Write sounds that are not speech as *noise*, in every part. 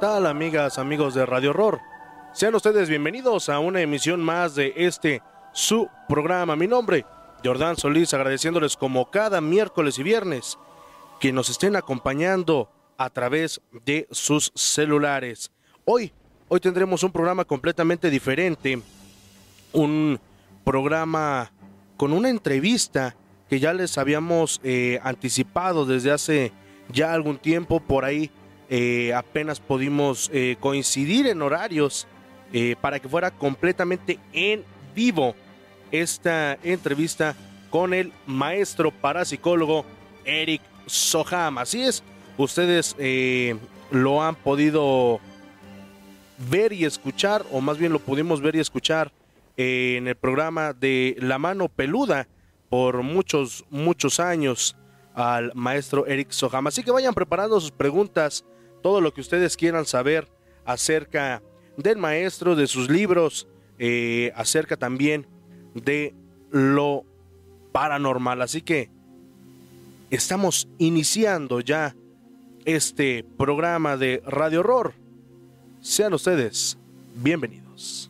¿Qué tal amigas, amigos de Radio Horror? Sean ustedes bienvenidos a una emisión más de este su programa. Mi nombre, Jordán Solís, agradeciéndoles como cada miércoles y viernes que nos estén acompañando a través de sus celulares. Hoy, hoy tendremos un programa completamente diferente, un programa con una entrevista que ya les habíamos eh, anticipado desde hace ya algún tiempo por ahí eh, apenas pudimos eh, coincidir en horarios eh, para que fuera completamente en vivo esta entrevista con el maestro parapsicólogo Eric Soham. Así es, ustedes lo han podido ver y escuchar, o más bien lo pudimos ver y escuchar en el programa de La Mano Peluda por muchos, muchos años al maestro Eric Soham. Así que vayan preparando sus preguntas todo lo que ustedes quieran saber acerca del maestro, de sus libros, eh, acerca también de lo paranormal. Así que estamos iniciando ya este programa de Radio Horror. Sean ustedes bienvenidos.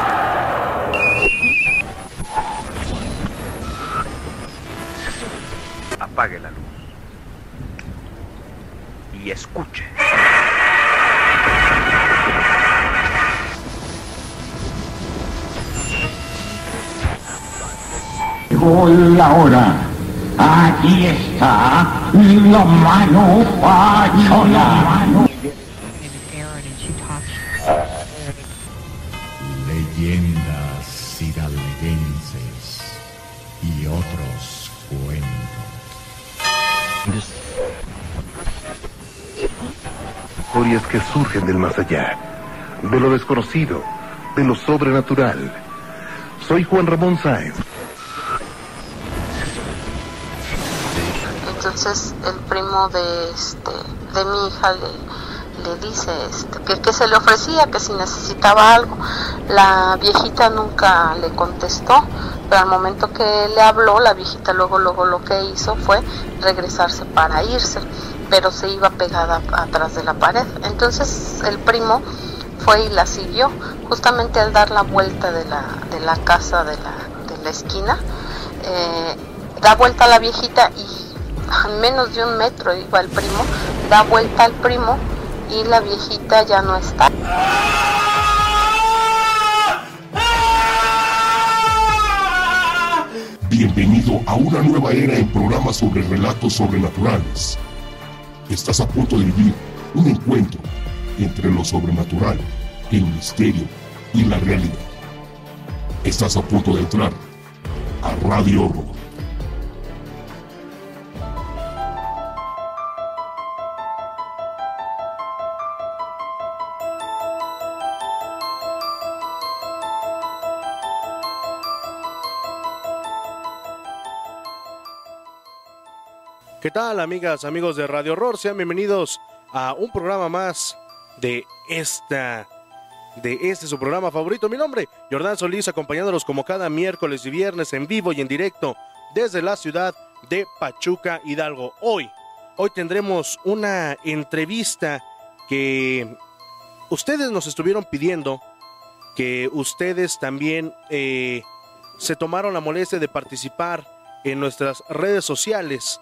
Apague la luz y escuche. Llegó la hora. Aquí está la mano pachola. Historias que surgen del más allá, de lo desconocido, de lo sobrenatural. Soy Juan Ramón Sáenz. Entonces el primo de este de mi hija le, le dice este, que, que se le ofrecía, que si necesitaba algo. La viejita nunca le contestó, pero al momento que le habló, la viejita luego luego lo que hizo fue regresarse para irse, pero se iba pegada atrás de la pared. Entonces el primo fue y la siguió, justamente al dar la vuelta de la, de la casa de la, de la esquina, eh, da vuelta a la viejita y a menos de un metro iba el primo, da vuelta al primo y la viejita ya no está. Bienvenido a una nueva era en programas sobre relatos sobrenaturales. Estás a punto de vivir un encuentro entre lo sobrenatural, el misterio y la realidad. Estás a punto de entrar a Radio Horror. ¿Qué tal, amigas, amigos de Radio Horror? Sean bienvenidos a un programa más de esta de este su programa favorito. Mi nombre, Jordán Solís, acompañándolos como cada miércoles y viernes en vivo y en directo desde la ciudad de Pachuca, Hidalgo. Hoy, hoy tendremos una entrevista que ustedes nos estuvieron pidiendo, que ustedes también eh, se tomaron la molestia de participar en nuestras redes sociales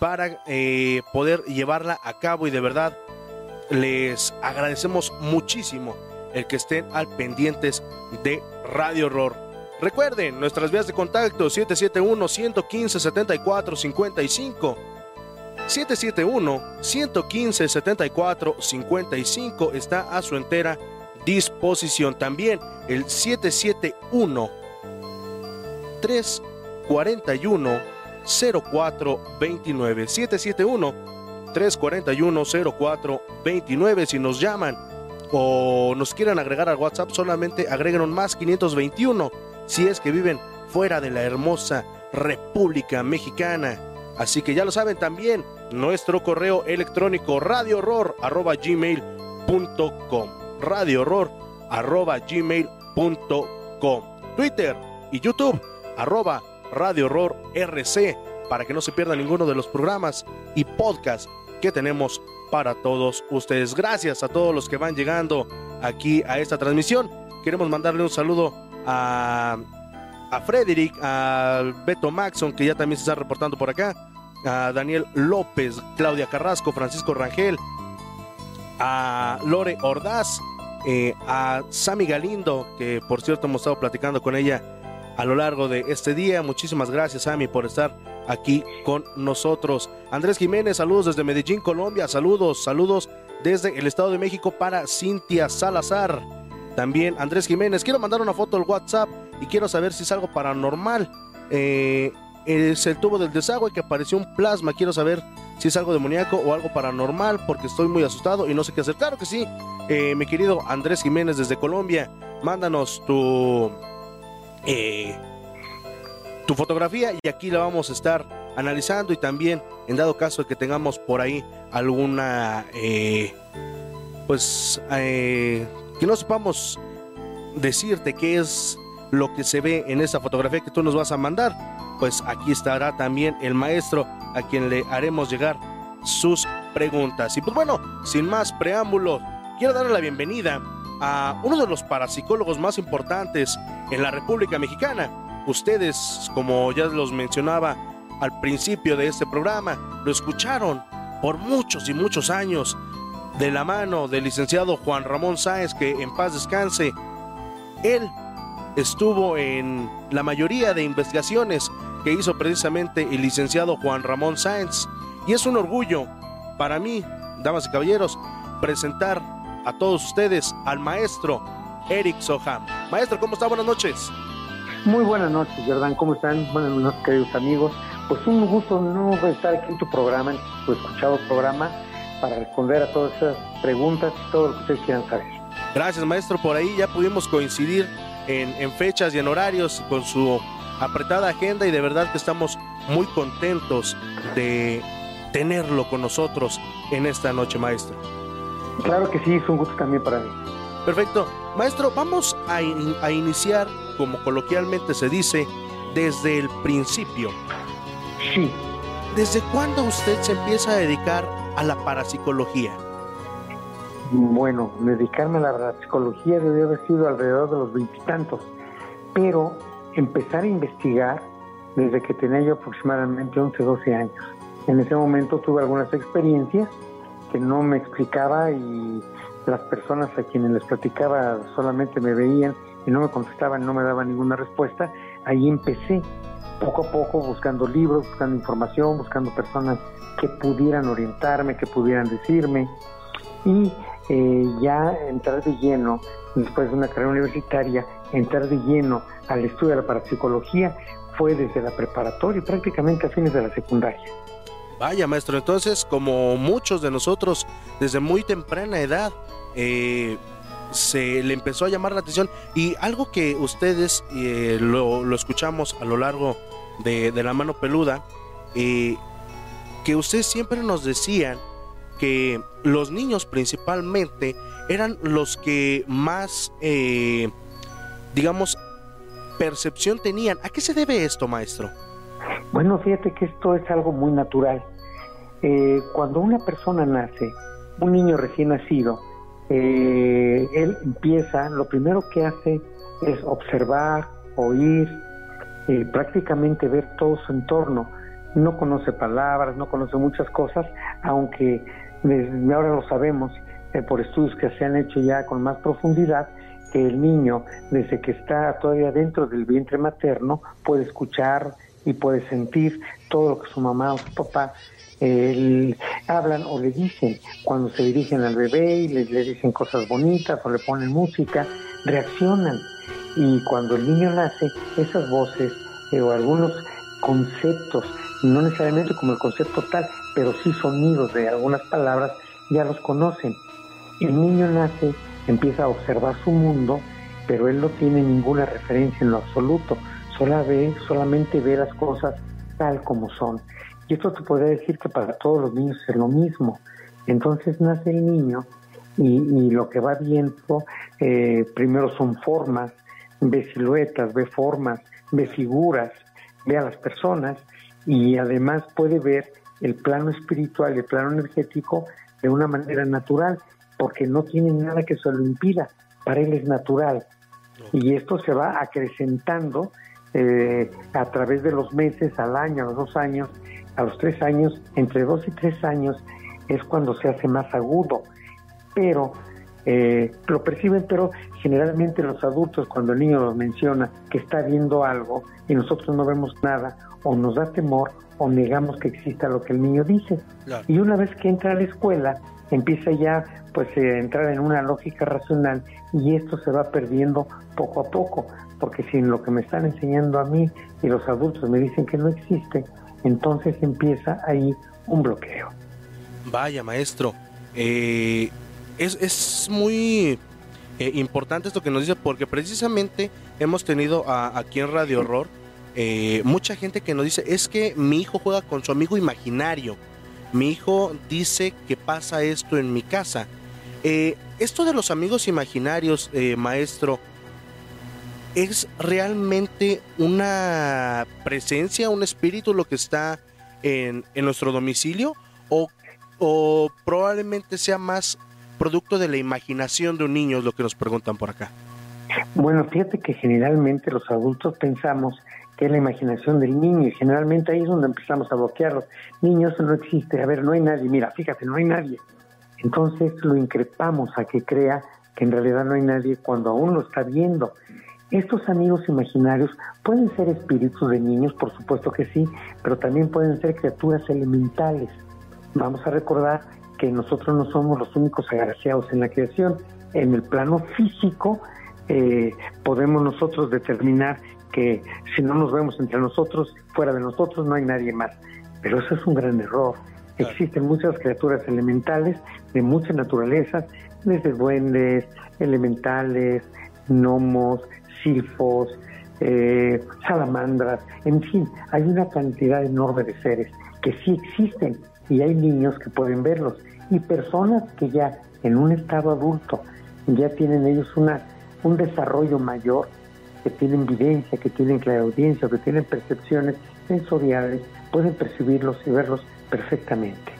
para eh, poder llevarla a cabo y de verdad les agradecemos muchísimo el que estén al pendientes de Radio Horror. Recuerden nuestras vías de contacto 771-115-7455. 771-115-7455 está a su entera disposición. También el 771 341 0429 771 341 0429 si nos llaman o nos quieren agregar al WhatsApp solamente agreguen un más 521 si es que viven fuera de la hermosa República Mexicana. Así que ya lo saben también, nuestro correo electrónico radio horror arroba gmail.com radio horror arroba gmail.com Twitter y YouTube arroba radio horror rc para que no se pierda ninguno de los programas y podcasts que tenemos para todos ustedes. Gracias a todos los que van llegando aquí a esta transmisión. Queremos mandarle un saludo a, a Frederick, a Beto Maxon, que ya también se está reportando por acá, a Daniel López, Claudia Carrasco, Francisco Rangel, a Lore Ordaz, eh, a Sami Galindo, que por cierto hemos estado platicando con ella a lo largo de este día. Muchísimas gracias, Sami, por estar aquí con nosotros. Andrés Jiménez, saludos desde Medellín, Colombia. Saludos, saludos desde el Estado de México para Cintia Salazar. También Andrés Jiménez, quiero mandar una foto al WhatsApp y quiero saber si es algo paranormal. Eh, es el tubo del desagüe que apareció un plasma. Quiero saber si es algo demoníaco o algo paranormal porque estoy muy asustado y no sé qué hacer. Claro que sí, eh, mi querido Andrés Jiménez desde Colombia, mándanos tu eh, tu fotografía y aquí la vamos a estar analizando y también en dado caso de que tengamos por ahí alguna eh, pues eh, que no sepamos decirte qué es lo que se ve en esa fotografía que tú nos vas a mandar pues aquí estará también el maestro a quien le haremos llegar sus preguntas. Y pues bueno sin más preámbulos quiero darle la bienvenida a uno de los parapsicólogos más importantes en la República Mexicana. Ustedes, como ya los mencionaba al principio de este programa, lo escucharon por muchos y muchos años de la mano del licenciado Juan Ramón Sáez, que en paz descanse. Él estuvo en la mayoría de investigaciones que hizo precisamente el licenciado Juan Ramón Sáenz. Y es un orgullo para mí, damas y caballeros, presentar a todos ustedes al maestro Eric Soham. Maestro, ¿cómo está? Buenas noches. Muy buenas noches, Jordán. ¿Cómo están? Buenas noches, queridos amigos. Pues un gusto no estar aquí en tu programa, en tu escuchado programa, para responder a todas esas preguntas y todo lo que ustedes quieran saber. Gracias, maestro. Por ahí ya pudimos coincidir en, en fechas y en horarios con su apretada agenda y de verdad que estamos muy contentos de tenerlo con nosotros en esta noche, maestro. Claro que sí, es un gusto también para mí. Perfecto. Maestro, vamos a, in a iniciar, como coloquialmente se dice, desde el principio. Sí. ¿Desde cuándo usted se empieza a dedicar a la parapsicología? Bueno, dedicarme a la parapsicología debió haber sido alrededor de los veintitantos, pero empezar a investigar desde que tenía yo aproximadamente 11, 12 años. En ese momento tuve algunas experiencias que no me explicaba y las personas a quienes les platicaba solamente me veían y no me contestaban, no me daban ninguna respuesta. Ahí empecé poco a poco buscando libros, buscando información, buscando personas que pudieran orientarme, que pudieran decirme y eh, ya entrar de lleno, después de una carrera universitaria, entrar de lleno al estudio de la parapsicología fue desde la preparatoria, prácticamente a fines de la secundaria. Vaya, maestro, entonces, como muchos de nosotros, desde muy temprana edad, eh, se le empezó a llamar la atención y algo que ustedes eh, lo, lo, escuchamos a lo largo de, de la mano peluda, eh, que ustedes siempre nos decían que los niños principalmente eran los que más, eh, digamos, percepción tenían. ¿A qué se debe esto, maestro? Bueno, fíjate que esto es algo muy natural. Eh, cuando una persona nace, un niño recién nacido, eh, él empieza, lo primero que hace es observar, oír, eh, prácticamente ver todo su entorno. No conoce palabras, no conoce muchas cosas, aunque ahora lo sabemos eh, por estudios que se han hecho ya con más profundidad, que el niño, desde que está todavía dentro del vientre materno, puede escuchar y puede sentir todo lo que su mamá o su papá eh, hablan o le dicen cuando se dirigen al bebé y le, le, dicen cosas bonitas o le ponen música, reaccionan. Y cuando el niño nace, esas voces eh, o algunos conceptos no necesariamente como el concepto tal, pero sí sonidos de algunas palabras, ya los conocen. El niño nace, empieza a observar su mundo, pero él no tiene ninguna referencia en lo absoluto, Solo ve, solamente ve las cosas tal como son. Y esto te podría decir que para todos los niños es lo mismo. Entonces nace el niño y, lo que va viendo eh, primero son formas, ve siluetas, ve formas, ve figuras, ve a las personas y además puede ver el plano espiritual y el plano energético de una manera natural, porque no tiene nada que se lo impida, para él es natural. Y esto se va acrecentando eh, a través de los meses, al año, a los dos años, a los tres años, entre dos y tres años es cuando se hace más agudo. Pero eh, lo perciben, pero generalmente los adultos cuando el niño nos menciona que está viendo algo y nosotros no vemos nada, o nos da temor o negamos que exista lo que el niño dice. Y una vez que entra a la escuela, empieza ya pues a entrar en una lógica racional y esto se va perdiendo poco a poco, porque si lo que me están enseñando a mí y los adultos me dicen que no existe, entonces empieza ahí un bloqueo. Vaya maestro, eh, es, es muy eh, importante esto que nos dice porque precisamente hemos tenido aquí en Radio Horror eh, mucha gente que nos dice es que mi hijo juega con su amigo imaginario. Mi hijo dice que pasa esto en mi casa. Eh, esto de los amigos imaginarios, maestro, ¿es realmente una presencia, un espíritu lo que está en, en nuestro domicilio? ¿O, ¿O probablemente sea más producto de la imaginación de un niño, es lo que nos preguntan por acá. Bueno, fíjate que generalmente los adultos pensamos que es la imaginación del niño y generalmente ahí es donde empezamos a bloquearlos. Niños no existe, a ver, no hay nadie, mira, fíjate, no hay nadie. Entonces lo increpamos a que crea que en realidad no hay nadie cuando aún lo está viendo. Estos amigos imaginarios pueden ser espíritus de niños, por supuesto que sí, pero también pueden ser criaturas elementales. Vamos a recordar que nosotros no somos los únicos agraciados en la creación. En el plano físico eh, podemos nosotros determinar que si no nos vemos entre nosotros, fuera de nosotros no hay nadie más. Pero eso es un gran error. Existen muchas criaturas elementales de muchas naturalezas, desde duendes, elementales, gnomos, silfos, eh, salamandras, en fin, hay una cantidad enorme de seres que sí existen y hay niños que pueden verlos y personas que ya en un estado adulto ya tienen ellos una, un desarrollo mayor, que tienen vivencia, que tienen claraudiencia, que tienen percepciones sensoriales, pueden percibirlos y verlos perfectamente.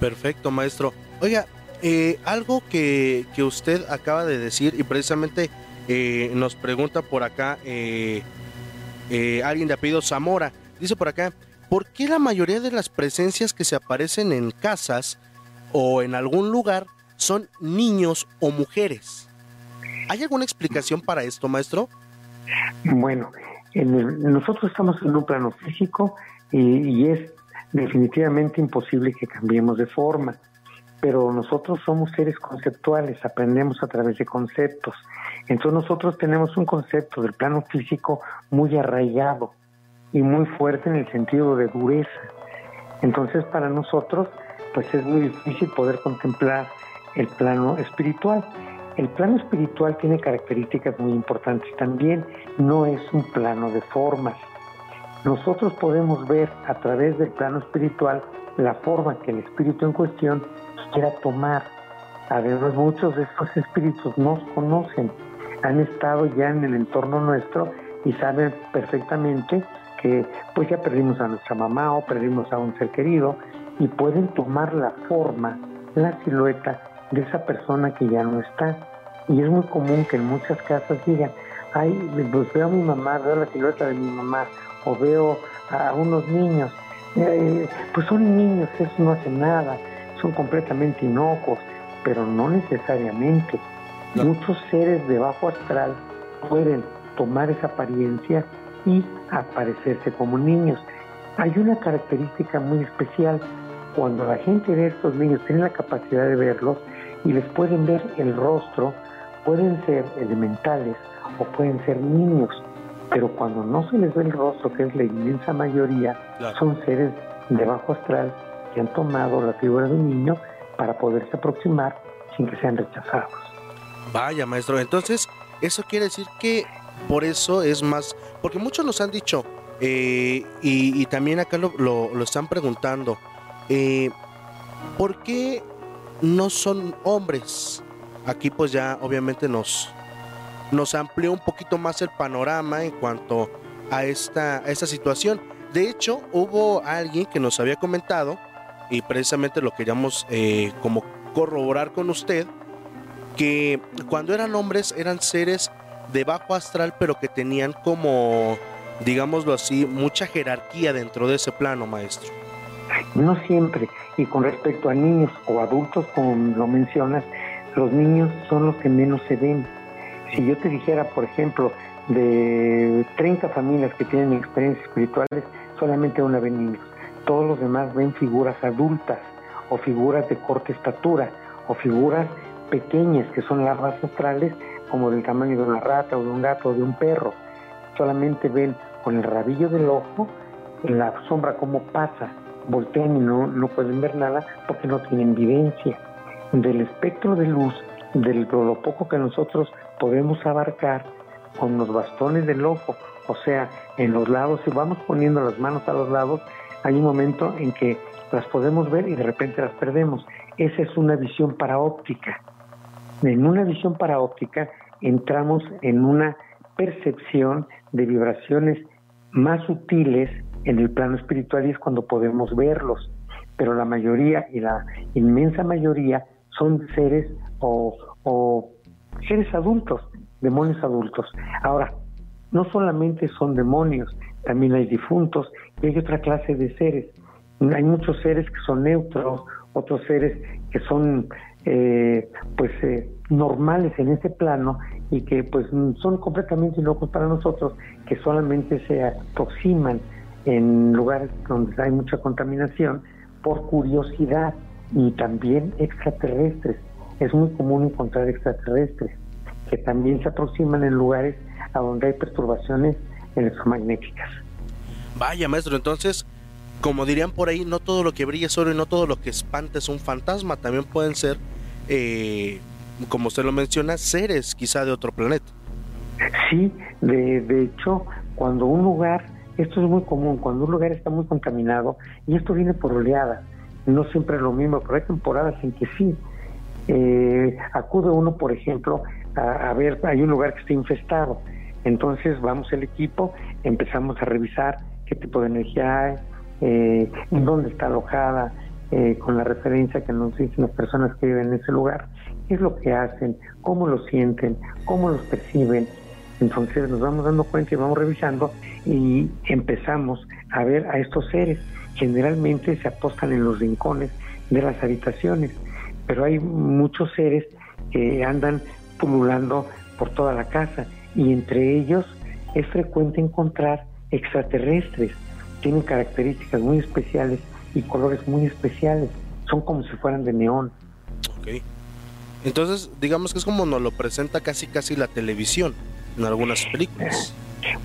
Perfecto, maestro. Oiga, eh, algo que, que, usted acaba de decir y precisamente eh, nos pregunta por acá eh, alguien de apellido Zamora, dice por acá, ¿por qué la mayoría de las presencias que se aparecen en casas o en algún lugar son niños o mujeres. ¿Hay alguna explicación para esto, maestro? Bueno, nosotros estamos en un plano físico y, es definitivamente imposible que cambiemos de forma, pero nosotros somos seres conceptuales, aprendemos a través de conceptos. Entonces nosotros tenemos un concepto del plano físico muy arraigado y muy fuerte en el sentido de dureza. Entonces para nosotros pues es muy difícil poder contemplar el plano espiritual. El plano espiritual tiene características muy importantes también, no es un plano de formas. Nosotros podemos ver a través del plano espiritual la forma que el espíritu en cuestión quiera tomar. Además, muchos de estos espíritus nos conocen, han estado ya en el entorno nuestro y saben perfectamente que pues ya perdimos a nuestra mamá o perdimos a un ser querido y pueden tomar la forma, la silueta de esa persona que ya no está. Y es muy común que en muchas casas digan, ay, pues veo a mi mamá, veo la silueta de mi mamá, o veo a unos niños. Eh, pues son niños, eso no hace nada, son completamente inocuos, pero no necesariamente. Muchos seres de bajo astral pueden tomar esa apariencia y aparecerse como niños. Hay una característica muy especial cuando la gente ve a estos niños, tiene la capacidad de verlos y les pueden ver el rostro, pueden ser elementales o pueden ser niños. pero cuando no se les ve el rostro, que es la inmensa mayoría, son seres de bajo astral que han tomado la figura de un niño para poderse aproximar sin que sean rechazados. Vaya, maestro, entonces eso quiere decir que por eso es más, porque muchos nos han dicho, eh, y, también acá lo, lo, están preguntando, eh, ¿por qué no son hombres? Aquí pues ya obviamente nos, nos amplió un poquito más el panorama en cuanto a esta, situación. De hecho, hubo alguien que nos había comentado, y precisamente lo queríamos eh, como corroborar con usted, que cuando eran hombres eran seres de bajo astral, pero que tenían como, digámoslo así, mucha jerarquía dentro de ese plano, maestro. No siempre. Y con respecto a niños o adultos, como lo mencionas, los niños son los que menos se ven. Si yo te dijera, por ejemplo, de 30 familias que tienen experiencias espirituales, solamente una ven niños. Todos los demás ven figuras adultas o figuras de corta estatura o figuras pequeñas que son larvas astrales como del tamaño de una rata o de un gato o de un perro. Solamente ven con el rabillo del ojo la sombra cómo pasa, voltean y no, no pueden ver nada porque no tienen vivencia. Del espectro de luz, de lo poco que nosotros podemos abarcar con los bastones del ojo o sea, en los lados, si vamos poniendo las manos a los lados, hay un momento en que las podemos ver y de repente las perdemos. Esa es una visión paraóptica. En una visión paraóptica entramos en una percepción de vibraciones más sutiles en el plano espiritual y es cuando podemos verlos. Pero la mayoría y la inmensa mayoría son seres o, o seres adultos, demonios adultos. Ahora, no solamente son demonios, también hay difuntos y hay otra clase de seres. Hay muchos seres que son neutros, otros seres que son eh, pues eh, normales en ese plano y que pues son completamente locos para nosotros, que solamente se aproximan en lugares donde hay mucha contaminación por curiosidad y también extraterrestres. Es muy común encontrar extraterrestres que también se aproximan en lugares a donde hay perturbaciones electromagnéticas. Vaya, maestro, entonces, como dirían por ahí, no todo lo que brilla es oro y no todo lo que espanta es un fantasma, también pueden ser, eh, como usted lo menciona, seres quizá de otro planeta. Sí, de, de hecho, cuando un lugar, esto es muy común, cuando un lugar está muy contaminado, y esto viene por oleadas, no siempre es lo mismo, pero hay temporadas en que sí. Eh, acude uno, por ejemplo, a, a, ver, hay un lugar que está infestado, entonces vamos el equipo, empezamos a revisar qué tipo de energía hay, eh, dónde está alojada, eh, con la referencia que nos dicen las personas que viven en ese lugar, qué es lo que hacen, cómo lo sienten, cómo los perciben. Entonces nos vamos dando cuenta y vamos revisando y empezamos a ver a estos seres. Generalmente se apostan en los rincones de las habitaciones, pero hay muchos seres que andan pululando por toda la casa y entre ellos es frecuente encontrar extraterrestres. Tienen características muy especiales y colores muy especiales. Son como si fueran de neón. Ok. Entonces, digamos que es como nos lo presenta casi casi la televisión en algunas películas.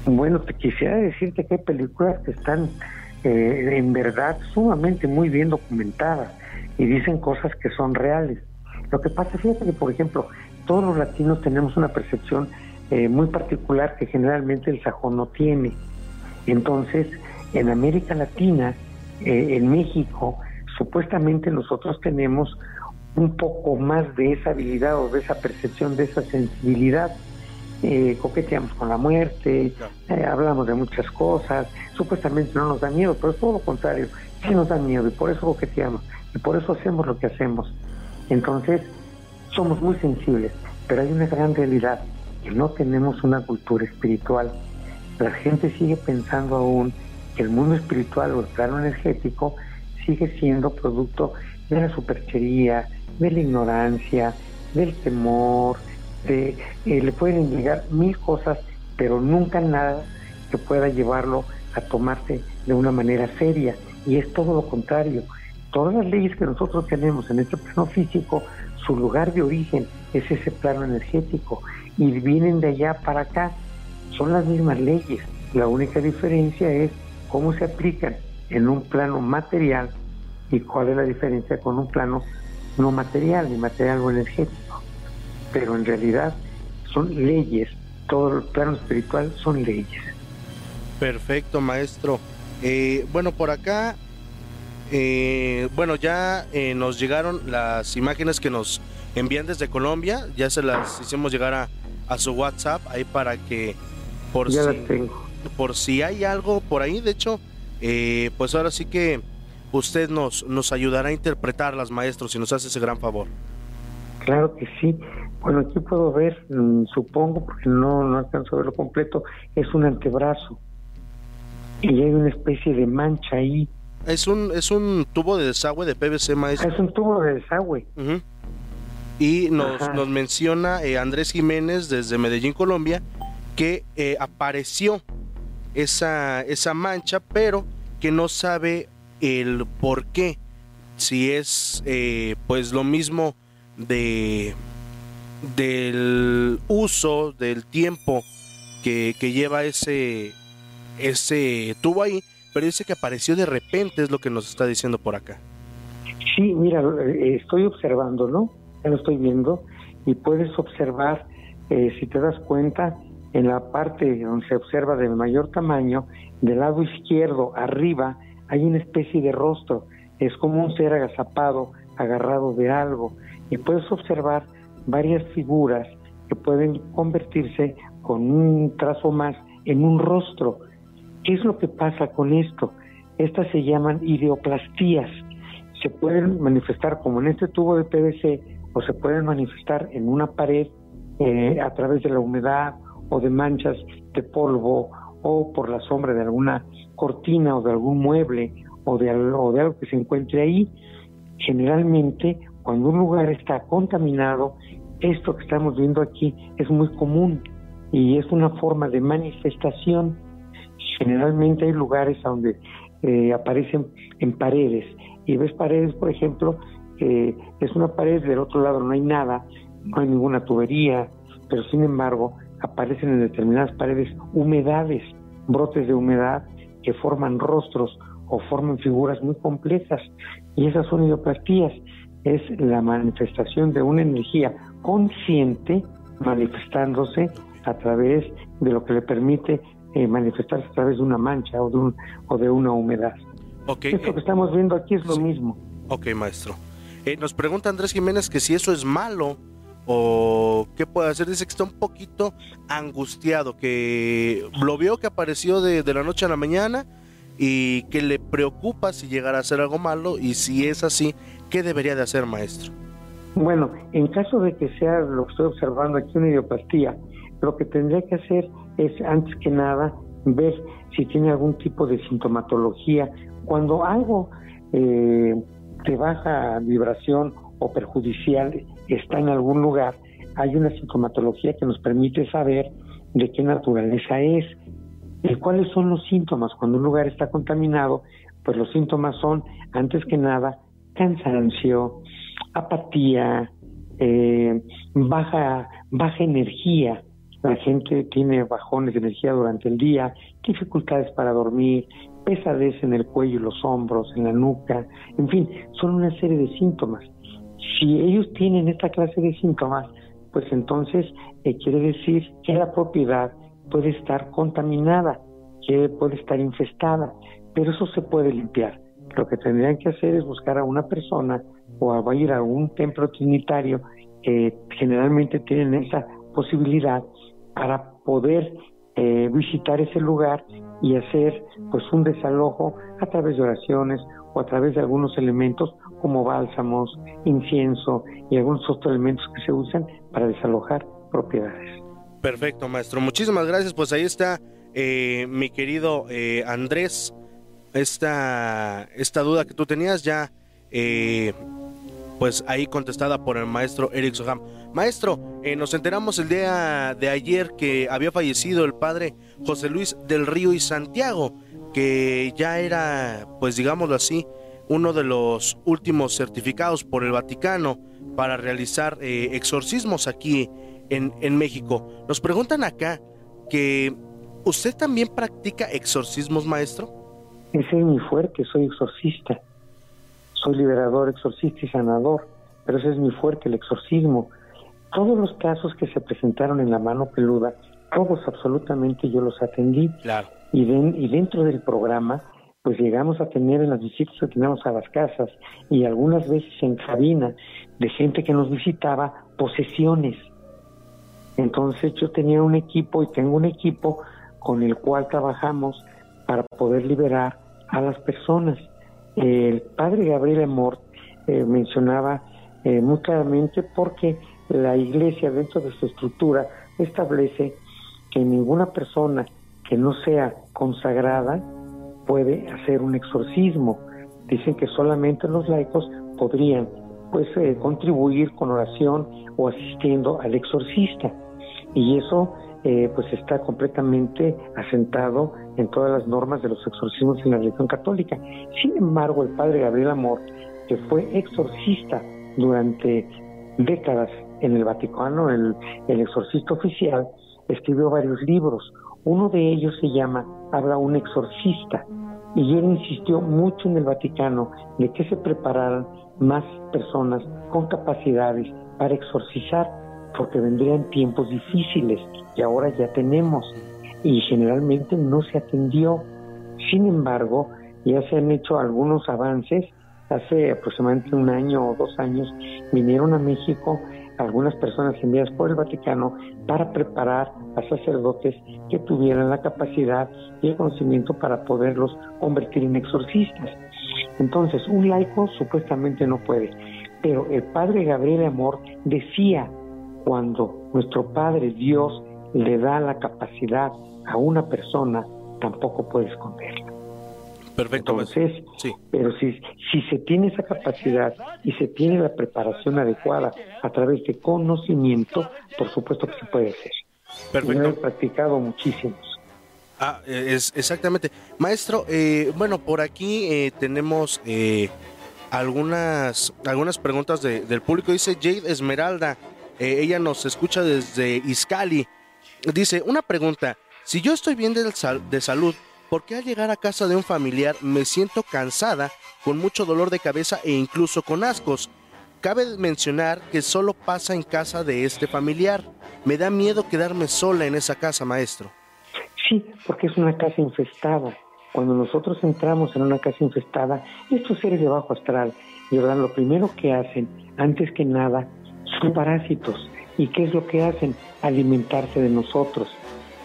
Bueno, te quisiera decirte que hay películas que están eh, en verdad sumamente muy bien documentadas y dicen cosas que son reales. Lo que pasa, fíjate que, por ejemplo, todos los latinos tenemos una percepción eh, muy particular que generalmente el sajón no tiene. Entonces, en América Latina, eh, en México, supuestamente nosotros tenemos un poco más de esa habilidad o de esa percepción, de esa sensibilidad. Eh, coqueteamos con la muerte, hablamos de muchas cosas, supuestamente no nos da miedo, pero es todo lo contrario, sí nos da miedo y por eso coqueteamos y por eso hacemos lo que hacemos. Entonces, somos muy sensibles, pero hay una gran realidad no tenemos una cultura espiritual. La gente sigue pensando aún que el mundo espiritual o el plano energético sigue siendo producto de la superchería, de la ignorancia, del temor, de, eh, le pueden llegar mil cosas, pero nunca nada que pueda llevarlo a tomarse de una manera seria. Y es todo lo contrario. Todas las leyes que nosotros tenemos en este plano físico, su lugar de origen es ese plano energético y vienen de allá para acá son las mismas leyes. La única diferencia es cómo se aplican en un plano material y cuál es la diferencia con un plano no material, ni material o energético. Pero en realidad son leyes, todo el plano espiritual son leyes. Perfecto, maestro. Eh, bueno, por acá, eh, bueno, ya eh, nos llegaron las imágenes que nos envían desde Colombia, ya se las hicimos llegar a, a su WhatsApp, ahí para que por ya si, las tengo. Por si hay algo por ahí, de hecho, pues ahora sí que usted nos, nos ayudará a interpretarlas, maestro, si nos hace ese gran favor. Claro que sí. Bueno, aquí puedo ver, mm, supongo, porque no, no alcanzo a verlo completo, es un antebrazo. Y hay una especie de mancha ahí. Es un, es un tubo de desagüe de PVC, maestro. Es un tubo de desagüe. Y nos, Ajá. nos menciona eh, Andrés Jiménez desde Medellín, Colombia, que eh, apareció esa, esa mancha, pero que no sabe el por qué. Si es eh, pues lo mismo de del uso, del tiempo que, que lleva ese, ese tubo ahí, pero dice que apareció de repente, es lo que nos está diciendo por acá. Sí, mira, eh, estoy observando, ¿no? Lo estoy viendo y puedes observar, eh, si te das cuenta, en la parte donde se observa de mayor tamaño, del lado izquierdo, arriba, hay una especie de rostro. Es como un ser agazapado, agarrado de algo. Y puedes observar varias figuras que pueden convertirse con un trazo más en un rostro. ¿Qué es lo que pasa con esto? Estas se llaman ideoplastías. Se pueden manifestar como en este tubo de PVC o se pueden manifestar en una pared eh, a través de la humedad o de manchas de polvo o por la sombra de alguna cortina o de algún mueble o de, o de algo que se encuentre ahí. Generalmente, cuando un lugar está contaminado, esto que estamos viendo aquí es muy común y es una forma de manifestación. Generalmente hay lugares donde eh, aparecen en paredes y ves paredes, por ejemplo, es una pared, del otro lado no hay nada, no hay ninguna tubería, pero sin embargo aparecen en determinadas paredes humedades, brotes de humedad que forman rostros o forman figuras muy complejas y esas son ideoplastías, es la manifestación de una energía consciente manifestándose a través de lo que le permite eh, manifestarse a través de una mancha o de, un, o de una humedad. Esto eh, que estamos viendo aquí es lo sí. mismo. Ok, maestro. Eh, nos pregunta Andrés Jiménez que si eso es malo o qué puede hacer. Dice que está un poquito angustiado, que lo vio que apareció de, la noche a la mañana y que le preocupa si llegara a hacer algo malo y si es así, ¿qué debería de hacer, maestro? Bueno, en caso de que sea lo que estoy observando aquí una idioplastía, lo que tendría que hacer es, antes que nada, ver si tiene algún tipo de sintomatología. Cuando algo eh, de baja vibración o perjudicial está en algún lugar, hay una sintomatología que nos permite saber de qué naturaleza es. ¿Y cuáles son los síntomas? Cuando un lugar está contaminado, pues los síntomas son, antes que nada, cansancio, apatía, eh, baja, baja energía. La gente tiene bajones de energía durante el día, dificultades para dormir, pesadez en el cuello y los hombros, en la nuca, en fin, son una serie de síntomas. Si ellos tienen esta clase de síntomas, pues entonces eh, quiere decir que la propiedad puede estar contaminada, que puede estar infestada, pero eso se puede limpiar. Lo que tendrían que hacer es buscar a una persona o a ir a un templo trinitario que generalmente tienen esa posibilidad para poder eh, visitar ese lugar y hacer pues un desalojo a través de oraciones o a través de algunos elementos como bálsamos, incienso y algunos otros elementos que se usan para desalojar propiedades. Perfecto, maestro. Muchísimas gracias. Pues ahí está eh, mi querido eh, Andrés. Esta, esta duda que tú tenías ya, eh, pues ahí contestada por el maestro Eric Soham. Maestro, eh, nos enteramos el día de ayer que había fallecido el padre José Luis del Río y Santiago, que ya era, pues digámoslo así, uno de los últimos certificados por el Vaticano para realizar eh, exorcismos aquí en, en México. Nos preguntan acá, que usted también practica exorcismos, maestro. Ese es mi fuerte, soy exorcista. Soy liberador, exorcista y sanador, pero ese es mi fuerte, el exorcismo. Todos los casos que se presentaron en la mano peluda, todos absolutamente yo los atendí. Claro. Y, y dentro del programa, pues llegamos a tener en las visitas que teníamos a las casas y algunas veces en cabina de gente que nos visitaba posesiones. Entonces yo tenía un equipo y tengo un equipo con el cual trabajamos para poder liberar a las personas. El padre Gabriel Amor eh, mencionaba eh, muy claramente porque la iglesia dentro de su estructura establece que ninguna persona que no sea consagrada puede hacer un exorcismo. Dicen que solamente los laicos podrían pues eh, contribuir con oración o asistiendo al exorcista. Y eso eh, pues está completamente asentado en todas las normas de los exorcismos en la religión católica. Sin embargo, el padre Gabriel Amor, que fue exorcista durante décadas en el Vaticano, el, el exorcista oficial, escribió varios libros. Uno de ellos se llama Habla un exorcista. Y él insistió mucho en el Vaticano de que se prepararan más personas con capacidades para exorcizar, porque vendrían tiempos difíciles y ahora ya tenemos. Y generalmente no se atendió. Sin embargo, ya se han hecho algunos avances. Hace aproximadamente un año o dos años vinieron a México algunas personas enviadas por el Vaticano para preparar a sacerdotes que tuvieran la capacidad y el conocimiento para poderlos convertir en exorcistas. Entonces, un laico supuestamente no puede, pero el padre Gabriel Amor decía, cuando nuestro Padre Dios le da la capacidad a una persona, tampoco puede esconderla. Perfecto. Entonces, sí. pero si, si se tiene esa capacidad y se tiene la preparación adecuada a través de conocimiento, por supuesto que se puede hacer. Perfecto. He practicado muchísimos. Ah, es, exactamente. Maestro, eh, bueno, por aquí eh, tenemos eh, algunas, algunas preguntas de, del público. Dice Jade Esmeralda, eh, ella nos escucha desde Iscali. Dice, una pregunta, si yo estoy bien de, de salud, ¿por qué al llegar a casa de un familiar me siento cansada, con mucho dolor de cabeza e incluso con ascos? Cabe mencionar que solo pasa en casa de este familiar. Me da miedo quedarme sola en esa casa, maestro. Sí, porque es una casa infestada. Cuando nosotros entramos en una casa infestada, estos seres de bajo astral, verdad, lo primero que hacen, antes que nada, son parásitos. ¿Y qué es lo que hacen? Alimentarse de nosotros.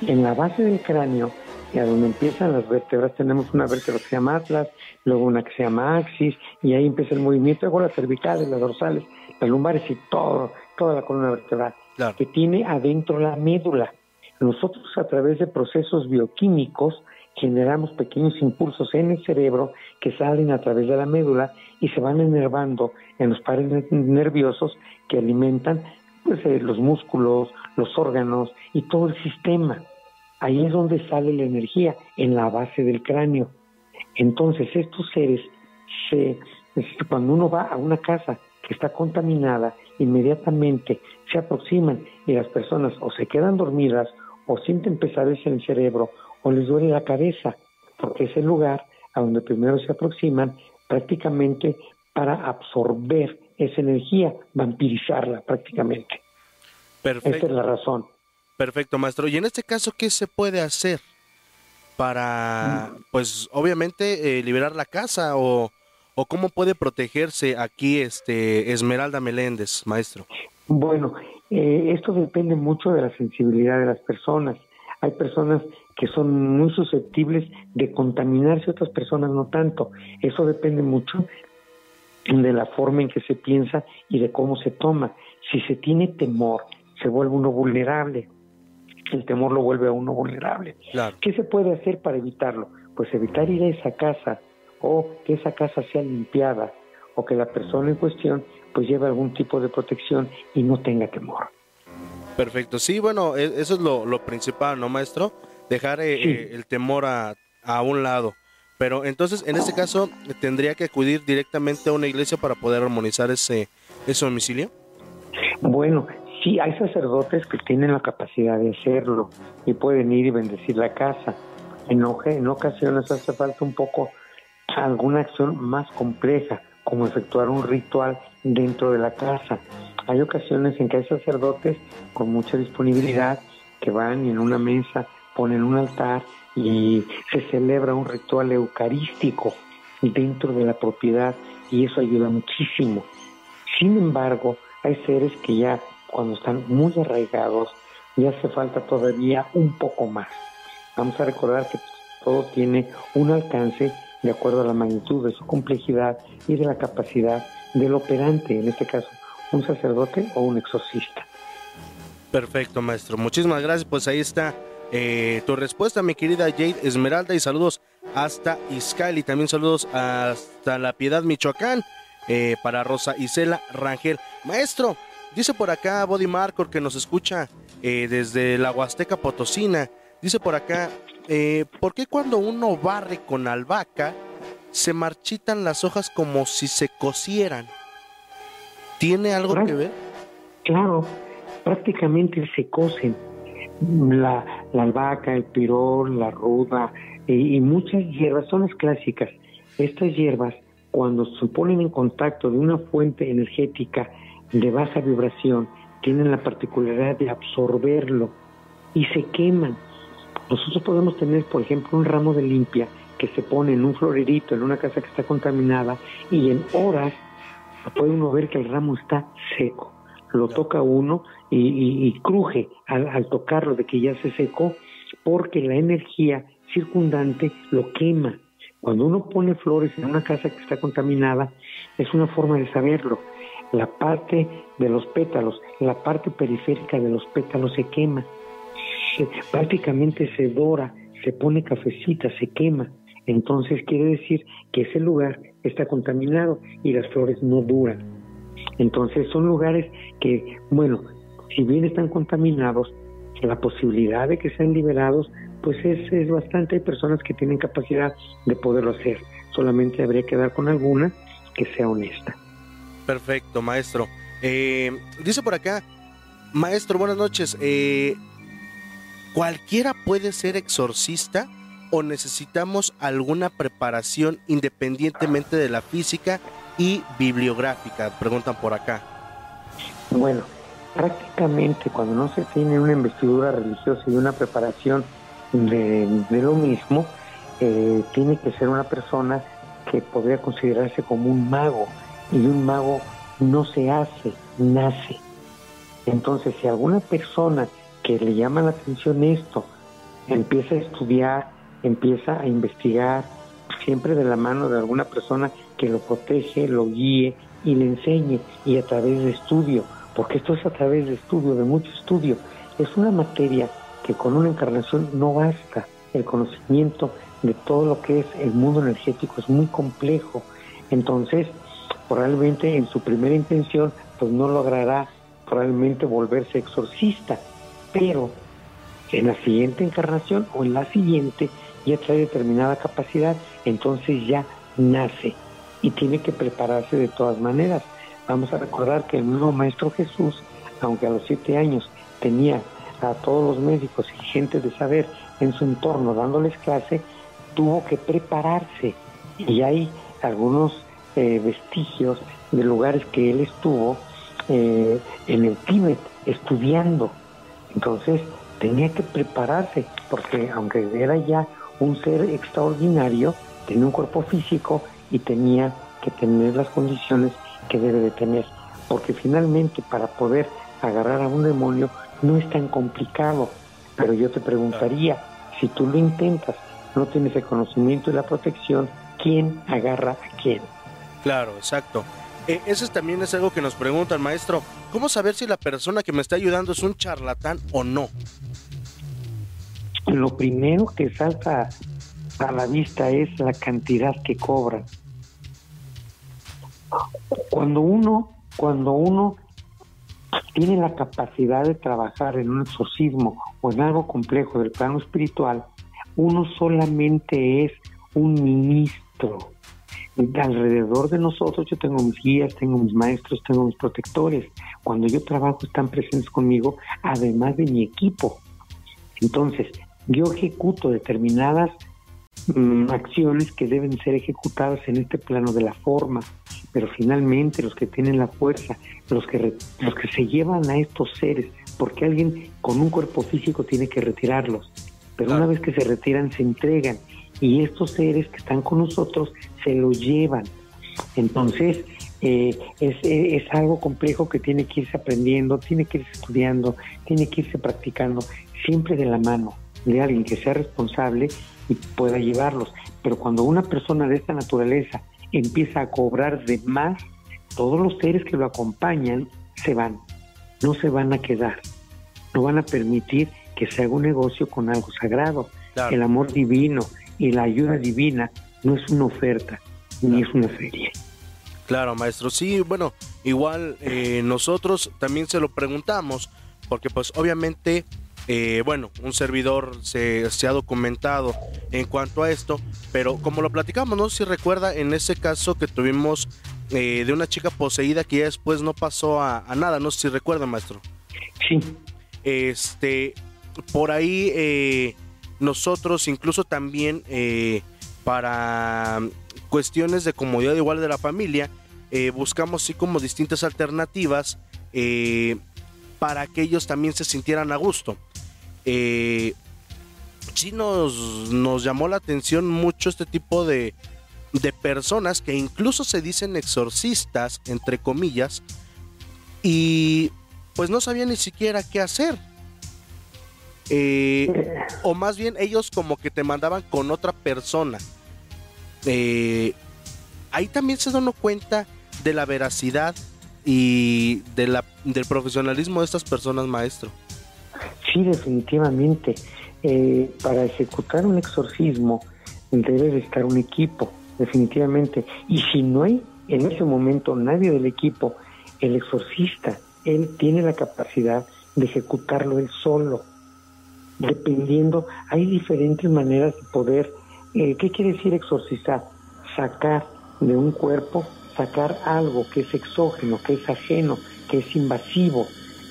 En la base del cráneo, y a donde empiezan las vértebras, tenemos una vértebra que se llama atlas, luego una que se llama axis, y ahí empieza el movimiento, luego las cervicales, las dorsales, las lumbares y todo, toda la columna vertebral, claro. que tiene adentro la médula. Nosotros a través de procesos bioquímicos generamos pequeños impulsos en el cerebro que salen a través de la médula y se van enervando en los pares nerviosos que alimentan pues, eh, los músculos, los órganos y todo el sistema. Ahí es donde sale la energía, en la base del cráneo. Entonces estos seres, se, cuando uno va a una casa que está contaminada, inmediatamente se aproximan y las personas o se quedan dormidas o sienten pesadez en el cerebro o les duele la cabeza, porque es el lugar a donde primero se aproximan prácticamente para absorber esa energía, vampirizarla prácticamente. Perfecto. Esa es la razón. Perfecto, maestro. Y en este caso, ¿qué se puede hacer para, pues, obviamente, eh, liberar la casa o, o cómo puede protegerse aquí este Esmeralda Meléndez, maestro? Bueno, eh, esto depende mucho de la sensibilidad de las personas. Hay personas que son muy susceptibles de contaminarse, otras personas no tanto. Eso depende mucho de la forma en que se piensa y de cómo se toma. Si se tiene temor, se vuelve uno vulnerable. El temor lo vuelve a uno vulnerable. Claro. ¿Qué se puede hacer para evitarlo? Pues evitar ir a esa casa o que esa casa sea limpiada o que la persona en cuestión pues lleve algún tipo de protección y no tenga temor. Perfecto, sí, bueno, e, eso es lo, lo principal, ¿no, maestro? Dejar eh, Sí. eh, el temor a, a un lado. Pero entonces, en este caso, ¿tendría que acudir directamente a una iglesia para poder armonizar ese, ese domicilio? Bueno, Sí, hay sacerdotes que tienen la capacidad de hacerlo y pueden ir y bendecir la casa. En, en ocasiones hace falta un poco alguna acción más compleja, como efectuar un ritual dentro de la casa. Hay ocasiones en que hay sacerdotes con mucha disponibilidad que van y en una mesa ponen un altar y se celebra un ritual eucarístico dentro de la propiedad y eso ayuda muchísimo. Sin embargo, hay seres que ya cuando están muy arraigados ya hace falta todavía un poco más. Vamos a recordar que todo tiene un alcance de acuerdo a la magnitud de su complejidad y de la capacidad del operante, en este caso un sacerdote o un exorcista. Perfecto, maestro. Muchísimas gracias. Pues ahí está eh, tu respuesta, mi querida Jade Esmeralda, y saludos hasta Iscali. También saludos hasta La Piedad, Michoacán, eh, para Rosa Isela Rangel. Maestro, dice por acá Body Marcor que nos escucha eh, desde la Huasteca Potosina. Dice por acá, ¿por qué cuando uno barre con albahaca se marchitan las hojas como si se cosieran? ¿Tiene algo que ver? Claro, prácticamente se cocen. La, albahaca, el pirol, la ruda y, muchas hierbas son las clásicas. Estas hierbas, cuando se ponen en contacto de una fuente energética de baja vibración, tienen la particularidad de absorberlo y se queman. Nosotros podemos tener, por ejemplo, un ramo de limpia que se pone en un florerito, en una casa que está contaminada, y en horas puede uno ver que el ramo está seco. Lo toca uno y, cruje al, tocarlo de que ya se secó, porque la energía circundante lo quema. Cuando uno pone flores en una casa que está contaminada, es una forma de saberlo. La parte de los pétalos, la parte periférica de los pétalos se quema. prácticamente se dora, se pone cafecita, se quema. Entonces quiere decir que ese lugar está contaminado y las flores no duran. Entonces son lugares que, bueno, si bien están contaminados, la posibilidad de que sean liberados, pues es, es bastante. Hay personas que tienen capacidad de poderlo hacer. Solamente habría que dar con alguna que sea honesta. Perfecto, maestro. Eh, dice por acá, maestro, buenas noches. Eh, ¿Cualquiera puede ser exorcista? o necesitamos alguna preparación independientemente de la física y bibliográfica? Preguntan por acá. Bueno, prácticamente cuando no se tiene una investidura religiosa y una preparación de, lo mismo, eh, tiene que ser una persona que podría considerarse como un mago y un mago no se hace, nace. Entonces, si alguna persona que le llama la atención esto empieza a estudiar empieza a investigar siempre de la mano de alguna persona que lo protege, lo guíe y le enseñe y a través de estudio, porque esto es a través de estudio, de mucho estudio. Es una materia que con una encarnación no basta. El conocimiento de todo lo que es el mundo energético es muy complejo. Entonces, probablemente en su primera intención, pues no logrará probablemente volverse exorcista, pero en la siguiente encarnación o en la siguiente ya trae determinada capacidad, entonces ya nace y tiene que prepararse de todas maneras. Vamos a recordar que el mismo Maestro Jesús, aunque a los siete años tenía a todos los médicos y gente de saber en su entorno dándoles clase, tuvo que prepararse. Y hay algunos eh, vestigios de lugares que él estuvo eh, en el Tíbet estudiando. Entonces tenía que prepararse, porque aunque era ya un ser extraordinario, tenía un cuerpo físico y tenía que tener las condiciones que debe de tener. Porque finalmente para poder agarrar a un demonio no es tan complicado. Pero yo te preguntaría, si tú lo intentas, no tienes el conocimiento y la protección, ¿quién agarra a quién? Claro, exacto. Eh, eso también es algo que nos preguntan, maestro. ¿Cómo saber si la persona que me está ayudando es un charlatán o no? lo primero que salta a la vista es la cantidad que cobran. Cuando uno, cuando uno tiene la capacidad de trabajar en un exorcismo o en algo complejo del plano espiritual, uno solamente es un ministro. Alrededor de nosotros yo tengo mis guías, tengo mis maestros, tengo mis protectores. Cuando yo trabajo están presentes conmigo, además de mi equipo. Entonces, yo ejecuto determinadas mm, acciones que deben ser ejecutadas en este plano de la forma, pero finalmente los que tienen la fuerza, los que, los que se llevan a estos seres, porque alguien con un cuerpo físico tiene que retirarlos, pero una vez que se retiran se entregan y estos seres que están con nosotros se lo llevan. Entonces, eh, es, es, algo complejo que tiene que irse aprendiendo, tiene que irse estudiando, tiene que irse practicando, siempre de la mano de alguien que sea responsable y pueda llevarlos. Pero cuando una persona de esta naturaleza empieza a cobrar de más, todos los seres que lo acompañan se van, no se van a quedar, no van a permitir que se haga un negocio con algo sagrado. El amor divino y la ayuda divina no es una oferta, ni es una feria. Claro, maestro. Sí, bueno, igual eh, nosotros también se lo preguntamos, porque pues obviamente, eh, bueno, un servidor se, se, ha documentado en cuanto a esto, pero como lo platicamos, no sé si recuerda en ese caso que tuvimos eh, de una chica poseída que ya después no pasó a, nada, no sé si recuerda, maestro. Sí. Este, por ahí nosotros incluso también para cuestiones de comodidad igual de la familia, eh, buscamos así como distintas alternativas eh, para que ellos también se sintieran a gusto. Eh, sí nos, nos llamó la atención mucho este tipo de, de personas que incluso se dicen exorcistas, entre comillas, y pues no sabían ni siquiera qué hacer. O más bien ellos como que te mandaban con otra persona. Eh, ahí también se da uno cuenta de la veracidad y de la, del profesionalismo de estas personas, maestro. Sí, definitivamente. Eh, para ejecutar un exorcismo debe de estar un equipo, definitivamente. Y si no hay en ese momento nadie del equipo, el exorcista, él tiene la capacidad de ejecutarlo él solo. Dependiendo, hay diferentes maneras de poder eh, ¿Qué quiere decir exorcizar? Sacar de un cuerpo, sacar algo que es exógeno, que es ajeno, que es invasivo.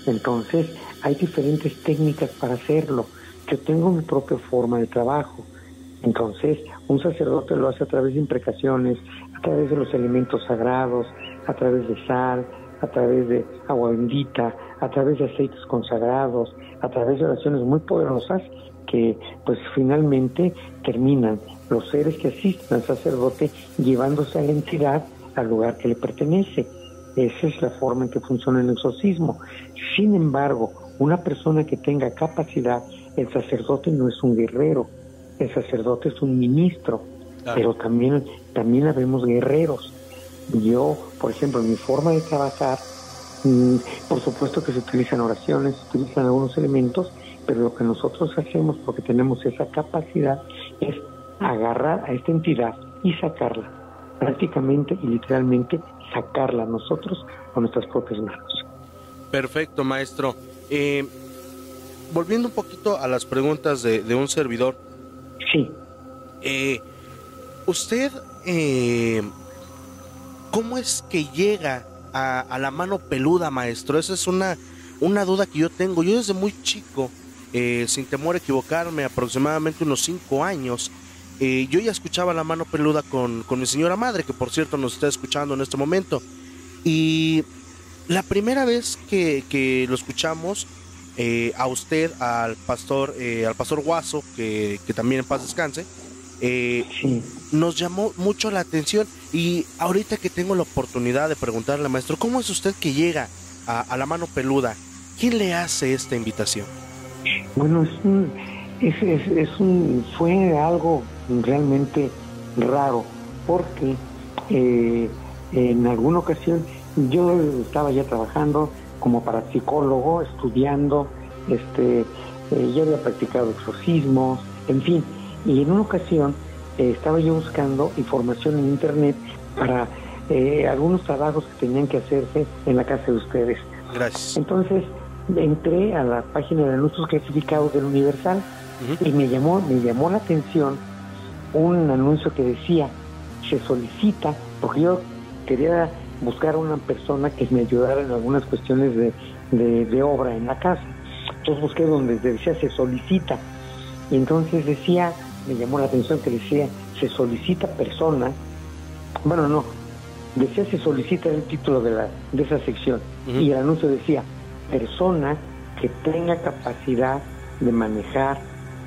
Entonces, hay diferentes técnicas para hacerlo. Yo tengo mi propia forma de trabajo. Entonces, un sacerdote lo hace a través de imprecaciones, a través de los elementos sagrados, a través de sal, a través de agua bendita, a través de aceites consagrados, a través de oraciones muy poderosas que pues finalmente terminan los seres que asisten al sacerdote llevándose a la entidad al lugar que le pertenece. Esa es la forma en que funciona el exorcismo. Sin embargo, una persona que tenga capacidad, el sacerdote no es un guerrero, el sacerdote es un ministro, pero también, también habemos guerreros. Yo, por ejemplo, en mi forma de trabajar, por supuesto que se utilizan oraciones, se utilizan algunos elementos, pero lo que nosotros hacemos, porque tenemos esa capacidad, es agarrar a esta entidad y sacarla, prácticamente y literalmente sacarla nosotros con nuestras propias manos. Perfecto, maestro. Eh, volviendo un poquito a las preguntas de, un servidor. Sí. Eh, usted, eh, ¿cómo es que llega a, la mano peluda, maestro? Esa es una, una duda que yo tengo. Yo desde muy chico eh, sin temor a equivocarme, aproximadamente unos cinco años, eh, yo ya escuchaba la mano peluda con, con mi señora madre, que por cierto nos está escuchando en este momento. Y la primera vez que, que lo escuchamos, eh, a usted, al pastor, al pastor Guaso, que, que, también en paz descanse, nos llamó mucho la atención. Y ahorita que tengo la oportunidad de preguntarle, maestro, ¿cómo es usted que llega a, a la mano peluda? ¿Quién le hace esta invitación? Bueno, es un, es, es, un, fue algo realmente raro, porque eh, en alguna ocasión yo estaba ya trabajando como parapsicólogo, estudiando, este, eh, ya había practicado exorcismos, en fin, y en una ocasión eh, estaba yo buscando información en internet para algunos trabajos que tenían que hacerse en la casa de ustedes. Gracias. Entonces, entré a la página de anuncios clasificados del Universal y me llamó, me llamó la atención un anuncio que decía, se solicita, porque yo quería buscar a una persona que me ayudara en algunas cuestiones de, de, obra en la casa. Entonces busqué donde decía se solicita. Y entonces decía, me llamó la atención que decía se solicita persona. Bueno, no, decía se solicita el título de, la, de esa sección. Y el anuncio decía persona que tenga capacidad de manejar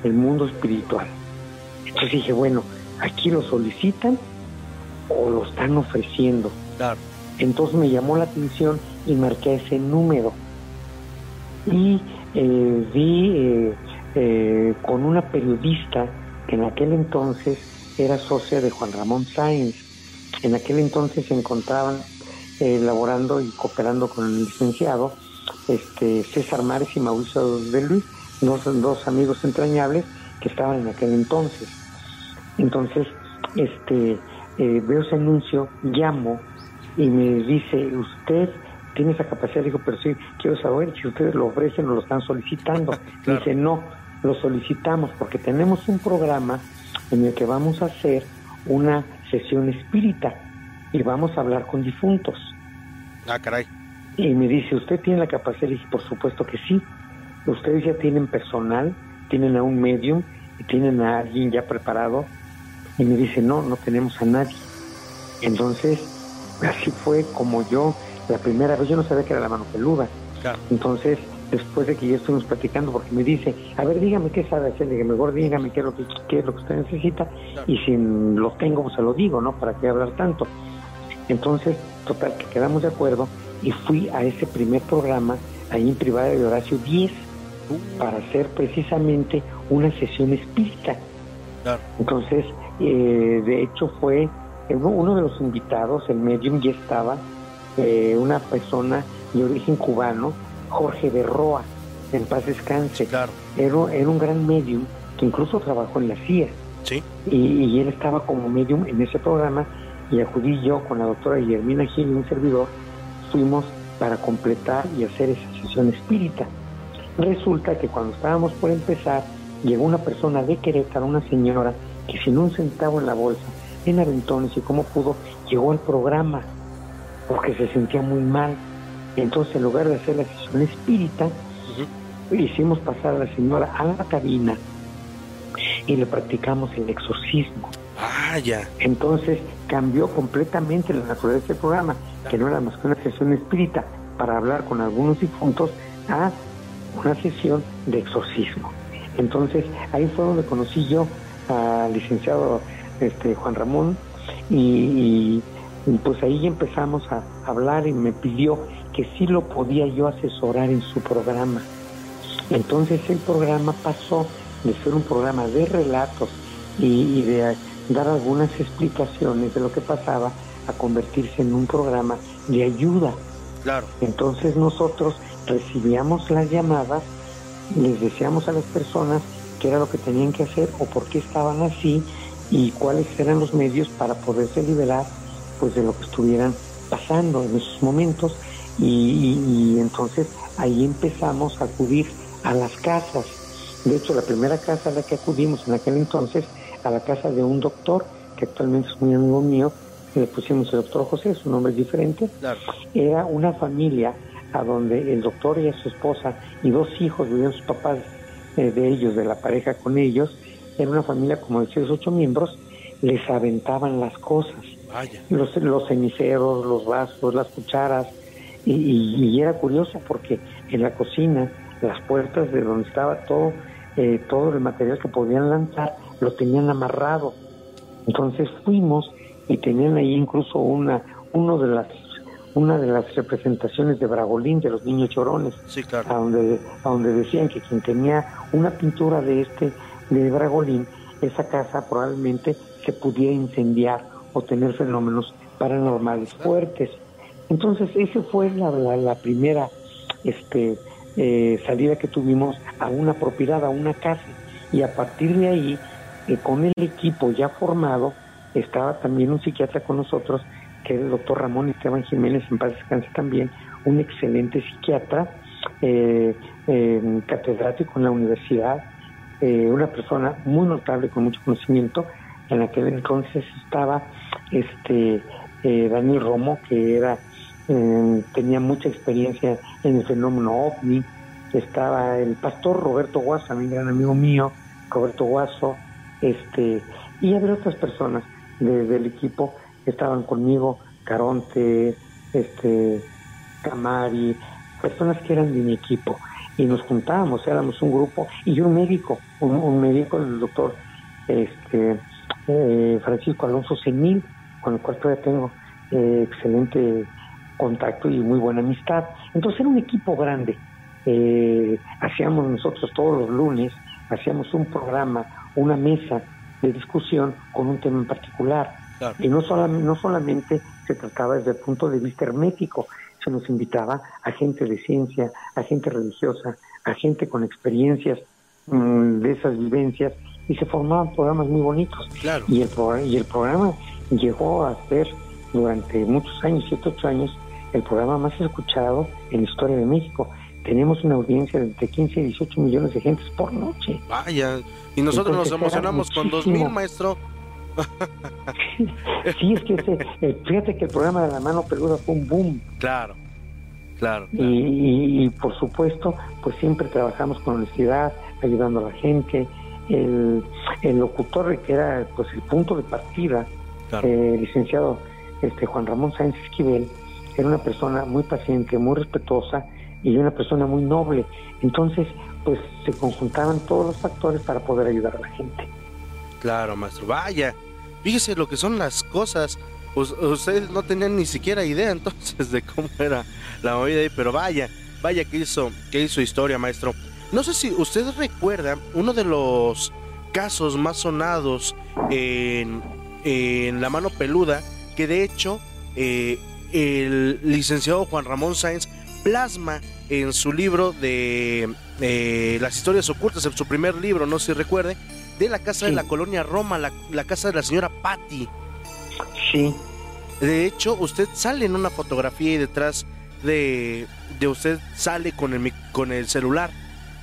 el mundo espiritual. Entonces dije, bueno, aquí lo solicitan o lo están ofreciendo. Entonces me llamó la atención y marqué ese número. Y eh, vi eh, eh, con una periodista que en aquel entonces era socia de Juan Ramón Sáenz. En aquel entonces se encontraban elaborando y cooperando con el licenciado este, César Mares y Mauricio de Luis, dos, dos amigos entrañables que estaban en aquel entonces. Entonces, este, eh, veo ese anuncio, llamo y me dice, usted tiene esa capacidad, digo, pero sí, quiero saber si ustedes lo ofrecen o lo están solicitando. Dice, no, lo solicitamos porque tenemos un programa en el que vamos a hacer una sesión espírita y vamos a hablar con difuntos. Ah, caray. Y me dice, ¿usted tiene la capacidad? Y dije, por supuesto que sí. Ustedes ya tienen personal, tienen a un medium y tienen a alguien ya preparado y me dice, no, no tenemos a nadie. Entonces, así fue como yo, la primera vez, yo no sabía que era la mano peluda. Entonces, después de que ya estuvimos platicando, porque me dice, a ver, dígame qué sabe hacer, dígame, mejor dígame qué es lo que, qué es lo que usted necesita, y si lo tengo, pues se lo digo, ¿no? ¿Para qué hablar tanto? Entonces, total, que quedamos de acuerdo y fui a ese primer programa ahí en privada de Horacio 10 uh. para hacer precisamente una sesión espírita. Entonces, eh, de hecho fue eh, uno de los invitados, el medium ya estaba, eh, una persona de origen cubano, Jorge Berroa, en paz descanse. Claro. Era, era, un gran medium que incluso trabajó en la CIA. Sí. Y, él estaba como medium en ese programa y acudí yo con la doctora Guillermina Gil y un servidor, fuimos para completar y hacer esa sesión espírita. Resulta que cuando estábamos por empezar, llegó una persona de Querétaro, una señora, que sin un centavo en la bolsa, en Aventones y cómo pudo, llegó al programa porque se sentía muy mal. Entonces, en lugar de hacer la sesión espírita, hicimos pasar a la señora a la cabina y le practicamos el exorcismo. Ah, ya. Entonces cambió completamente la naturaleza del programa, que no era más que una sesión espírita para hablar con algunos difuntos, a una sesión de exorcismo. Entonces ahí fue donde conocí yo al licenciado este, Juan Ramón y, pues ahí empezamos a hablar y me pidió que sí lo podía yo asesorar en su programa. Entonces el programa pasó de ser un programa de relatos y, de dar algunas explicaciones de lo que pasaba a convertirse en un programa de ayuda. Claro. Entonces nosotros recibíamos las llamadas, les decíamos a las personas qué era lo que tenían que hacer o por qué estaban así y cuáles eran los medios para poderse liberar pues de lo que estuvieran pasando en esos momentos y, entonces ahí empezamos a acudir a las casas. De hecho, la primera casa a la que acudimos en aquel entonces, a la casa de un doctor, que actualmente es muy amigo mío, le pusimos el doctor José, su nombre es diferente, era una familia a donde el doctor y su esposa y dos hijos vivían sus papás eh, de ellos, de la pareja con ellos, era una familia como de seis, ocho miembros, les aventaban las cosas. Los, los ceniceros, los vasos, las cucharas. Y, era curioso porque en la cocina, las puertas de donde estaba todo, eh, todo el material que podían lanzar, lo tenían amarrado. Entonces fuimos y tenían ahí incluso una, uno de las una de las representaciones de Bragolín, de los niños chorones, a, donde, a donde decían que quien tenía una pintura de este, de Bragolín, esa casa probablemente se pudiera incendiar o tener fenómenos paranormales fuertes. Entonces, esa fue la, la, primera este, eh, salida que tuvimos a una propiedad, a una casa. Y a partir de ahí, eh, con el equipo ya formado, estaba también un psiquiatra con nosotros que es el doctor Ramón Esteban Jiménez, en paz descanse también, un excelente psiquiatra, eh, catedrático en la universidad, eh, una persona muy notable con mucho conocimiento. En aquel entonces estaba este Daniel Romo, que era tenía mucha experiencia en el fenómeno ovni, estaba el pastor Roberto Guaso, mi gran amigo mío, Roberto Guaso, este, y había otras personas del equipo que estaban conmigo, Caronte, este, Camari, personas que eran de mi equipo, y nos juntábamos, éramos un grupo, y un médico, un, médico, el doctor este, eh, Francisco Alonso Senil, con el cual todavía tengo eh, excelente contacto y muy buena amistad. Entonces era un equipo grande. Eh, hacíamos nosotros todos los lunes, hacíamos un programa, una mesa de discusión con un tema en particular. Y no, solamente, no solamente se trataba desde el punto de vista hermético, se nos invitaba a gente de ciencia, a gente religiosa, a gente con experiencias mm, de esas vivencias y se formaban programas muy bonitos. Y, el, y el programa llegó a ser durante muchos años, siete, ocho años, el programa más escuchado en la historia de México. Tenemos una audiencia de entre 15 y 18 millones de gentes por noche. Vaya, y nosotros nos emocionamos con dos mil, maestro. *laughs* sí, es que ese, eh, fíjate que el programa de la mano peluda fue un boom. Claro, claro. Y, por supuesto, pues siempre trabajamos con honestidad, ayudando a la gente. El, el locutor que era pues el punto de partida, eh, licenciado este Juan Ramón Sáenz Esquivel, era una persona muy paciente, muy respetuosa y una persona muy noble. Entonces, pues se conjuntaban todos los factores para poder ayudar a la gente. Claro, maestro. Vaya, fíjese lo que son las cosas. Ustedes no tenían ni siquiera idea *laughs* entonces de cómo era la movida ahí, pero vaya, vaya que hizo, que hizo historia, maestro. No sé si usted recuerda uno de los casos más sonados en, en La Mano Peluda, que de hecho eh, el licenciado Juan Ramón Sáenz plasma en su libro de las historias ocultas, en su primer libro, no sé si recuerde, de la casa de la colonia Roma, la, casa de la señora Patty. Sí. De hecho, usted sale en una fotografía y detrás de, de usted sale con el, con el celular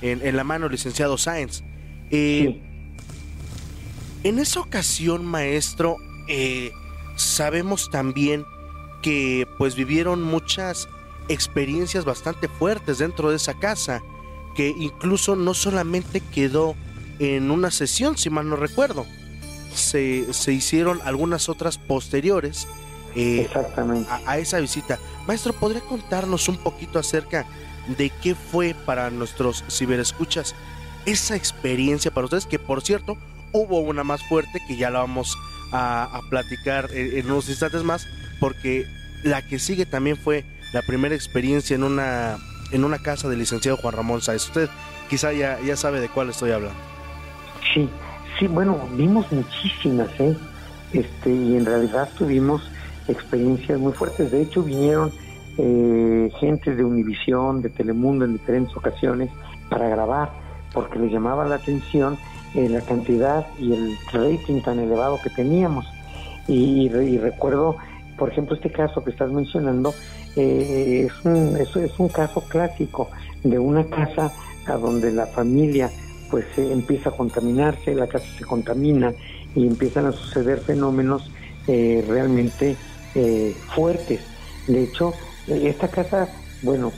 en, la mano, licenciado Sáenz. Eh, en esa ocasión, maestro, eh, sabemos también que pues vivieron muchas experiencias bastante fuertes dentro de esa casa, que incluso no solamente quedó en una sesión, si mal no recuerdo, se, hicieron algunas otras posteriores eh, A, esa visita. Maestro, ¿podría contarnos un poquito acerca de qué fue para nuestros ciberescuchas esa experiencia para ustedes? Que por cierto, hubo una más fuerte que ya la vamos a, platicar en unos instantes más, porque la que sigue también fue la primera experiencia en una, en una casa del licenciado Juan Ramón Sáez. Usted quizá ya, ya sabe de cuál estoy hablando. Sí, sí, bueno, vimos muchísimas, ¿eh? Este, y en realidad tuvimos experiencias muy fuertes. De hecho, vinieron eh, gente de Univisión, de Telemundo en diferentes ocasiones para grabar, porque les llamaba la atención eh, la cantidad y el rating tan elevado que teníamos. y recuerdo por ejemplo, este caso que estás mencionando eh, es, un, es, un caso clásico de una casa a donde la familia pues empieza a contaminarse, la casa se contamina y empiezan a suceder fenómenos eh, realmente eh, fuertes. De hecho, esta casa, bueno,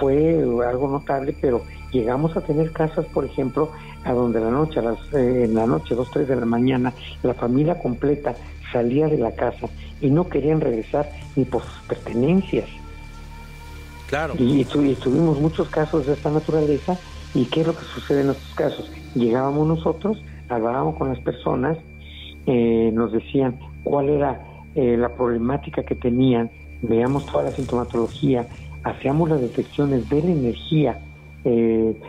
fue algo notable, pero llegamos a tener casas, por ejemplo, a donde la noche, a las, en la noche, dos, tres de la mañana, la familia completa salía de la casa y no querían regresar ni por sus pertenencias. Claro. Y, tuvimos muchos casos de esta naturaleza. ¿Y qué es lo que sucede en estos casos? Llegábamos nosotros, hablábamos con las personas, eh, nos decían cuál era eh, la problemática que tenían, veamos toda la sintomatología, hacíamos las detecciones de la energía, eh,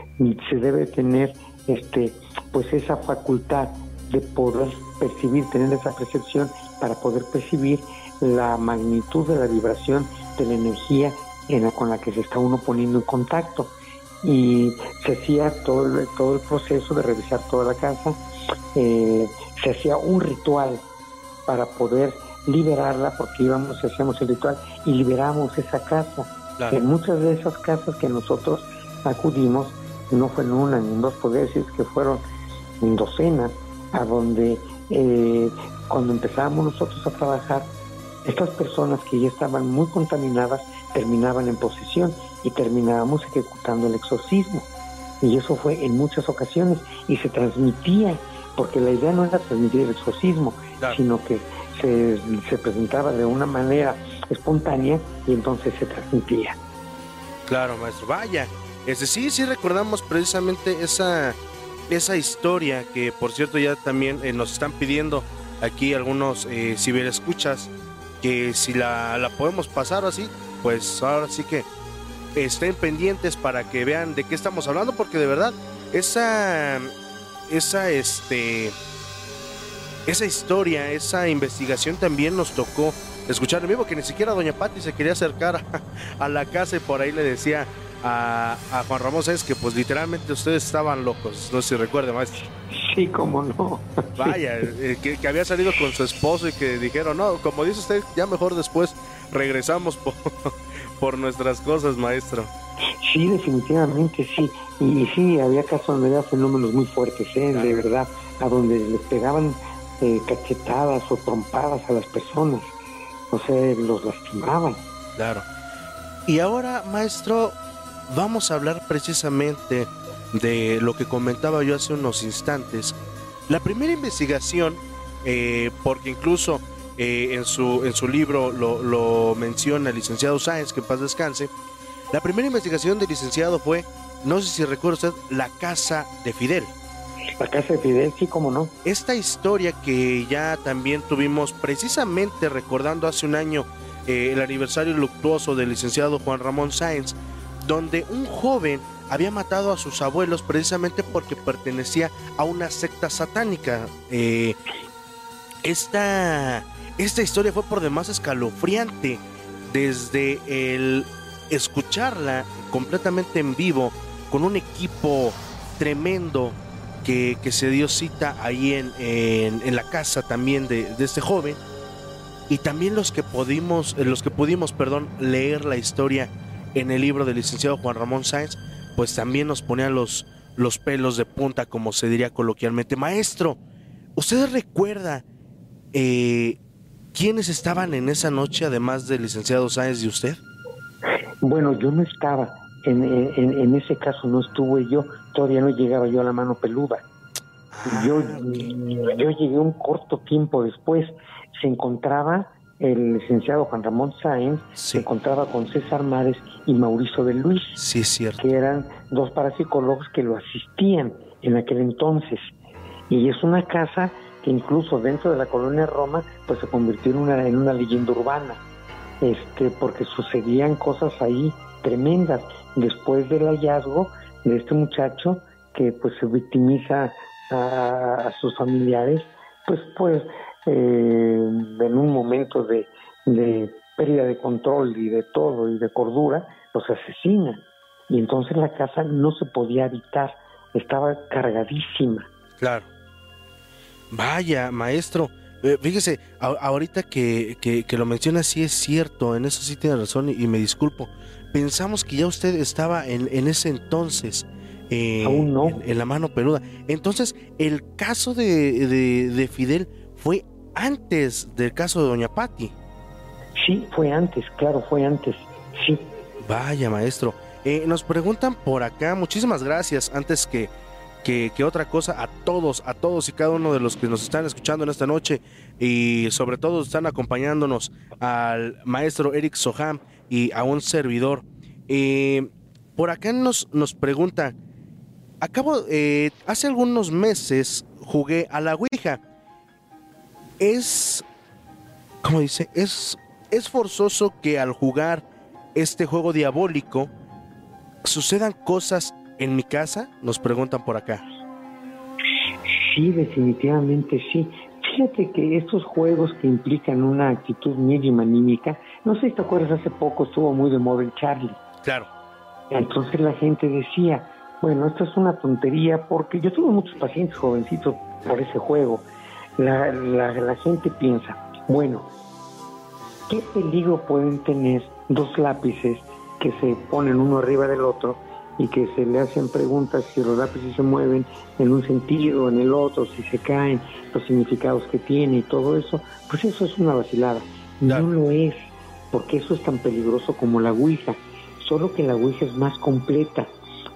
se debe tener este pues esa facultad de poder percibir, tener esa percepción para poder percibir la magnitud de la vibración de la energía en la, con la que se está uno poniendo en contacto. Y se hacía todo el, todo el proceso de revisar toda la casa, eh, se hacía un ritual para poder liberarla, porque íbamos, hacíamos el ritual y liberamos esa casa. En muchas de esas casas que nosotros acudimos, no fue en una ni en dos, poder decir que fueron en docenas, a donde eh, cuando empezábamos nosotros a trabajar, estas personas que ya estaban muy contaminadas terminaban en posesión y terminábamos ejecutando el exorcismo. Y eso fue en muchas ocasiones y se transmitía, porque la idea no era transmitir el exorcismo, sino que se, se presentaba de una manera espontánea y entonces se transmitía. Claro, maestro. Vaya, ese sí, sí recordamos precisamente esa, esa historia que, por cierto, ya también eh, nos están pidiendo aquí algunos eh, ciberescuchas que si la, la podemos pasar así, pues ahora sí que estén pendientes para que vean de qué estamos hablando, porque de verdad, esa, esa, este, esa historia, esa investigación también nos tocó escuchar en vivo, que ni siquiera Doña Patti se quería acercar *laughs* a, la casa y por ahí le decía a, Juan Ramón Sáenz que pues literalmente ustedes estaban locos, no sé si recuerda, maestro. Sí, cómo no. *laughs* Vaya, eh, que, había salido con su esposo y que dijeron, no, como dice usted, ya mejor después regresamos por, *laughs* por nuestras cosas, maestro. Sí, definitivamente sí. Y, sí, había casos donde había fenómenos muy fuertes, ¿eh? de verdad, a donde les pegaban eh, cachetadas o trompadas a las personas o sea, los lastimaban. Claro. Y ahora, maestro, vamos a hablar precisamente de lo que comentaba yo hace unos instantes. La primera investigación, eh, porque incluso eh, en, su, en su libro lo, menciona el licenciado Sáenz, que en paz descanse, la primera investigación del licenciado fue, no sé si recuerda usted, la casa de Fidel. La casa de Fidel, sí, cómo no. Esta historia que ya también tuvimos precisamente recordando hace un año eh, el aniversario luctuoso del licenciado Juan Ramón Sáenz, donde un joven había matado a sus abuelos precisamente porque pertenecía a una secta satánica. Eh, esta, esta historia fue por demás escalofriante desde el escucharla completamente en vivo con un equipo tremendo que, se dio cita ahí en, en, la casa también de, este joven y también los que pudimos, los que pudimos, perdón, leer la historia en el libro del licenciado Juan Ramón Sáenz, pues también nos ponían los, los pelos de punta, como se diría coloquialmente. Maestro, ¿usted recuerda eh, quiénes estaban en esa noche, además del licenciado Sáenz y usted? Bueno, yo no estaba, en, en, en, ese caso no estuve yo, todavía no llegaba yo a la mano peluda. Yo, yo llegué un corto tiempo después, se encontraba el licenciado Juan Ramón Sáenz, se encontraba con César Mares y Mauricio de Luis, sí, cierto. que eran dos parapsicólogos que lo asistían en aquel entonces. Y es una casa que incluso dentro de la colonia Roma, pues se convirtió en una, en una leyenda urbana, este, porque sucedían cosas ahí tremendas. Después del hallazgo, de este muchacho que pues se victimiza a, sus familiares, pues pues eh, en un momento de, de pérdida de control y de todo y de cordura, los asesina. Y entonces la casa no se podía habitar, estaba cargadísima. Claro. Vaya, maestro. Eh, fíjese, ahorita que, que, lo menciona, sí es cierto, en eso sí tiene razón y me disculpo pensamos que ya usted estaba en, en ese entonces. Eh, Aún no. En, la mano peluda. Entonces, el caso de, de, Fidel fue antes del caso de Doña Patti. Sí, fue antes, claro, fue antes. Sí. Vaya, maestro. Eh, nos preguntan por acá, muchísimas gracias. Antes que, que, que, otra cosa, a todos, a todos y cada uno de los que nos están escuchando en esta noche y sobre todo están acompañándonos al maestro Eric Soham y a un servidor. Eh, por acá nos, nos pregunta, acabo, eh, hace algunos meses jugué a la Ouija. Es, como dice, es, es forzoso que al jugar este juego diabólico sucedan cosas en mi casa, nos preguntan por acá. Sí, definitivamente sí. Fíjate que estos juegos que implican una actitud mínima anímica, no sé si te acuerdas, hace poco estuvo muy de moda el Charlie. Claro. Entonces la gente decía, bueno, esto es una tontería porque yo tuve muchos pacientes jovencitos por ese juego. La, la, la gente piensa, bueno, ¿qué peligro pueden tener dos lápices que se ponen uno arriba del otro y que se le hacen preguntas si los lápices se mueven en un sentido o en el otro, si se caen, los significados que tiene y todo eso, pues eso es una vacilada. No lo es, porque eso es tan peligroso como la Ouija, solo que la Ouija es más completa.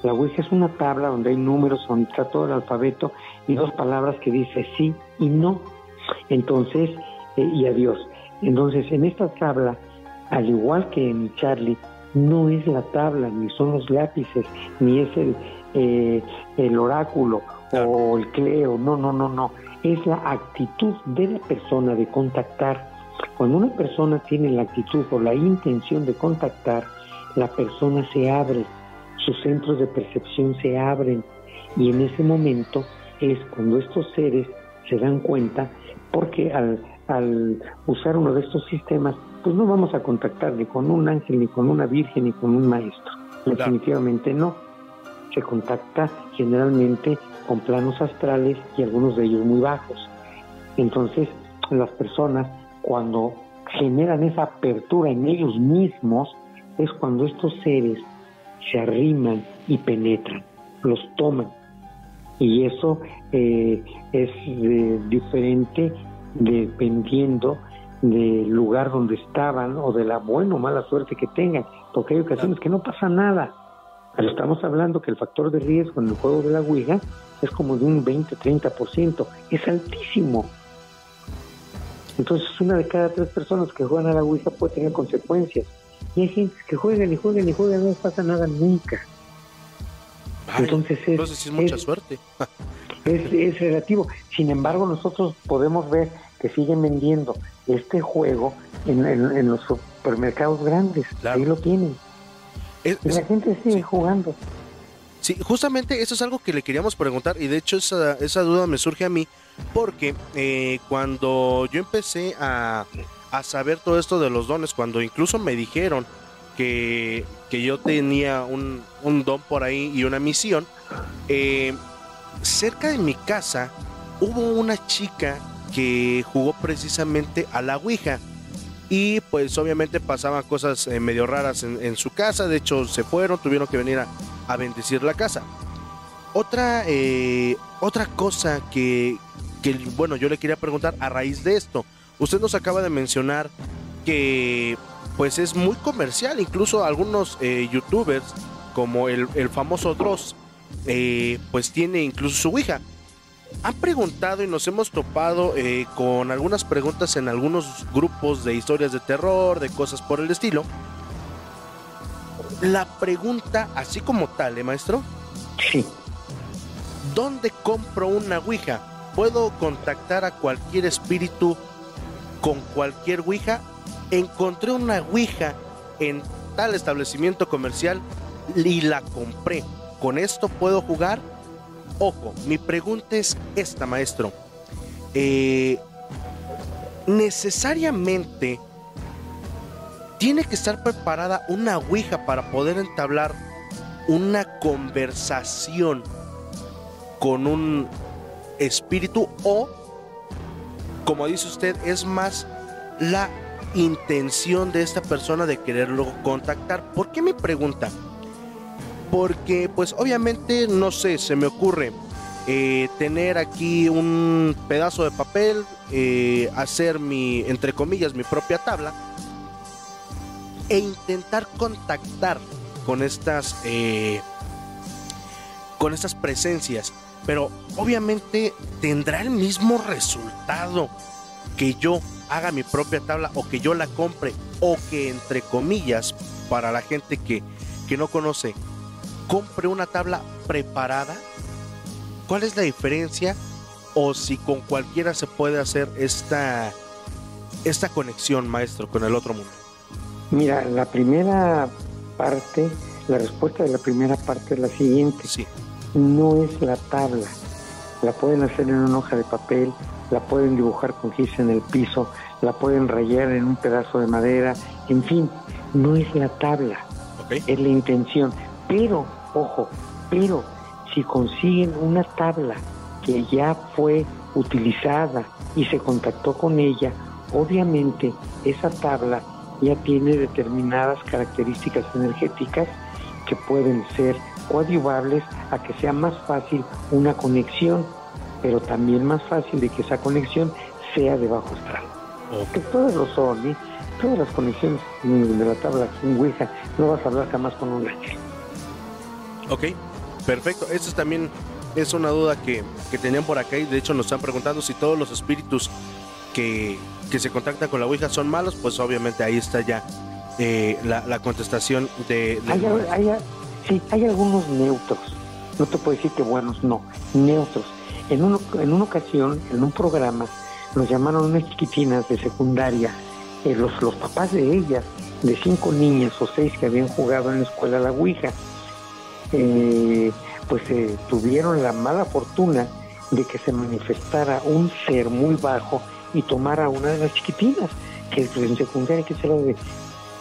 La Ouija es una tabla donde hay números, donde está todo el alfabeto y dos palabras que dice sí y no. Entonces, eh, y adiós. Entonces, en esta tabla, al igual que en Charlie, no es la tabla, ni son los lápices, ni es el, eh, el oráculo o el cleo, no, no, no, no. Es la actitud de la persona de contactar. Cuando una persona tiene la actitud o la intención de contactar, la persona se abre, sus centros de percepción se abren y en ese momento es cuando estos seres se dan cuenta porque al, al usar uno de estos sistemas, pues no vamos a contactar ni con un ángel, ni con una virgen, ni con un maestro. Definitivamente no. Se contacta generalmente con planos astrales y algunos de ellos muy bajos. Entonces, las personas cuando generan esa apertura en ellos mismos, es cuando estos seres se arriman y penetran, los toman. Y eso eh, es eh, diferente dependiendo del lugar donde estaban o de la buena o mala suerte que tengan, porque hay ocasiones que no pasa nada. Pero estamos hablando que el factor de riesgo en el juego de la Ouija es como de un 20-30%, es altísimo. Entonces una de cada tres personas que juegan a la Ouija puede tener consecuencias. Y hay gente que juegan y juegan y juegan, no pasa nada nunca. entonces es, mucha suerte. *laughs* es, es relativo. Sin embargo, nosotros podemos ver que siguen vendiendo este juego en, los supermercados grandes. Ahí lo tienen. y la gente sigue jugando. Sí, justamente eso es algo que le queríamos preguntar y de hecho esa, esa duda me surge a mí porque eh, cuando yo empecé a, a, saber todo esto de los dones, cuando incluso me dijeron que, que yo tenía un, un, don por ahí y una misión, eh, cerca de mi casa hubo una chica que jugó precisamente a la Ouija. Y pues obviamente pasaban cosas eh, medio raras en, su casa. De hecho, se fueron, tuvieron que venir a, bendecir la casa. Otra, eh, otra cosa que, que, bueno, yo le quería preguntar a raíz de esto. Usted nos acaba de mencionar que pues es muy comercial. Incluso algunos eh, youtubers, como el, el famoso Dross, pues tiene incluso su Ouija han preguntado y nos hemos topado eh, con algunas preguntas en algunos grupos de historias de terror, de cosas por el estilo. La pregunta, así como tal, ¿eh, maestro? Sí. ¿Dónde compro una Ouija? ¿Puedo contactar a cualquier espíritu con cualquier Ouija? Encontré una Ouija en tal establecimiento comercial y la compré. ¿Con esto puedo jugar? Ojo, mi pregunta es esta, maestro. Eh, necesariamente tiene que estar preparada una Ouija para poder entablar una conversación con un espíritu o, como dice usted, es más la intención de esta persona de quererlo contactar. ¿Por qué me pregunta? porque pues obviamente no sé, se me ocurre eh, tener aquí un pedazo de papel, eh, hacer mi, entre comillas, mi propia tabla e intentar contactar con estas, eh, con estas presencias. Pero obviamente tendrá el mismo resultado que yo haga mi propia tabla o que yo la compre o que entre comillas para la gente que, que no conoce compre una tabla preparada? ¿Cuál es la diferencia? O si con cualquiera se puede hacer esta, esta conexión, maestro, con el otro mundo. Mira, la primera parte, la respuesta de la primera parte es la siguiente. Sí. No es la tabla. La pueden hacer en una hoja de papel, la pueden dibujar con gis en el piso, la pueden rayar en un pedazo de madera, en fin, no es la tabla, es la intención. Pero Ojo, pero si consiguen una tabla que ya fue utilizada y se contactó con ella, obviamente esa tabla ya tiene determinadas características energéticas que pueden ser coadyuvables a que sea más fácil una conexión, pero también más fácil de que esa conexión sea de bajo astral. Que todos lo son, ¿eh? todas las conexiones de la tabla sin Ouija, no vas a hablar jamás con un ángel. Ok, perfecto. Eso también es una duda que, que, tenían por acá y de hecho nos están preguntando si todos los espíritus que, que se contactan con la Ouija son malos, pues obviamente ahí está ya eh, la, la, contestación de... Hay, hay, sí, hay algunos neutros, no te puedo decir que buenos, no, neutros. En, uno, en una ocasión, en un programa, nos llamaron unas chiquitinas de secundaria, eh, los, los papás de ellas, de cinco niñas o seis que habían jugado en la escuela la Ouija, eh, pues eh, tuvieron la mala fortuna de que se manifestara un ser muy bajo y tomara a una de las chiquitinas, que en secundaria que será de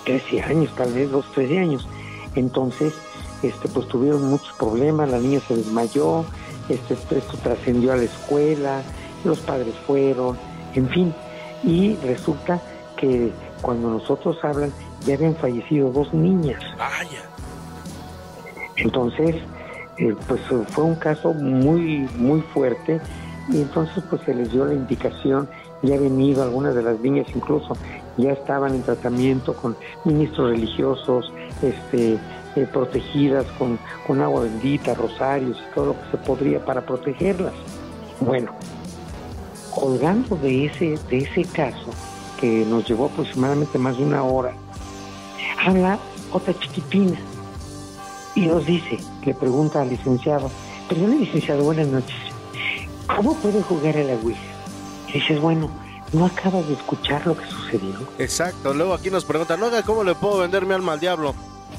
13 años, tal vez 2, 13 años. Entonces, este, pues tuvieron muchos problemas, la niña se desmayó, este, esto trascendió a la escuela, los padres fueron, en fin, y resulta que cuando nosotros hablan ya habían fallecido dos niñas. Vaya. Entonces, eh, pues fue un caso muy, muy fuerte y entonces pues se les dio la indicación, ya han venido algunas de las niñas incluso, ya estaban en tratamiento con ministros religiosos, este, eh, protegidas con, con agua bendita, rosarios y todo lo que se podría para protegerlas. Bueno, colgando de ese, de ese caso, que nos llevó aproximadamente más de una hora, habla otra chiquitina y nos dice, le pregunta al licenciado, perdón licenciado, buenas noches, ¿cómo puede jugar a la Ouija? Y dices, bueno, ¿no acabas de escuchar lo que sucedió? Exacto, luego aquí nos preguntan, ¿cómo le puedo vender mi alma al diablo?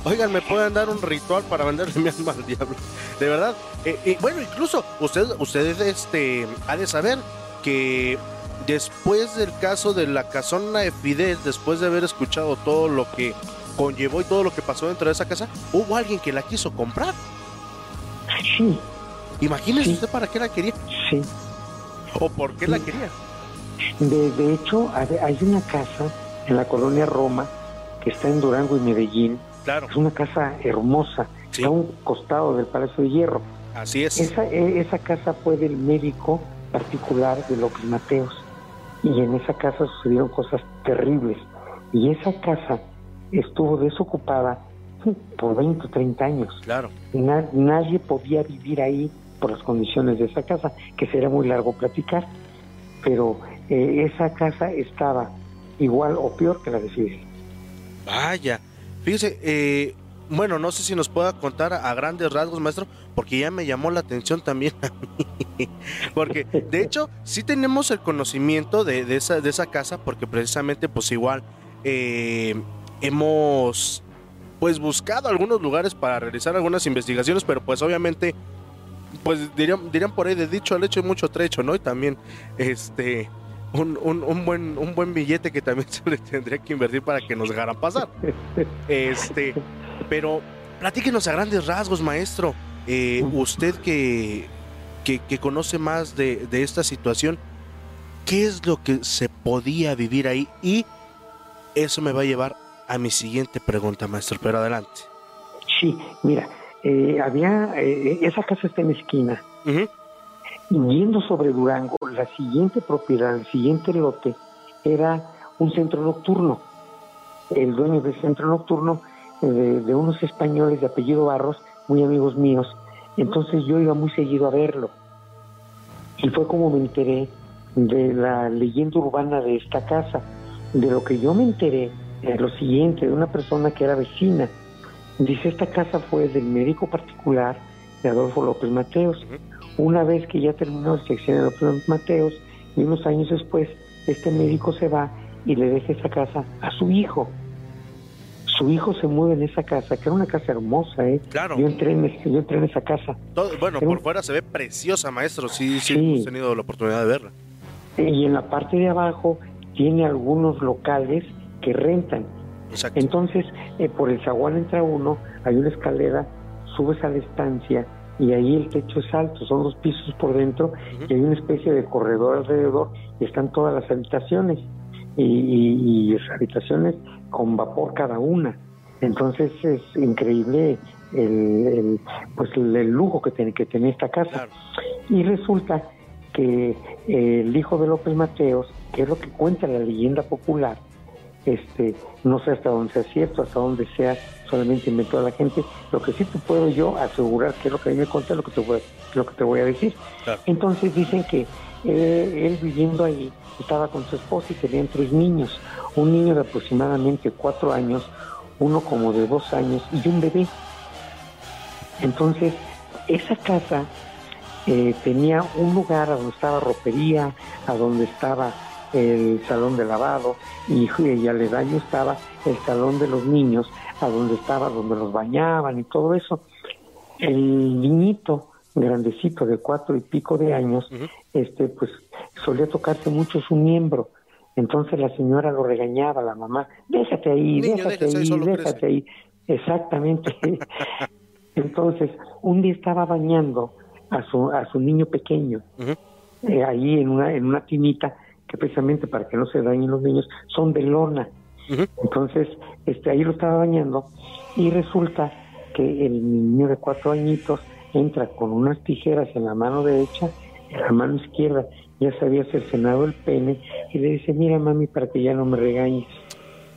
Oigan, ¿me pueden dar un ritual para venderle mi alma al diablo? De verdad. Eh, y bueno, incluso usted, usted este, ha de saber que después del caso de la casona de Fidel, después de haber escuchado todo lo que conllevó y todo lo que pasó dentro de esa casa, hubo alguien que la quiso comprar. Sí. Imagínese usted para qué la quería. Sí. ¿O por qué la quería? De, de hecho, hay una casa en la colonia Roma que está en Durango y Medellín. Claro. Es una casa hermosa, Sí. está a un costado del Palacio de Hierro. Así es. Esa, e- esa casa fue del médico particular de López Mateos. Y en esa casa sucedieron cosas terribles. Y esa casa estuvo desocupada por 20 o 30 años. Claro. Na- nadie podía vivir ahí por las condiciones de esa casa, que sería muy largo platicar. Pero eh, esa casa estaba igual o peor que la de Fidel. Vaya. Fíjese, eh, bueno, no sé si nos pueda contar a, grandes rasgos, maestro, porque ya me llamó la atención también *laughs* a mí. Porque, de hecho, sí tenemos el conocimiento de, de esa, de esa casa, porque precisamente, pues igual, eh, hemos, pues, buscado algunos lugares para realizar algunas investigaciones, pero pues obviamente, pues dirían, dirían por ahí, de dicho al hecho hay mucho trecho, ¿no? Y también, este... Un, un, un buen un buen billete que también *laughs* se le tendría que invertir para que nos dejaran pasar. *laughs* Este, pero platíquenos a grandes rasgos, maestro. Eh, usted que, que, que conoce más de, de esta situación, ¿qué es lo que se podía vivir ahí? Y eso me va a llevar a mi siguiente pregunta, maestro, pero adelante. Sí, mira, eh, había, eh, esa casa está en la esquina. Y Yendo sobre Durango, la siguiente propiedad, el siguiente lote, era un centro nocturno. El dueño del centro nocturno, eh, de, unos españoles de apellido Barros, muy amigos míos. Entonces yo iba muy seguido a verlo. Y fue como me enteré de la leyenda urbana de esta casa. De lo que yo me enteré, es lo siguiente, de una persona que era vecina. Dice, esta casa fue del médico particular de Adolfo López Mateos. Una vez que ya terminó el sexenio de Mateos, y unos años después, este médico se va y le deja esa casa a su hijo. Su hijo se mueve en esa casa, que era una casa hermosa, ¿eh? Claro. Yo entré en, ese- yo entré en esa casa. Todo- bueno, Era por un- fuera se ve preciosa, maestro. Sí, sí, Sí. hemos tenido la oportunidad de verla. Y en la parte de abajo tiene algunos locales que rentan. Exacto. Entonces, eh, por el zaguán entra uno, hay una escalera, subes a la estancia y ahí el techo es alto, son dos pisos por dentro y hay una especie de corredor alrededor y están todas las habitaciones y, y- y habitaciones con vapor cada una. Entonces es increíble el, pues el, lujo que tiene que tener esta casa. Y resulta que el hijo de López Mateos, que es lo que cuenta la leyenda popular, este, no sé hasta dónde sea cierto, hasta dónde sea solamente inventó a la gente, lo que sí te puedo yo asegurar que es lo que a mí me cuenta, lo que te voy, lo que te voy a decir. Entonces dicen que eh, él viviendo ahí estaba con su esposa y tenían tres niños, un niño de aproximadamente cuatro años, uno como de dos años y un bebé. Entonces, esa casa eh, tenía un lugar a donde estaba ropería, a donde estaba el salón de lavado y, y aledaño estaba el salón de los niños, a donde estaba, donde los bañaban y todo eso. El niñito grandecito de cuatro y pico de años, este, pues solía tocarse mucho su miembro. Entonces la señora lo regañaba, la mamá, déjate ahí, déjate ahí, déjate ahí. Exactamente. *laughs* Entonces, un día estaba bañando a su, a su niño pequeño, eh, ahí en una, en una tinita, que precisamente para que no se dañen los niños, son de lona. Entonces, este, ahí lo estaba bañando y resulta que el niño de cuatro añitos entra con unas tijeras en la mano derecha, en la mano izquierda ya se había cercenado el pene y le dice, mira mami, para que ya no me regañes.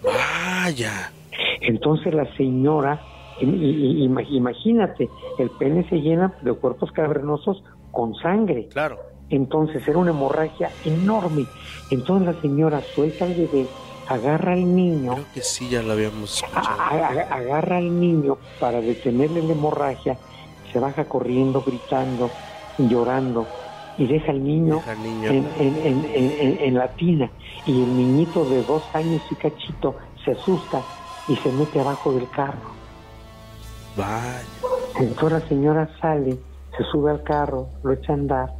Vaya. Entonces la señora, imagínate, el pene se llena de cuerpos cavernosos con sangre. Claro. Entonces era una hemorragia enorme. Entonces la señora suelta al bebé, agarra al niño. Creo que sí, ya lo habíamos escuchado. agarra al niño para detenerle la hemorragia se baja corriendo, gritando, llorando y deja al niño, En, en, la tina y el niñito de dos años y cachito se asusta y se mete abajo del carro. Vaya. Entonces la señora sale, se sube al carro, lo echa a andar,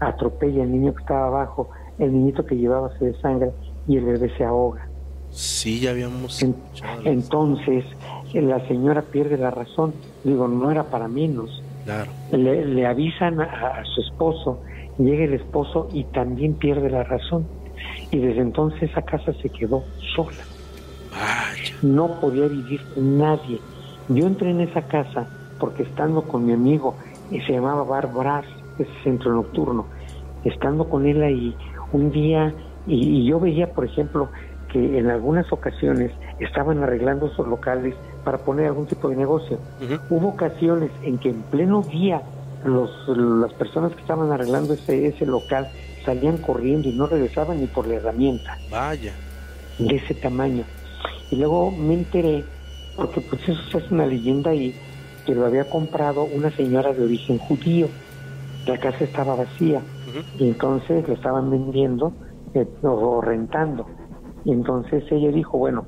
atropella al niño que estaba abajo, el niñito que llevaba se sangre y el bebé se ahoga. Sí, ya habíamos. entonces la señora pierde la razón Digo, no era para menos. Claro. Le, avisan a, su esposo, llega el esposo y también pierde la razón. Y desde entonces esa casa se quedó sola. No podía vivir nadie. Yo entré en esa casa porque estando con mi amigo, y se llamaba Bar ese centro nocturno, estando con él ahí, un día, y, y yo veía, por ejemplo, que en algunas ocasiones estaban arreglando esos locales para poner algún tipo de negocio. Hubo ocasiones en que en pleno día los, las personas que estaban arreglando ese, ese local salían corriendo y no regresaban ni por la herramienta. Vaya. De ese tamaño. Y luego me enteré, porque pues eso es una leyenda ahí, que lo había comprado una señora de origen judío. La casa estaba vacía. Y entonces lo estaban vendiendo eh, o rentando. Y entonces ella dijo, bueno,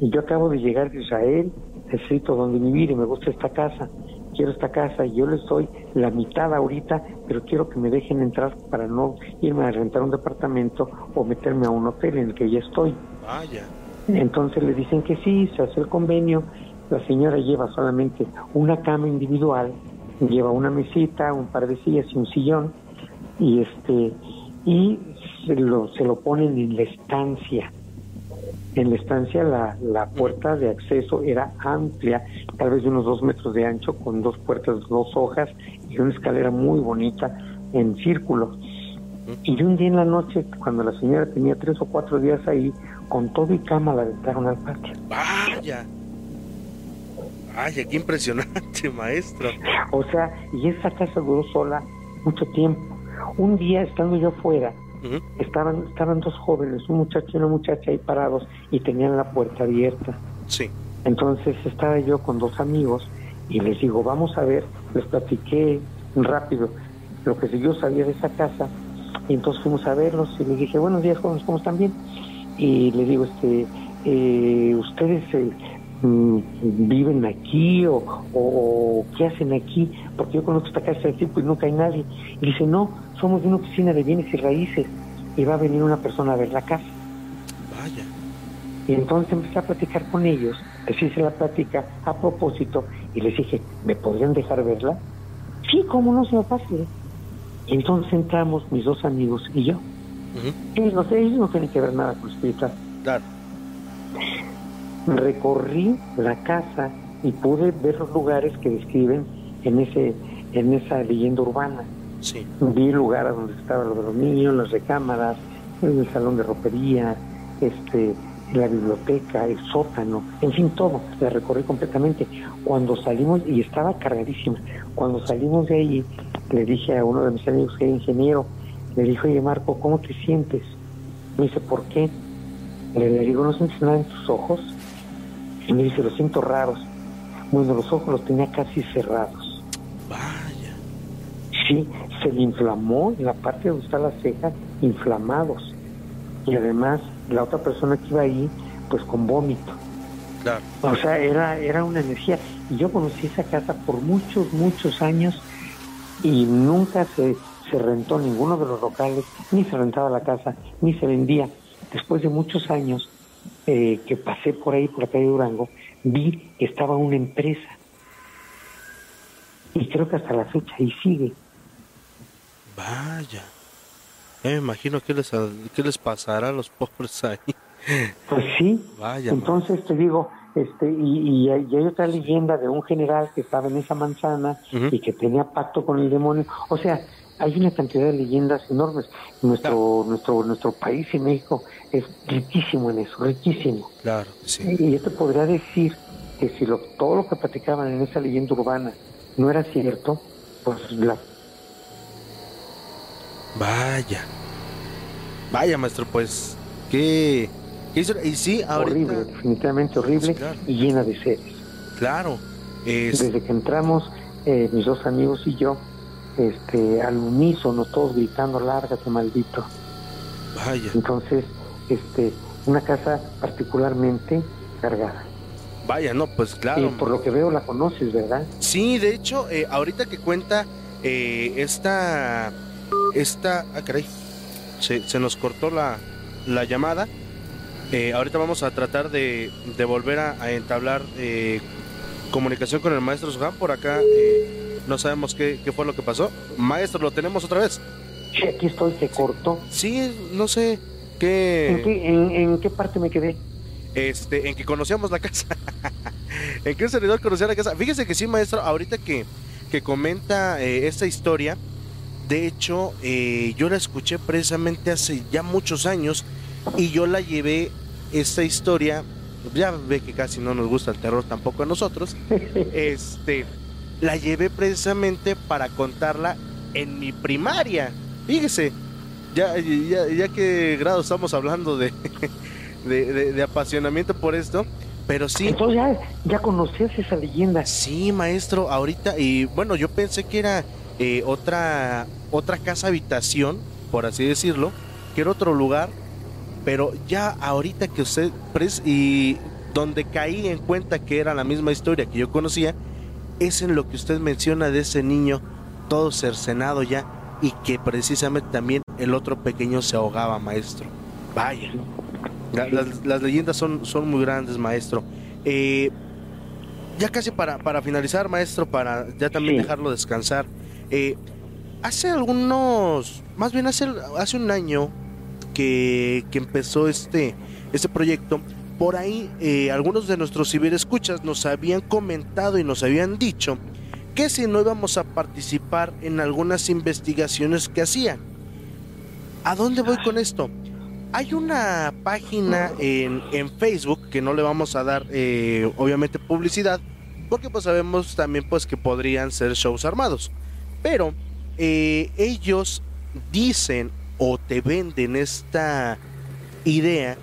yo acabo de llegar de Israel, necesito donde vivir y me gusta esta casa, quiero esta casa y yo les doy la mitad ahorita, pero quiero que me dejen entrar para no irme a rentar un departamento o meterme a un hotel en el que ya estoy. Vaya. Entonces le dicen que sí, se hace el convenio, la señora lleva solamente una cama individual, lleva una mesita, un par de sillas y un sillón, y este y se lo, se lo ponen en la estancia en la estancia la, la puerta de acceso era amplia, tal vez de unos dos metros de ancho, con dos puertas, dos hojas y una escalera muy bonita en círculo. Y un día en la noche, cuando la señora tenía tres o cuatro días ahí, con todo y cama la aventaron al patio. Vaya. Vaya, qué impresionante, *laughs* maestro. O sea, y esa casa duró sola mucho tiempo. Un día, estando yo fuera, estaban, estaban dos jóvenes, un muchacho y una muchacha ahí parados y tenían la puerta abierta. Sí. Entonces estaba yo con dos amigos y les digo, vamos a ver, les platiqué rápido lo que yo sabía de esa casa y entonces fuimos a verlos y les dije, buenos días, jóvenes, ¿cómo están bien? Y les digo, este, eh, ustedes eh, mm, viven aquí o, o, qué hacen aquí, porque yo conozco esta casa de tipo y nunca hay nadie. Y dice, no, somos de una oficina de bienes y raíces y va a venir una persona a ver la casa. Vaya. Y entonces empecé a platicar con ellos, les hice la plática a propósito y les dije, ¿me podrían dejar verla? Sí, ¿cómo no se me pase? Y entonces entramos mis dos amigos y yo. ellos, no, ellos no tienen que ver nada con espiritual. Claro. recorrí la casa y pude ver los lugares que describen en ese en esa leyenda urbana. Sí. Vi el lugar a donde estaban los niños, las recámaras, el salón de ropería, este, la biblioteca, el sótano, en fin, todo. La recorrí completamente. Cuando salimos, y estaba cargadísima, cuando salimos de ahí, le dije a uno de mis amigos que era ingeniero, le dije, oye Marco, ¿cómo te sientes? Me dice, ¿por qué? Le, le digo, ¿no sientes nada en tus ojos? Y me dice, los siento raros. Bueno, los ojos los tenía casi cerrados. Vaya. Sí, se le inflamó en la parte donde está la ceja, inflamados. Y además, la otra persona que iba ahí, pues con vómito. Claro. O sea, era, era una energía. Y yo conocí esa casa por muchos, muchos años y nunca se, se rentó ninguno de los locales, ni se rentaba la casa, ni se vendía. Después de muchos años eh, que pasé por ahí, por la calle Durango, vi que estaba una empresa. Y creo que hasta la fecha ahí sigue. Vaya. Ya me imagino qué les, qué les pasará a los pobres ahí. *laughs* Pues sí. Vaya. Entonces te digo, este, y, y hay y hay otra leyenda de un general que estaba en esa manzana y que tenía pacto con el demonio. O sea, hay una cantidad de leyendas enormes. Nuestro, nuestro, nuestro país en México es riquísimo en eso, riquísimo. Claro, sí. Y yo te podría decir que si lo, todo lo que platicaban en esa leyenda urbana no era cierto, pues la Vaya. Vaya, maestro, pues. Qué. qué hizo- Y sí, ahorita. horrible, definitivamente horrible claro. y llena de seres. Claro. Es, Desde que entramos, eh, mis dos amigos y yo, este, al unísono, todos gritando, lárgate, maldito. vaya. Entonces, este, una casa particularmente cargada. Vaya, no, pues claro. Y por lo que veo la conoces, ¿verdad? Sí, de hecho, eh, ahorita que cuenta eh, esta. Esta. Ah, caray. Se, se nos cortó la, la llamada. Eh, ahorita vamos a tratar de, de volver a, a entablar eh, comunicación con el maestro Suhan. Por acá eh, no sabemos qué, qué fue lo que pasó. Maestro, lo tenemos otra vez. Sí, aquí estoy, se cortó. Sí, no sé ¿En qué. qué, en, en qué parte me quedé? Este, en que conocíamos la casa. *laughs* en que un servidor conocía la casa. Fíjese que sí, maestro, ahorita que, que comenta eh, esta historia, de hecho, eh, yo la escuché precisamente hace ya muchos años y yo la llevé, esta historia, ya ve que casi no nos gusta el terror tampoco a nosotros, *laughs* este, la llevé precisamente para contarla en mi primaria. Fíjese, ya, ya, ya que grado estamos hablando de, *laughs* de, de- de apasionamiento por esto, pero sí, Entonces ya, ya conocías esa leyenda. sí, maestro, ahorita, y bueno, yo pensé que era eh, otra, otra casa habitación, por así decirlo, que era otro lugar, pero ya ahorita que usted, pres- y donde caí en cuenta que era la misma historia que yo conocía, es en lo que usted menciona de ese niño todo cercenado ya y que precisamente también el otro pequeño se ahogaba, maestro. Vaya. La- las, las leyendas son, son muy grandes, maestro. Eh, ya casi para, para finalizar, maestro, para ya también Sí. dejarlo descansar. Eh, hace algunos, más bien hace, hace un año que, que empezó este, este proyecto, por ahí eh, algunos de nuestros ciberescuchas nos habían comentado y nos habían dicho que si no íbamos a participar en algunas investigaciones que hacían. ¿A dónde voy con esto? Hay una página en, en Facebook que no le vamos a dar eh, obviamente publicidad porque pues sabemos también pues que podrían ser shows armados. Pero eh, ellos dicen o te venden esta idea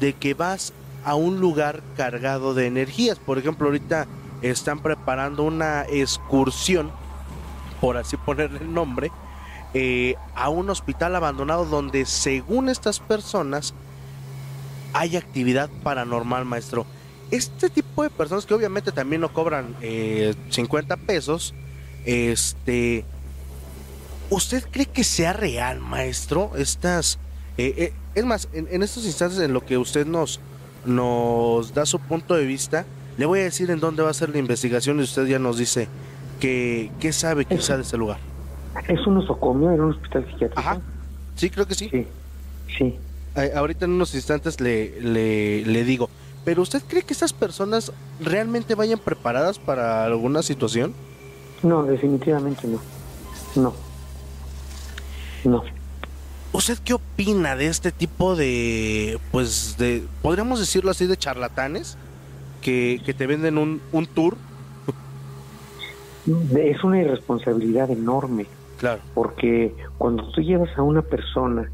de que vas a un lugar cargado de energías. Por ejemplo, ahorita están preparando una excursión, por así ponerle el nombre, eh, a un hospital abandonado donde según estas personas hay actividad paranormal, maestro. Este tipo de personas que obviamente también no cobran eh, 50 pesos, este, ¿usted cree que sea real, maestro? Estas, eh, eh, es más, en, en estos instantes en lo que usted nos, nos da su punto de vista, le voy a decir en dónde va a ser la investigación y usted ya nos dice que, qué sabe quizá de ese lugar. ¿Es un nosocomio? ¿Era un hospital psiquiátrico? Ajá, sí, creo que sí. Sí, sí. Eh, ahorita en unos instantes le, le, le digo. pero ¿usted cree que estas personas realmente vayan preparadas para alguna situación? No, definitivamente no. No. No. ¿Usted qué opina de este tipo de, pues, de, podríamos decirlo así, de charlatanes que, que te venden un, un tour? Es una irresponsabilidad enorme. Claro. Porque cuando tú llevas a una persona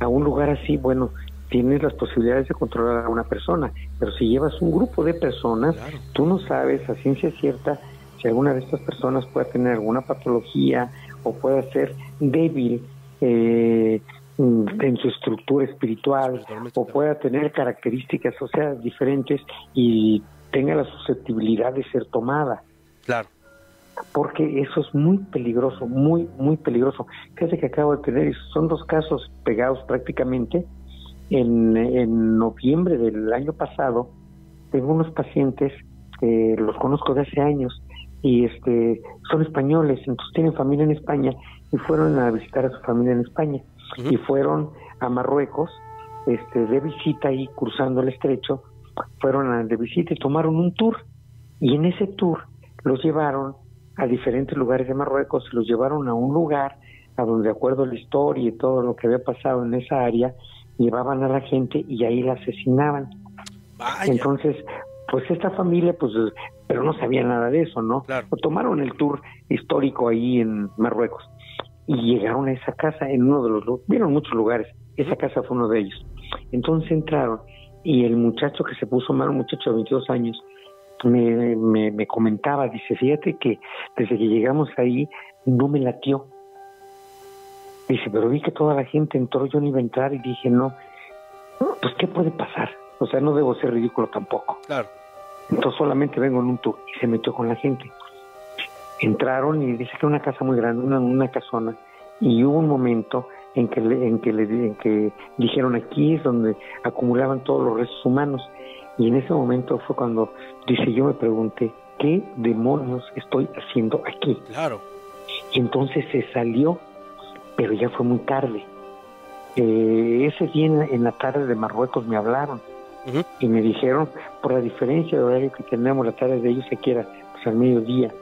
a un lugar así, bueno, tienes las posibilidades de controlar a una persona, pero si llevas un grupo de personas, tú no sabes a ciencia cierta si alguna de estas personas puede tener alguna patología o puede ser débil eh, en su estructura espiritual o pueda tener características o sea diferentes y tenga la susceptibilidad de ser tomada. Claro. Porque eso es muy peligroso, muy, muy peligroso. Fíjate que acabo de tener, son dos casos pegados prácticamente. En, en noviembre del año pasado, tengo unos pacientes, eh, los conozco de hace años, y este son españoles, entonces tienen familia en España y fueron a visitar a su familia en España. Y fueron a Marruecos este de visita y cruzando el estrecho fueron a, de visita y tomaron un tour. Y en ese tour los llevaron a diferentes lugares de Marruecos, los llevaron a un lugar a donde de acuerdo a la historia y todo lo que había pasado en esa área llevaban a la gente y ahí la asesinaban. Entonces, pues esta familia, pues, pero no sabía nada de eso, ¿no? Claro. Tomaron el tour histórico ahí en Marruecos y llegaron a esa casa en uno de los, vieron muchos lugares, esa casa fue uno de ellos. Entonces entraron y el muchacho que se puso mal, un muchacho de 22 años, me, me, me comentaba, dice, fíjate que desde que llegamos ahí no me latió. Dice, pero vi que toda la gente entró, yo no iba a entrar y dije, no, pues ¿qué puede pasar? O sea, no debo ser ridículo tampoco. Claro. Entonces solamente vengo en un tour y se metió con la gente. Entraron y dice que era una casa muy grande, una, una casona, y hubo un momento en que, le, en, que le, en que dijeron aquí es donde acumulaban todos los restos humanos. Y en ese momento fue cuando, dice, yo me pregunté, ¿qué demonios estoy haciendo aquí? Claro. Y entonces se salió, pero ya fue muy tarde. Eh, ese día en, en la tarde de Marruecos me hablaron Y me dijeron, por la diferencia de horario que tenemos, la tarde de ellos se quiera, pues al mediodía,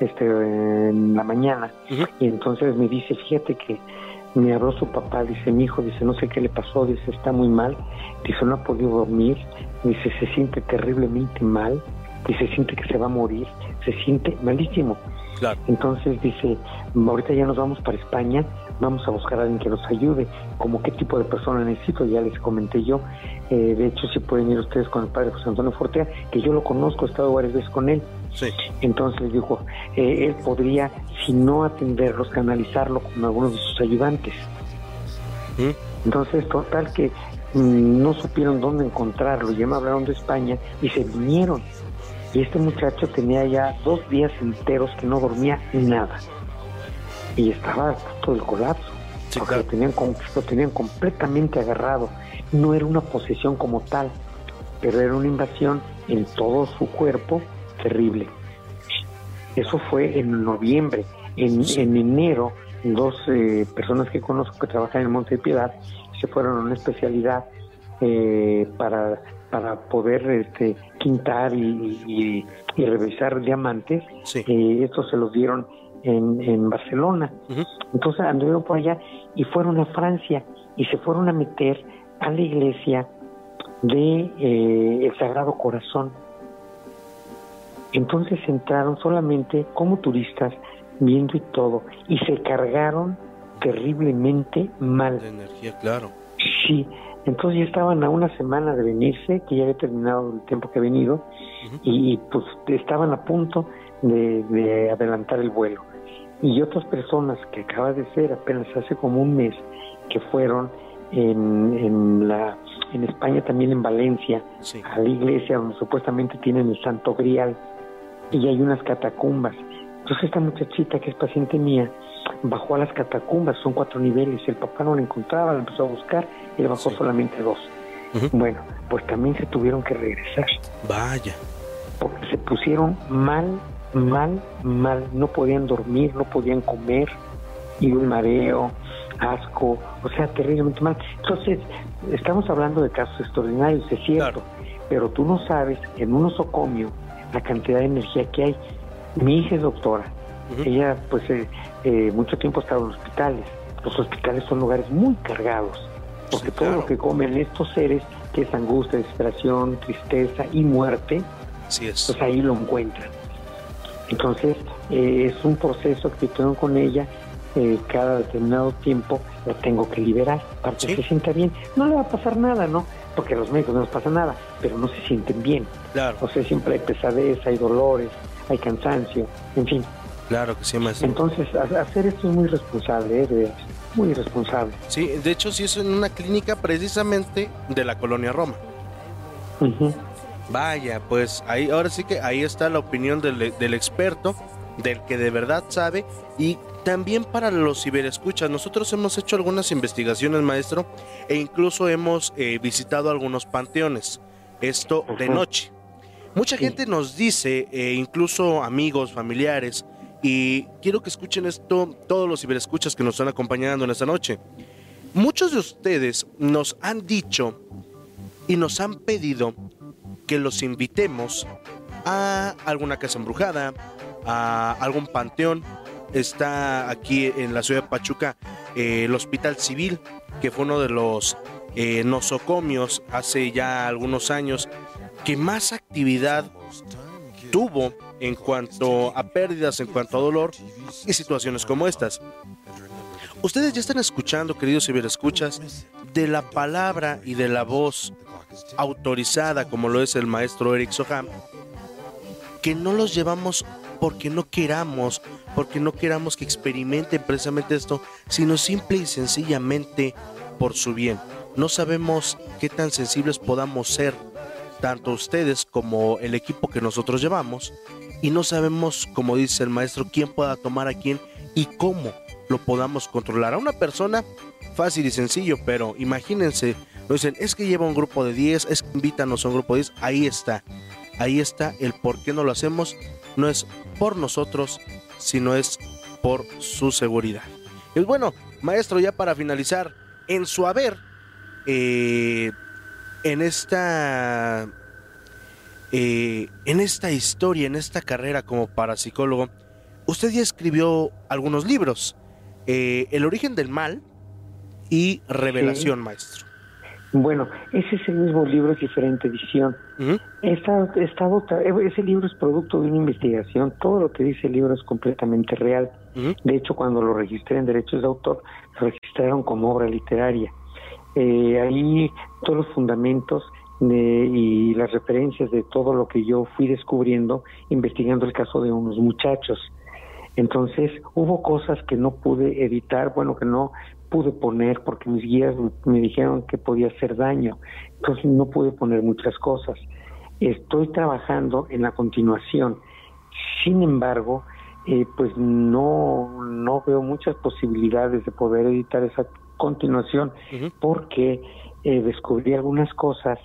este, en la mañana. Y entonces me dice, fíjate que me habló su papá, dice, mi hijo, dice, no sé qué le pasó, dice, está muy mal, dice, no ha podido dormir, dice, se siente terriblemente mal, dice, siente que se va a morir, se siente malísimo. Claro. Entonces dice, ahorita ya nos vamos para España, vamos a buscar a alguien que nos ayude, como qué tipo de persona necesito, ya les comenté yo, Eh, de hecho si pueden ir ustedes con el padre José Antonio Fortea, que yo lo conozco, he estado varias veces con él, Sí. entonces dijo, eh, él podría, si no atenderlos, canalizarlo con algunos de sus ayudantes. Ujú. Entonces, total que mm, no supieron dónde encontrarlo, ya me hablaron de España y se vinieron. Y este muchacho tenía ya dos días enteros que no dormía nada. Y estaba a punto del colapso, Sí, porque claro. lo, tenían, lo tenían completamente agarrado. No era una posesión como tal, pero era una invasión en todo su cuerpo terrible. Eso fue en noviembre. En, en enero, dos eh, personas que conozco que trabajan en Monte de Piedad se fueron a una especialidad eh, para, para poder este, quintar y, y- y revisar diamantes. Sí. Eh, estos se los dieron en, en Barcelona. Entonces anduvieron por allá y fueron a Francia y se fueron a meter a la iglesia de eh, el Sagrado Corazón. Entonces entraron solamente como turistas, viendo y todo, y se cargaron terriblemente mal. De energía, claro. Sí, entonces ya estaban a una semana de venirse, que ya había terminado el tiempo que ha venido, y, y, pues estaban a punto de, de adelantar el vuelo. Y otras personas que acaba de ser apenas hace como un mes, que fueron en, en, la, en España, también en Valencia, Sí. a la iglesia donde supuestamente tienen el Santo Grial, y hay unas catacumbas. Entonces esta muchachita que es paciente mía bajó a las catacumbas, son cuatro niveles, el papá no la encontraba, la empezó a buscar y le bajó Sí. solamente dos. Bueno, pues también se tuvieron que regresar, Vaya. porque se pusieron mal, mal, mal, no podían dormir, no podían comer, y un mareo, asco, o sea, terriblemente mal. Entonces, estamos hablando de casos extraordinarios, es cierto, pero tú no sabes en un osocomio la cantidad de energía que hay. Mi hija es doctora, ella pues eh, eh, mucho tiempo estaba en hospitales, los hospitales son lugares muy cargados, porque todo lo que comen estos seres, que es angustia, desesperación, tristeza y muerte, pues ahí lo encuentran. Entonces, eh, es un proceso que tengo con ella, eh, cada determinado tiempo la tengo que liberar para que se sienta bien. No le va a pasar nada, ¿no? Porque a los médicos no les pasa nada, pero no se sienten bien. Claro. O sea, siempre hay pesadez, hay dolores, hay cansancio, en fin. Claro que sí, maestro. Entonces, hacer esto es muy responsable, ¿eh? muy responsable. Sí, de hecho, sí es en una clínica precisamente de la colonia Roma. Vaya, pues ahí ahora sí que ahí está la opinión del, del experto, del que de verdad sabe y también para los ciberescuchas. Nosotros hemos hecho algunas investigaciones, maestro, e incluso hemos eh, visitado algunos panteones. Esto de noche. Mucha gente nos dice, eh, incluso amigos, familiares, y quiero que escuchen esto todos los ciberescuchas que nos están acompañando en esta noche. Muchos de ustedes nos han dicho y nos han pedido que los invitemos a alguna casa embrujada, a algún panteón. Está aquí en la ciudad de Pachuca eh, el Hospital Civil, que fue uno de los eh, nosocomios hace ya algunos años que más actividad tuvo en cuanto a pérdidas, en cuanto a dolor y situaciones como estas. Ustedes ya están escuchando, queridos ciberescuchas, de la palabra y de la voz autorizada como lo es el maestro Eric Soham, que no los llevamos porque no queramos, porque no queramos que experimenten precisamente esto, sino simple y sencillamente por su bien. No sabemos qué tan sensibles podamos ser, tanto ustedes como el equipo que nosotros llevamos, y no sabemos, como dice el maestro, quién pueda tomar a quién y cómo lo podamos controlar. A una persona fácil y sencillo, pero imagínense dicen, es que lleva un grupo de 10, es que invítanos a un grupo de 10. Ahí está. Ahí está el por qué no lo hacemos. No es por nosotros, sino es por su seguridad. Y bueno, maestro, ya para finalizar, en su haber, eh, en esta eh, en esta historia, en esta carrera como parapsicólogo, usted ya escribió algunos libros. Eh, el origen del mal y Revelación, maestro. Bueno, ese es el mismo libro, es diferente edición. ese libro es producto de una investigación, todo lo que dice el libro es completamente real. De hecho, cuando lo registré en derechos de autor, lo registraron como obra literaria. Eh, ahí todos los fundamentos y las referencias de todo lo que yo fui descubriendo investigando el caso de unos muchachos. Entonces hubo cosas que no pude editar, bueno, que no pude poner porque mis guías me dijeron que podía hacer daño. Entonces no pude poner muchas cosas. Estoy trabajando en la continuación. Sin embargo, eh, pues no, no veo muchas posibilidades de poder editar esa continuación porque eh, descubrí algunas cosas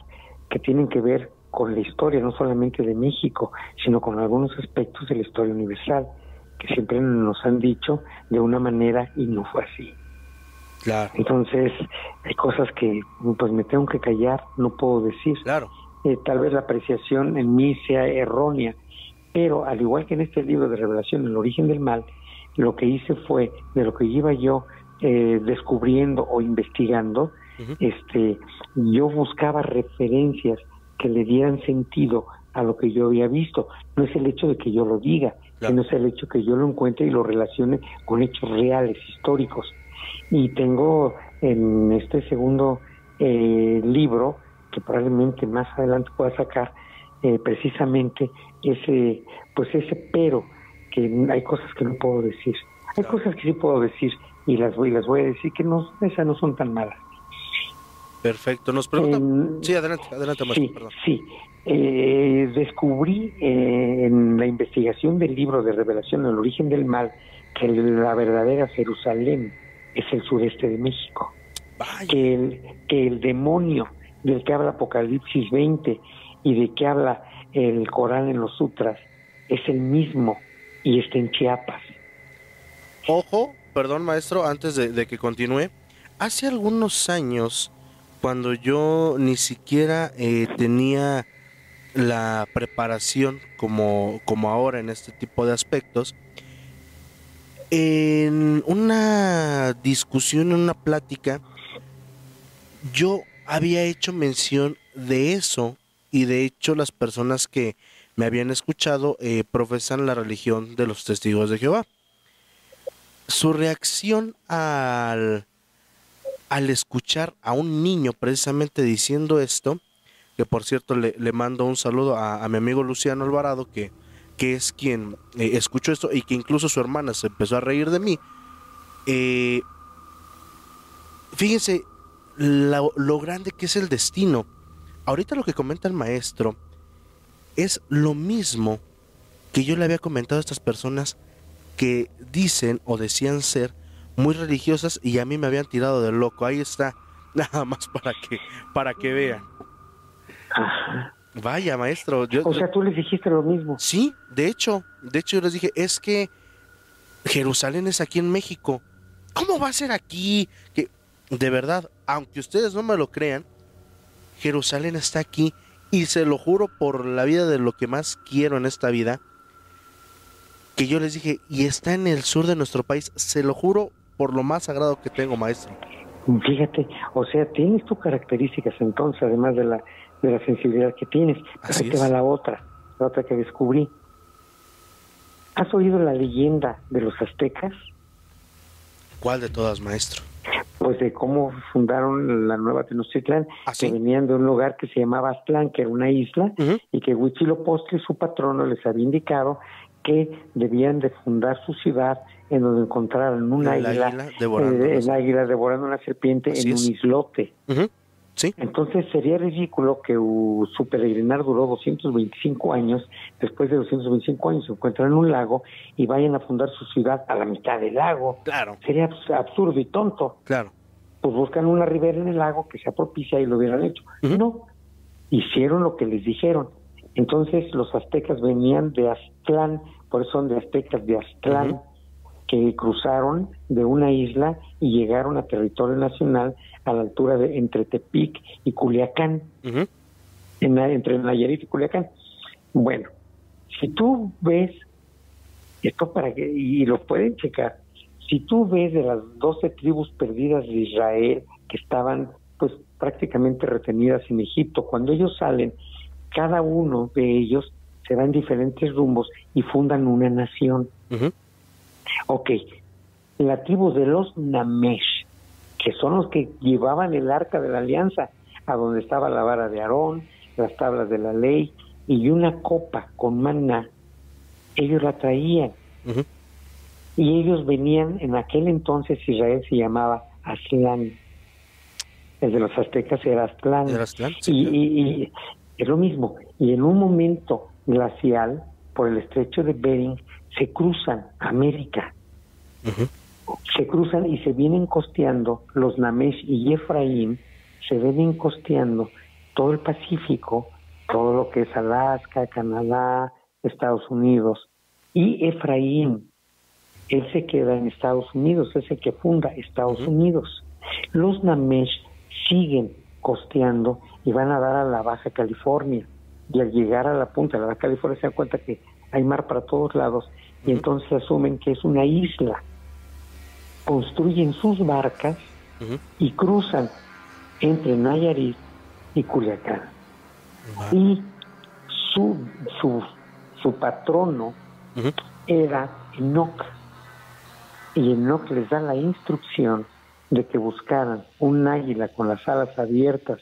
que tienen que ver con la historia, no solamente de México, sino con algunos aspectos de la historia universal, que siempre nos han dicho de una manera y no fue así. Claro. Entonces, hay cosas que pues me tengo que callar, no puedo decir. Claro. Eh, tal vez la apreciación en mí sea errónea, pero al igual que en este libro de revelación, El origen del mal, lo que hice fue, de lo que iba yo eh, descubriendo o investigando, este, yo buscaba referencias que le dieran sentido a lo que yo había visto. No es el hecho de que yo lo diga, sino es el hecho que yo lo encuentre y lo relacione con hechos reales, históricos. Y tengo en este segundo eh, libro, que probablemente más adelante pueda sacar, eh, precisamente ese, pues ese pero, que hay cosas que no puedo decir. Hay cosas que sí puedo decir y las voy, las voy a decir que no, esas no son tan malas. Perfecto. Nos pregunta. sí, adelante, adelante, Sí, sí. Eh, descubrí eh, en la investigación del libro de Revelación, El origen del mal, que la verdadera Jerusalén es el sureste de México. Que el, que el demonio del que habla Apocalipsis 20 y de que habla el Corán en los sutras es el mismo y está en Chiapas. Ojo, perdón maestro, antes de, de que continúe, hace algunos años cuando yo ni siquiera eh, tenía la preparación como, como ahora en este tipo de aspectos, en una discusión, en una plática, yo había hecho mención de eso y de hecho las personas que me habían escuchado eh, profesan la religión de los testigos de Jehová. Su reacción al, al escuchar a un niño precisamente diciendo esto, que por cierto le, le mando un saludo a, mi amigo Luciano Alvarado, que, que es quien eh, escuchó esto y que incluso su hermana se empezó a reír de mí. Eh, fíjense lo grande que es el destino. Ahorita lo que comenta el maestro es lo mismo que yo le había comentado a estas personas que dicen o decían ser muy religiosas y a mí me habían tirado de loco. Ahí está, *laughs* nada más para que para que vean. Vaya, maestro. o sea, tú les dijiste lo mismo. Sí, de hecho, de hecho yo les dije, es que Jerusalén es aquí en México. ¿Cómo va a ser aquí? Que de verdad, aunque ustedes no me lo crean, Jerusalén está aquí y se lo juro por la vida de lo que más quiero en esta vida, que yo les dije, y está en el sur de nuestro país, se lo juro por lo más sagrado que tengo, maestro. Fíjate, o sea, tienes tus características entonces, además de la, de la sensibilidad que tienes. Así va la otra, la otra que descubrí. ¿Has oído la leyenda de los aztecas? ¿Cuál de todas, maestro? pues de cómo fundaron la nueva Tenochtitlán, ¿Ah, que venían de un lugar que se llamaba Aztlán, que era una isla, y que Huitzilopochtli, su patrono, les había indicado que debían de fundar su ciudad en donde encontraran un águila, devorando, eh, águila devorando una serpiente en un islote. Entonces sería ridículo que su peregrinar duró 225 años, después de 225 años se encuentran en un lago y vayan a fundar su ciudad a la mitad del lago. Claro. Sería absurdo y tonto. Claro. Pues buscan una ribera en el lago que sea propicia y lo hubieran hecho. No, hicieron lo que les dijeron. Entonces los aztecas venían de Aztlán, por eso son de aztecas de Aztlán, que cruzaron de una isla y llegaron a territorio nacional a la altura de entre Tepic y Culiacán, en, entre Nayarit y Culiacán. Bueno, si tú ves, esto para que, y lo pueden checar, si tú ves de las doce tribus perdidas de Israel que estaban pues prácticamente retenidas en Egipto, cuando ellos salen, cada uno de ellos se va en diferentes rumbos y fundan una nación. Ok, la tribu de los Namesh, que son los que llevaban el arca de la alianza, a donde estaba la vara de Aarón, las tablas de la ley y una copa con maná, ellos la traían. Y ellos venían, en aquel entonces Israel se llamaba Aztlán. El de los aztecas era Aztlán. y, es lo mismo. Y en un momento glacial, por el estrecho de Bering, se cruzan América se cruzan y se vienen costeando los Namesh y Efraín, se vienen costeando todo el Pacífico, todo lo que es Alaska, Canadá, Estados Unidos. Y Efraín, él se queda en Estados Unidos, es el que funda Estados Unidos. Los Namesh siguen costeando y van a dar a la Baja California. Y al llegar a la punta de la Baja California se dan cuenta que hay mar para todos lados y entonces asumen que es una isla construyen sus barcas y cruzan entre Nayarit y Culiacán. Y su, su, su patrono era Enoch. Y Enoch les da la instrucción de que buscaran un águila con las alas abiertas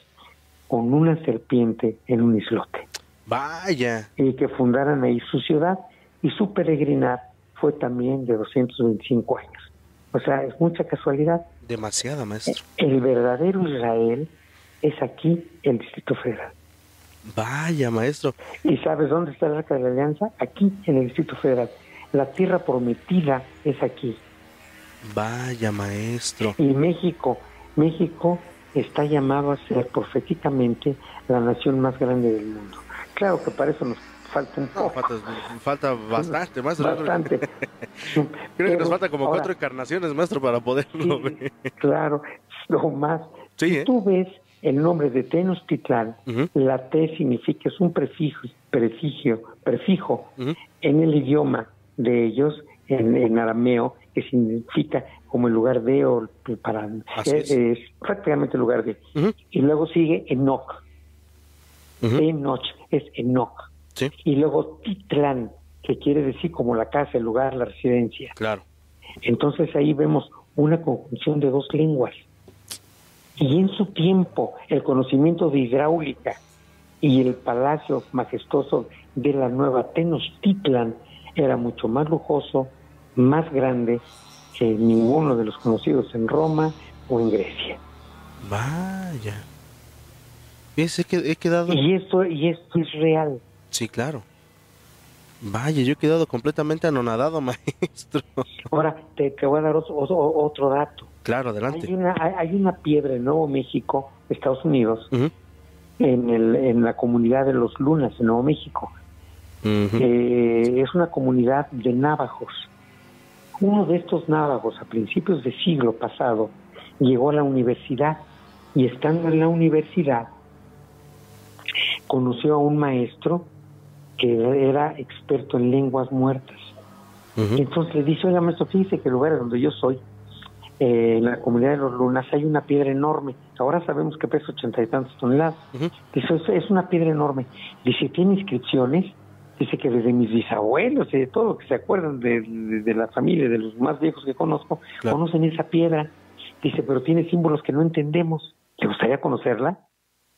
con una serpiente en un islote. Vaya. Y que fundaran ahí su ciudad. Y su peregrinar fue también de 225 años. O sea, es mucha casualidad. Demasiada, maestro. El verdadero Israel es aquí, el Distrito Federal. Vaya, maestro. ¿Y sabes dónde está el Arca de la Alianza? Aquí, en el Distrito Federal. La tierra prometida es aquí. Vaya, maestro. Y México, México está llamado a ser proféticamente la nación más grande del mundo. Claro que para eso nos falta un poco. falta, bastante, maestro. Bastante. *laughs* Creo que nos falta como cuatro encarnaciones, maestro, para poderlo ver. Claro, lo más. Sí, ¿eh? Tú ves el nombre de Tenochtitlán, la T significa, es un prefijo, prefijo, prefijo en el idioma de ellos, en, arameo, que significa como el lugar de o para es, prácticamente el lugar de. Y luego sigue Enoch. Enoch es Enoch. Y luego Titlán, que quiere decir como la casa, el lugar, la residencia. Claro. Entonces ahí vemos una conjunción de dos lenguas. Y en su tiempo, el conocimiento de hidráulica y el palacio majestuoso de la nueva Tenochtitlan era mucho más lujoso, más grande que ninguno de los conocidos en Roma o en Grecia. Vaya. que he quedado... Y esto, y esto es real. Sí, claro. Vaya, yo he quedado completamente anonadado, *laughs* maestro. Ahora, te, voy a dar otro, dato. Claro, adelante. Hay una, hay, una piedra en Nuevo México, Estados Unidos, en, el, en la comunidad de los Lunas, en Nuevo México. Eh, es una comunidad de navajos. Uno de estos navajos, a principios del siglo pasado, llegó a la universidad y estando en la universidad, conoció a un maestro que era experto en lenguas muertas. Entonces le dice, oiga, maestro, fíjese que el lugar donde yo soy, eh, en la comunidad de los lunas, hay una piedra enorme. Ahora sabemos que pesa ochenta y tantos toneladas. Dice, es una piedra enorme. Dice, ¿tiene inscripciones? Dice que desde mis bisabuelos y de todo lo que se acuerdan de, la familia, de los más viejos que conozco, conocen esa piedra. Dice, pero tiene símbolos que no entendemos. ¿Le gustaría conocerla?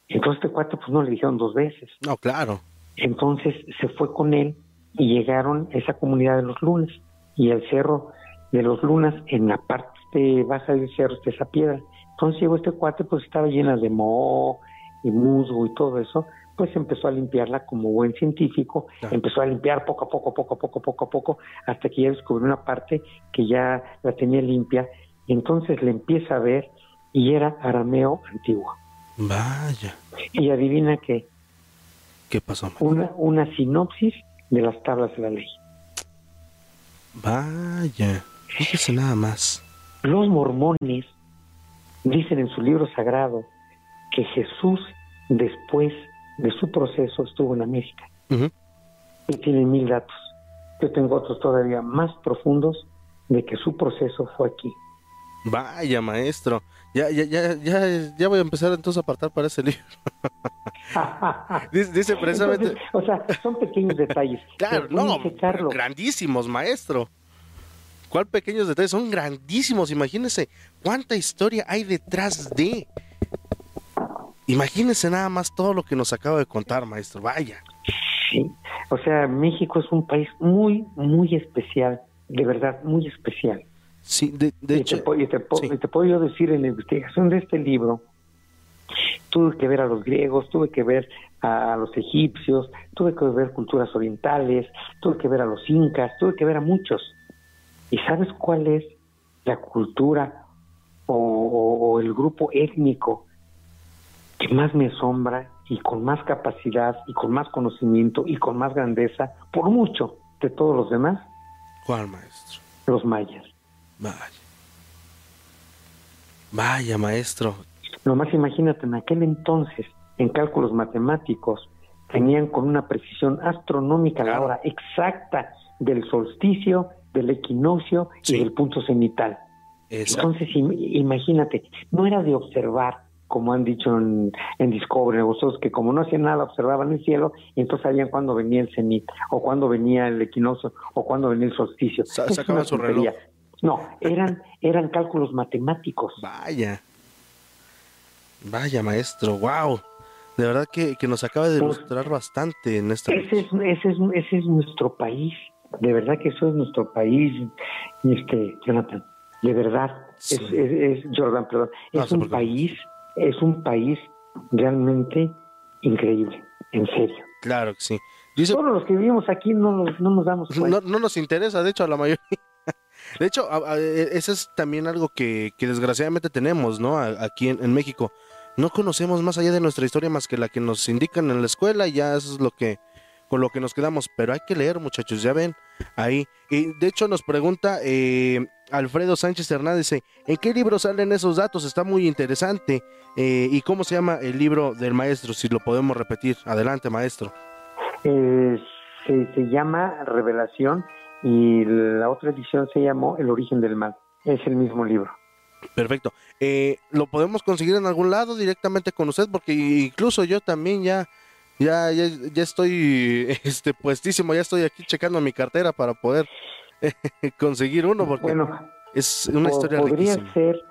Entonces este cuate pues no le dijeron dos veces. No, claro. Entonces se fue con él y llegaron a esa comunidad de los lunas y el cerro de los lunas en la parte baja del cerro está esa piedra. Entonces llegó este cuate, pues estaba llena de moho y musgo y todo eso, pues empezó a limpiarla como buen científico, empezó a limpiar poco a poco, poco a poco, poco a poco, hasta que ya descubrió una parte que ya la tenía limpia, y entonces le empieza a ver y era arameo antiguo. Vaya. Y adivina qué, ¿Qué pasó? Una, una sinopsis de las tablas de la ley. Vaya, fíjese nada más. Los mormones dicen en su libro sagrado que Jesús, después de su proceso, estuvo en América. Y tienen mil datos. Yo tengo otros todavía más profundos de que su proceso fue aquí. Vaya, maestro. Ya, ya, ya, ya, ya voy a empezar entonces a apartar para ese libro. *laughs* dice, precisamente. o sea, son pequeños detalles. *laughs* Claro, no, grandísimos, maestro. ¿Cuál pequeños detalles? Son grandísimos. Imagínese cuánta historia hay detrás de. Imagínese nada más todo lo que nos acaba de contar, maestro. Vaya. Sí, o sea, México es un país muy, muy especial. De verdad, muy especial. Sí, de, hecho. y te, puedo yo decir en la investigación de este libro, tuve que ver a los griegos, tuve que ver a los egipcios, tuve que ver culturas orientales, tuve que ver a los incas, tuve que ver a muchos. ¿Y sabes cuál es la cultura o, el grupo étnico que más me asombra y con más capacidad y con más conocimiento y con más grandeza, por mucho, de todos los demás? ¿Cuál, maestro? Los mayas. Vaya. Vaya, maestro. Nomás imagínate, en aquel entonces, en cálculos matemáticos, tenían con una precisión astronómica la hora exacta del solsticio, del equinoccio y del punto cenital. Entonces, imagínate, no era de observar, como han dicho en, Discovery, vosotros que como no hacían nada, observaban el cielo y entonces sabían cuándo venía el cenit, o cuándo venía el equinoccio, o cuándo venía el solsticio. sacaban su reloj. No, eran, eran cálculos matemáticos. Vaya. Vaya, maestro, wow. De verdad que, nos acaba de pues, bastante en esta. Ese es, ese, es, ese es nuestro país. De verdad que eso es nuestro país, este, Jonathan. De verdad. Es, es, Jordan, perdón. Es un país, es un país realmente increíble, en serio. Claro que sí. Todos los que vivimos aquí no, no nos damos cuenta. No, no nos interesa, de hecho, a la mayoría. De hecho, e, eso es también algo que, desgraciadamente tenemos, ¿no? Aquí en, México. No conocemos más allá de nuestra historia más que la que nos indican en la escuela y ya eso es lo que con lo que nos quedamos, pero hay que leer muchachos, ya ven, ahí. Y de hecho nos pregunta eh, Alfredo Sánchez Hernández, dice, ¿en qué libro salen esos datos? Está muy interesante. Eh, ¿Y cómo se llama el libro del maestro? Si lo podemos repetir. Adelante, maestro. Eh, se llama Revelación y la otra edición se llamó El origen del mal. Es el mismo libro. Perfecto. Eh, ¿Lo podemos conseguir en algún lado directamente con usted? Porque incluso yo también ya, ya, ya, ya estoy *laughs* este, puestísimo, ya estoy aquí checando mi cartera para poder *laughs* conseguir uno, porque Bueno, es una historia podría riquísima. ser,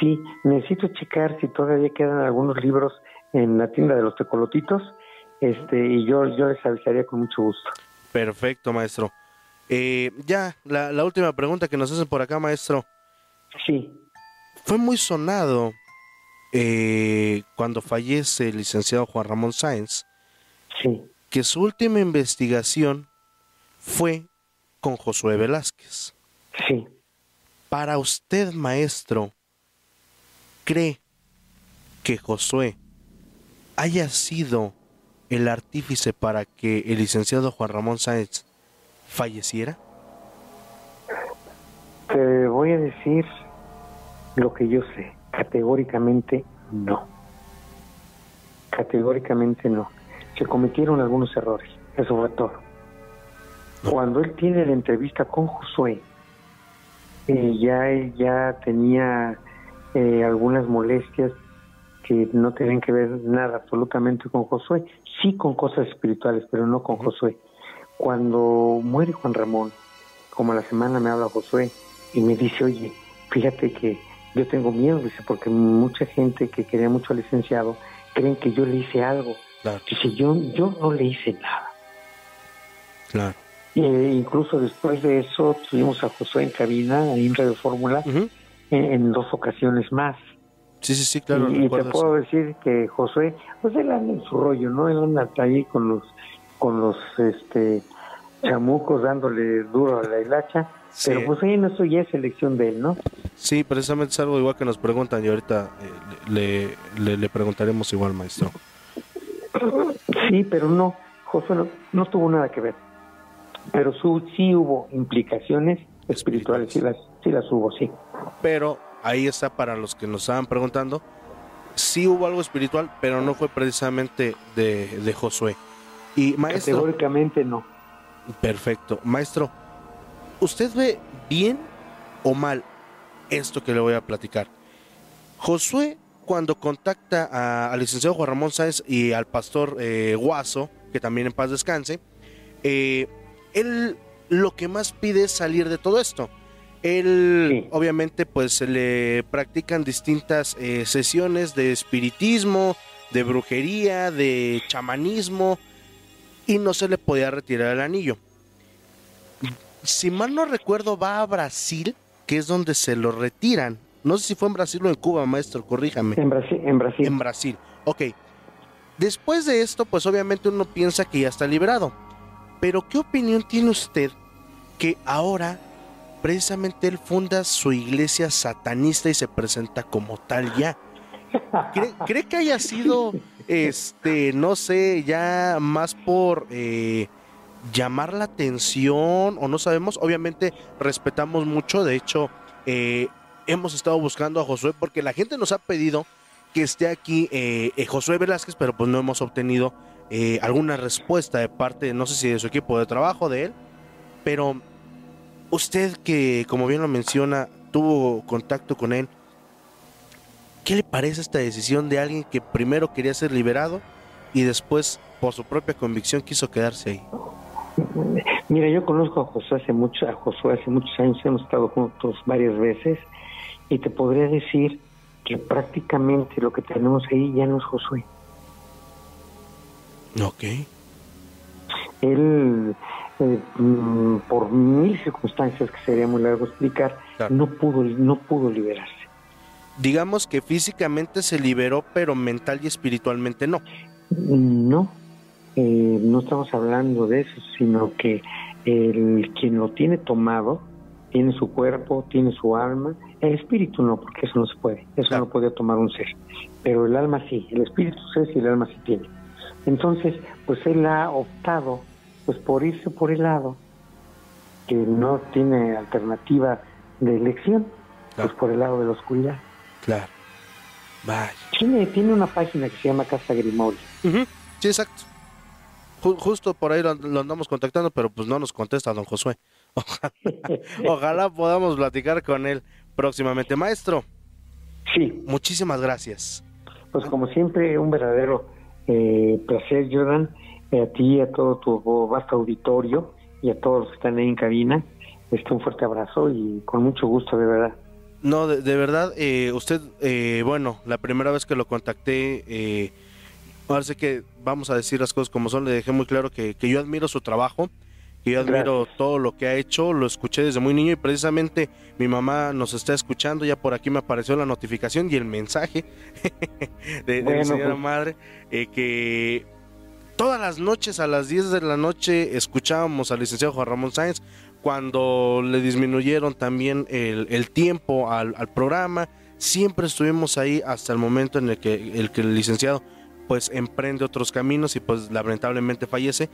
sí, necesito checar si todavía quedan algunos libros en la tienda de los tecolotitos, este, y yo, yo les avisaría con mucho gusto. Perfecto, maestro. Eh, ya, la, la última pregunta que nos hacen por acá, maestro. Sí, Fue muy sonado eh, cuando fallece el licenciado Juan Ramón Sáenz sí, que su última investigación fue con Josué Velázquez. sí. Para usted, maestro, ¿cree que Josué haya sido el artífice para que el licenciado Juan Ramón Sáenz falleciera? Te voy a decir lo que yo sé. Categóricamente no. Categóricamente no. Se cometieron algunos errores. Eso fue todo. Cuando él tiene la entrevista con Josué, eh, ya él ya tenía eh, algunas molestias que no tenían que ver nada absolutamente con Josué, sí con cosas espirituales, pero no con Josué. Cuando muere Juan Ramón, como a la semana me habla Josué y me dice, oye, fíjate que yo tengo miedo, dice, porque mucha gente que quería mucho al licenciado creen que yo le hice algo. Claro, Dice, yo, yo no le hice nada. claro. Eh, incluso después de eso tuvimos a Josué en cabina, ahí en Radio Fórmula, en, en dos ocasiones más. Sí, sí, sí, claro. y, y te puedo decir que Josué, pues él anda en su rollo, ¿no? Él anda ahí con los, con los, este, chamucos dándole duro a la hilacha. Sí. Pero pues ahí eso ya es elección de él, ¿no? Sí, precisamente es algo igual que nos preguntan y ahorita eh, le, le, le preguntaremos igual, maestro. Sí, pero no, Josué no, no tuvo nada que ver. Pero su, sí hubo implicaciones espirituales, sí las, sí las hubo, sí. Pero ahí está para los que nos estaban preguntando. Sí hubo algo espiritual, pero no fue precisamente de, de Josué. Y maestro, Categóricamente no. perfecto. Maestro, ¿usted ve bien o mal esto que le voy a platicar? Josué, cuando contacta a- al licenciado Juan Ramón Sáenz y al pastor eh, Guaso, que también en paz descanse, eh, él lo que más pide es salir de todo esto. Él, Sí. obviamente, pues se le practican distintas eh, sesiones de espiritismo, de brujería, de chamanismo, y no se le podía retirar el anillo. Si mal no recuerdo, va a Brasil, que es donde se lo retiran. No sé si fue en Brasil o en Cuba, maestro, corríjame. En Brasil, en Brasil. En Brasil. Ok. Después de esto, pues obviamente uno piensa que ya está liberado. Pero ¿qué opinión tiene usted que ahora precisamente él funda su iglesia satanista y se presenta como tal ya? ¿Cree, cree que haya sido, este, no sé, ya más por eh, llamar la atención o no sabemos? Obviamente respetamos mucho, de hecho, eh, hemos estado buscando a Josué porque la gente nos ha pedido que esté aquí eh, eh, Josué Velázquez, pero pues no hemos obtenido eh, alguna respuesta de parte, no sé si de su equipo de trabajo, de él, pero usted que, como bien lo menciona, tuvo contacto con él, ¿qué le parece esta decisión de alguien que primero quería ser liberado y después, por su propia convicción, quiso quedarse ahí? Mira, yo conozco a Josué hace mucho, a Josué hace muchos años, hemos estado juntos varias veces y te podría decir que prácticamente lo que tenemos ahí ya no es Josué. Ok. Él, eh, mm, por mil circunstancias que sería muy largo explicar, Claro. no pudo, no pudo liberarse. Digamos que físicamente se liberó, pero mental y espiritualmente no. No, eh, no estamos hablando de eso, sino que el quien lo tiene tomado tiene su cuerpo, tiene su alma, el espíritu no, porque eso no se puede, eso Claro. no puede tomar un ser, pero el alma sí, el espíritu sí y el alma sí tiene. Entonces, pues él ha optado pues por irse por el lado que no tiene alternativa de elección, pues por el lado de la oscuridad. Claro. Vaya. Tiene, tiene una página que se llama Casa Grimorio. Sí, exacto. justo por ahí lo, andamos contactando, pero pues no nos contesta don Josué. *laughs* Ojalá, podamos platicar con él próximamente. Maestro. Sí. Muchísimas gracias. Pues como siempre, un verdadero eh, placer, Jordan, eh, a ti, a todo tu vasto auditorio y a todos los que están ahí en cabina. Este, un fuerte abrazo y con mucho gusto, de verdad. No, de, verdad, eh, usted, eh, bueno, la primera vez que lo contacté, eh, parece que vamos a decir las cosas como son, le dejé muy claro que, que yo admiro su trabajo, que yo admiro todo lo que ha hecho, lo escuché desde muy niño y precisamente mi mamá nos está escuchando, ya por aquí me apareció la notificación y el mensaje *laughs* de, mi señora pues. madre, que todas las noches a las 10 de la noche escuchábamos al licenciado Juan Ramón Sáenz cuando le disminuyeron también el, tiempo al, programa, siempre estuvimos ahí hasta el momento en el que el, licenciado pues emprende otros caminos y pues lamentablemente fallece.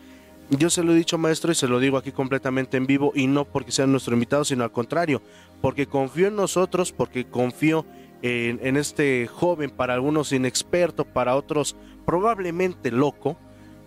Yo se lo he dicho maestro y se lo digo aquí completamente en vivo y no porque sea nuestro invitado, sino al contrario, porque confío en nosotros, porque confío en, en este joven, para algunos inexperto, para otros probablemente loco,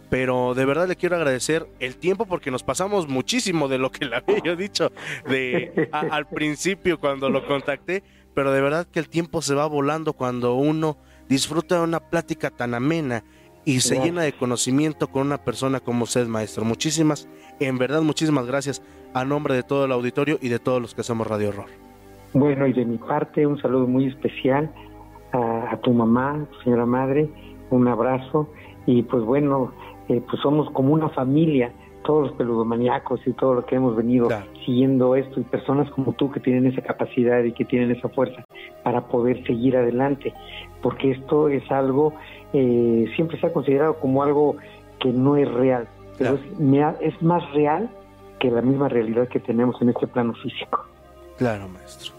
pero de verdad le quiero agradecer el tiempo porque nos pasamos muchísimo de lo que le había dicho de *laughs* al principio cuando lo contacté, pero de verdad que el tiempo se va volando cuando uno disfruta de una plática tan amena y se llena de conocimiento con una persona como usted, maestro. Muchísimas, en verdad, muchísimas gracias a nombre de todo el auditorio y de todos los que hacemos Radio Horror. Bueno, y de mi parte, un saludo muy especial a, a tu mamá, señora madre, un abrazo y pues bueno, pues somos como una familia, todos los peludomaníacos y todo lo que hemos venido siguiendo esto y personas como tú que tienen esa capacidad y que tienen esa fuerza para poder seguir adelante, porque esto es algo, eh, siempre se ha considerado como algo que no es real, pero es, es más real que la misma realidad que tenemos en este plano físico. Claro, maestro.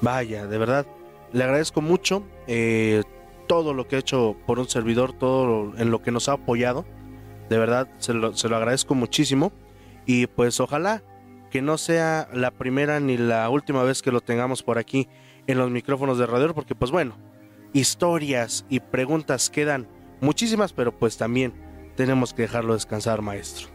Vaya, de verdad, le agradezco mucho eh, todo lo que ha hecho por un servidor, todo en lo que nos ha apoyado de verdad, se lo, se lo agradezco muchísimo. Y pues ojalá que no sea la primera ni la última vez que lo tengamos por aquí en los micrófonos de radio, porque pues bueno, historias y preguntas quedan muchísimas, pero pues también tenemos que dejarlo descansar, maestro.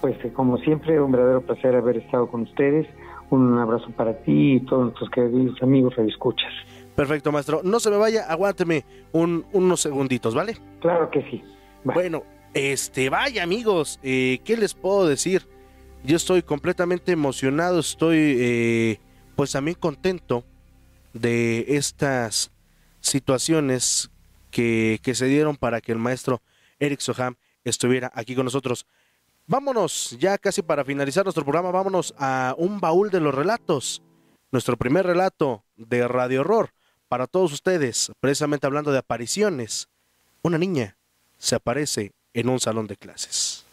Pues eh, como siempre, un verdadero placer haber estado con ustedes. Un abrazo para ti y todos nuestros queridos amigos que escuchas. Perfecto, maestro. No se me vaya, aguánteme un, unos segunditos, ¿vale? Claro que sí. Bueno, este, vaya amigos, eh, ¿qué les puedo decir? Yo estoy completamente emocionado, estoy eh, pues también contento de estas situaciones que, que, se dieron para que el maestro Eric Soham estuviera aquí con nosotros. Vámonos, ya casi para finalizar nuestro programa, vámonos a un baúl de los relatos. Nuestro primer relato de Radio Horror para todos ustedes, precisamente hablando de apariciones. Una niña se aparece en un salón de clases.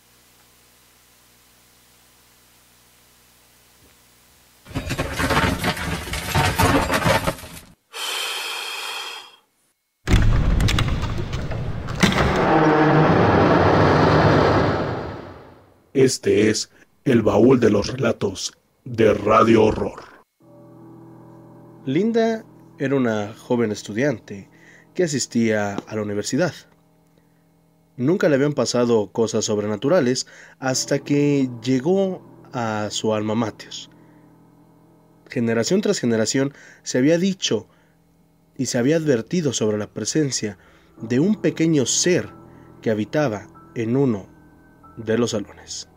Este es el baúl de los relatos de Radio Horror. Linda era una joven estudiante que asistía a la universidad. Nunca le habían pasado cosas sobrenaturales hasta que llegó a su alma mater. Generación tras generación se había dicho y se había advertido sobre la presencia de un pequeño ser que habitaba en uno de los salones.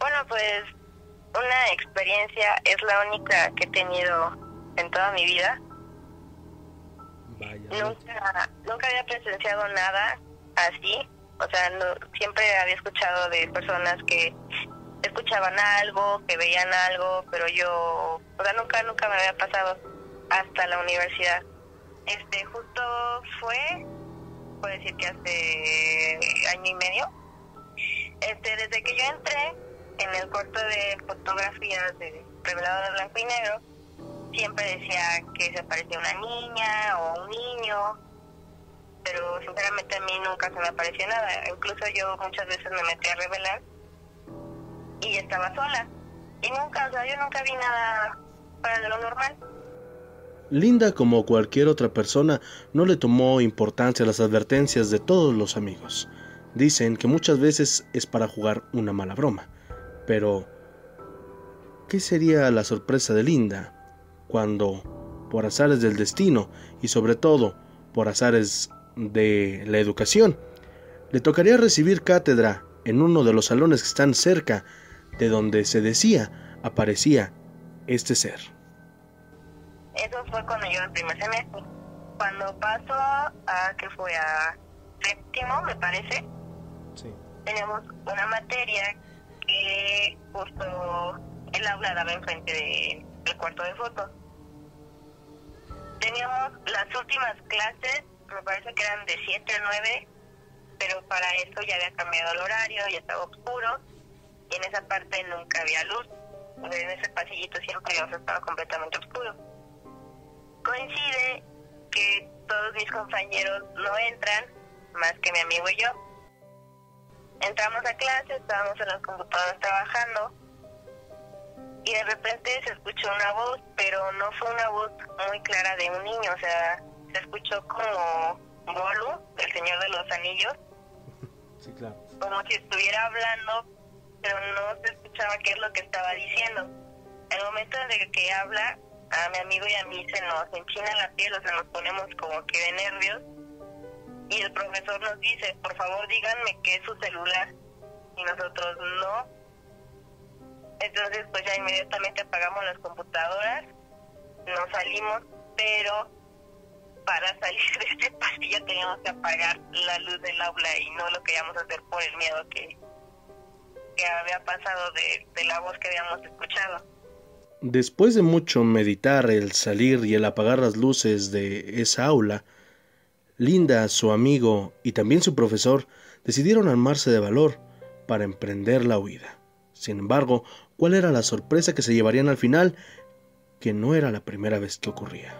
Bueno, pues una experiencia es la única que he tenido en toda mi vida nunca, nunca había presenciado nada así. O sea, no, siempre había escuchado de personas que escuchaban algo, que veían algo, pero yo, o sea, nunca, nunca me había pasado hasta la universidad. Este, justo fue, puedo decir que hace año y medio. Este, desde que yo entré en el cuarto de fotografías de revelado de blanco y negro, siempre decía que se parecía una niña o un niño. pero sinceramente a mí nunca se me apareció nada. Incluso yo muchas veces me metí a revelar y estaba sola. Y nunca, o sea, yo nunca vi nada para lo normal. Linda, como cualquier otra persona, no le tomó importancia a las advertencias de todos los amigos. Dicen que muchas veces es para jugar una mala broma. Pero, ¿qué sería la sorpresa de Linda cuando, por azares del destino y sobre todo por azares de la educación, le tocaría recibir cátedra en uno de los salones que están cerca de donde se decía aparecía este ser? Eso fue cuando yo en primer semestre. Cuando pasó a que fue a séptimo, me parece, teníamos una materia que justo el aula daba enfrente de, del cuarto de fotos. Teníamos las últimas clases, me parece que eran de 7 a 9, pero para eso ya había cambiado el horario, ya estaba oscuro, y en esa parte nunca había luz. En ese pasillito siempre estaba completamente oscuro. Coincide que todos mis compañeros no entran, más que mi amigo y yo. Entramos a clase, estábamos en las computadoras trabajando y de repente se escuchó una voz, pero no fue una voz muy clara de un niño, o sea, se escuchó como Bolu, el Señor de los Anillos. Sí, claro. Como si estuviera hablando, pero no se escuchaba qué es lo que estaba diciendo. El momento de que habla, a mi amigo y a mí se nos enchina la piel, o sea, nos ponemos como que de nervios. Y el profesor nos dice, por favor díganme qué es su celular. Y nosotros no. Entonces, pues ya inmediatamente apagamos las computadoras, nos salimos, pero para salir de este *laughs* pasillo teníamos que apagar la luz del aula y no lo queríamos hacer por el miedo que, que había pasado de, de la voz que habíamos escuchado. Después de mucho meditar el salir y el apagar las luces de esa aula, Linda, su amigo y también su profesor decidieron armarse de valor para emprender la huida. Sin embargo, ¿cuál era la sorpresa que se llevarían al final? Que no era la primera vez que ocurría.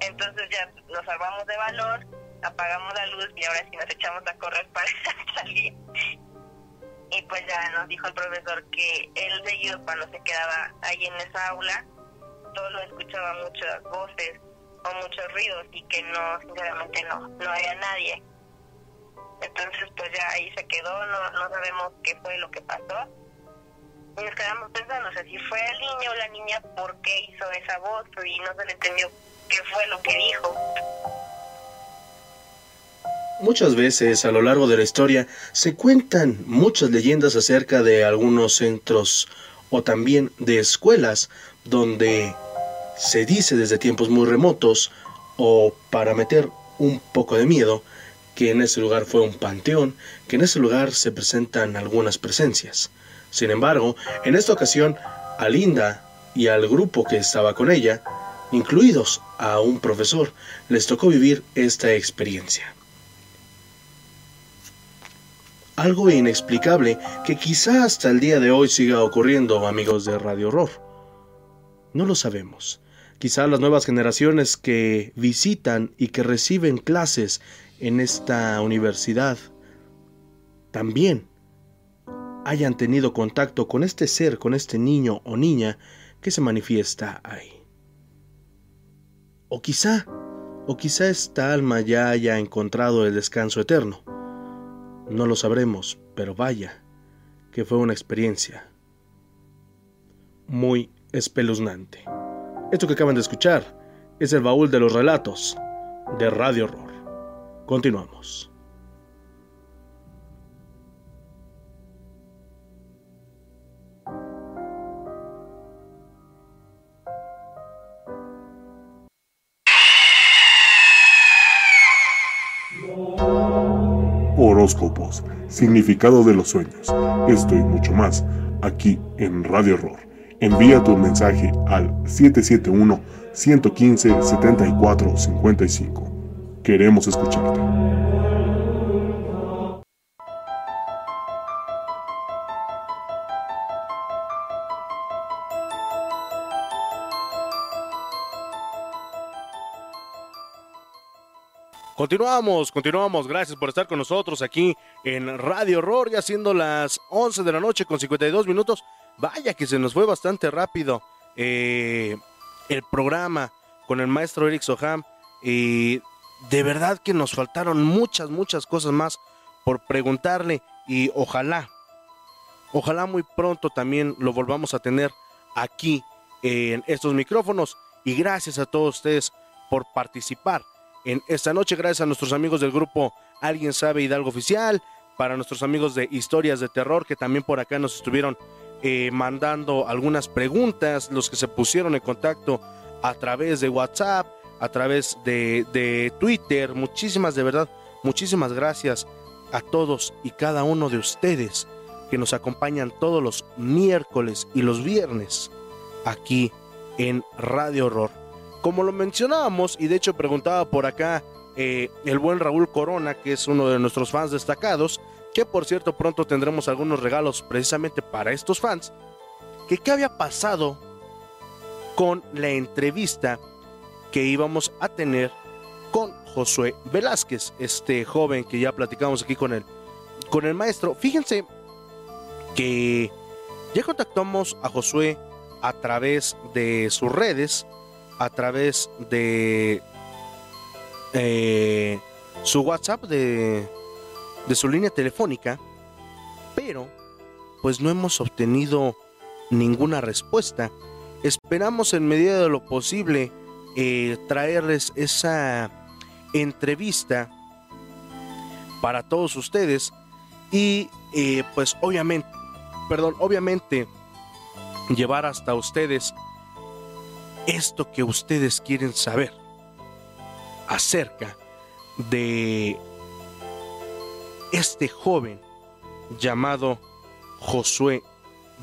Entonces ya nos armamos de valor, apagamos la luz y ahora sí nos echamos a correr *laughs* para salir y pues ya nos dijo el profesor que él seguido cuando se quedaba ahí en esa aula solo escuchaba muchas voces o muchos ruidos y que no sinceramente no no había nadie entonces pues ya ahí se quedó no no sabemos qué fue lo que pasó y nos quedamos pensando o sea si fue el niño o la niña por qué hizo esa voz y no se le entendió qué fue lo que dijo Muchas veces a lo largo de la historia se cuentan muchas leyendas acerca de algunos centros o también de escuelas donde se dice desde tiempos muy remotos o para meter un poco de miedo que en ese lugar fue un panteón, que en ese lugar se presentan algunas presencias. Sin embargo, en esta ocasión, a Linda y al grupo que estaba con ella, incluidos a un profesor, les tocó vivir esta experiencia algo inexplicable que quizá hasta el día de hoy siga ocurriendo, amigos de Radio Horror. No lo sabemos. Quizá las nuevas generaciones que visitan y que reciben clases en esta universidad también hayan tenido contacto con este ser, con este niño o niña que se manifiesta ahí. O quizá, o quizá esta alma ya haya encontrado el descanso eterno. No lo sabremos, pero vaya, que fue una experiencia muy espeluznante. Esto que acaban de escuchar es el baúl de los relatos de Radio Horror. Continuamos. Horóscopos, significado de los sueños, esto y mucho más, aquí en Radio Horror. Envía tu mensaje al 771-115-7455. Queremos escucharte. Continuamos, continuamos. Gracias por estar con nosotros aquí en Radio Horror, ya siendo las 11 de la noche con 52 minutos. Vaya que se nos fue bastante rápido eh, el programa con el maestro Eric Soham. Y de verdad que nos faltaron muchas, muchas cosas más por preguntarle. Y ojalá, ojalá muy pronto también lo volvamos a tener aquí en estos micrófonos. Y gracias a todos ustedes por participar en esta noche. Gracias a nuestros amigos del grupo Alguien sabe Hidalgo Oficial, para nuestros amigos de Historias de Terror que también por acá nos estuvieron eh, mandando algunas preguntas, los que se pusieron en contacto a través de WhatsApp, a través de, de Twitter. Muchísimas, de verdad, muchísimas gracias a todos y cada uno de ustedes que nos acompañan todos los miércoles y los viernes aquí en Radio Horror. Como lo mencionábamos, y de hecho preguntaba por acá eh, el buen Raúl Corona, que es uno de nuestros fans destacados, que por cierto pronto tendremos algunos regalos precisamente para estos fans, que qué había pasado con la entrevista que íbamos a tener con Josué Velázquez, este joven que ya platicamos aquí con con el maestro. Fíjense que ya contactamos a Josué a través de sus redes, a través de eh, su WhatsApp, de, de su línea telefónica, pero pues no hemos obtenido ninguna respuesta. Esperamos en medida de lo posible eh, traerles esa entrevista para todos ustedes y eh, pues obviamente, perdón, obviamente llevar hasta ustedes esto que ustedes quieren saber acerca de este joven llamado Josué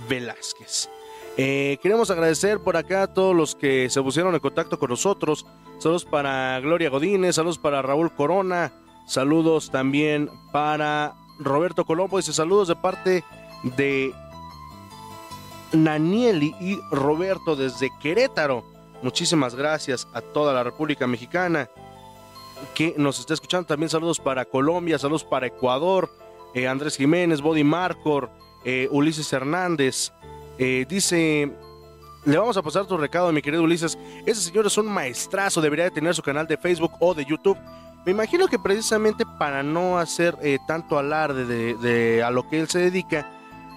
Velázquez. Eh, queremos agradecer por acá a todos los que se pusieron en contacto con nosotros. Saludos para Gloria Godínez, saludos para Raúl Corona, saludos también para Roberto Colombo. Dice saludos de parte de Nanieli y Roberto desde Querétaro. Muchísimas gracias a toda la República Mexicana que nos está escuchando. También saludos para Colombia, saludos para Ecuador, eh, Andrés Jiménez, Body Marcor, eh, Ulises Hernández. Eh, dice, le vamos a pasar tu recado, mi querido Ulises. Ese señor es un maestrazo, debería de tener su canal de Facebook o de YouTube. Me imagino que precisamente para no hacer tanto alarde de, a lo que él se dedica,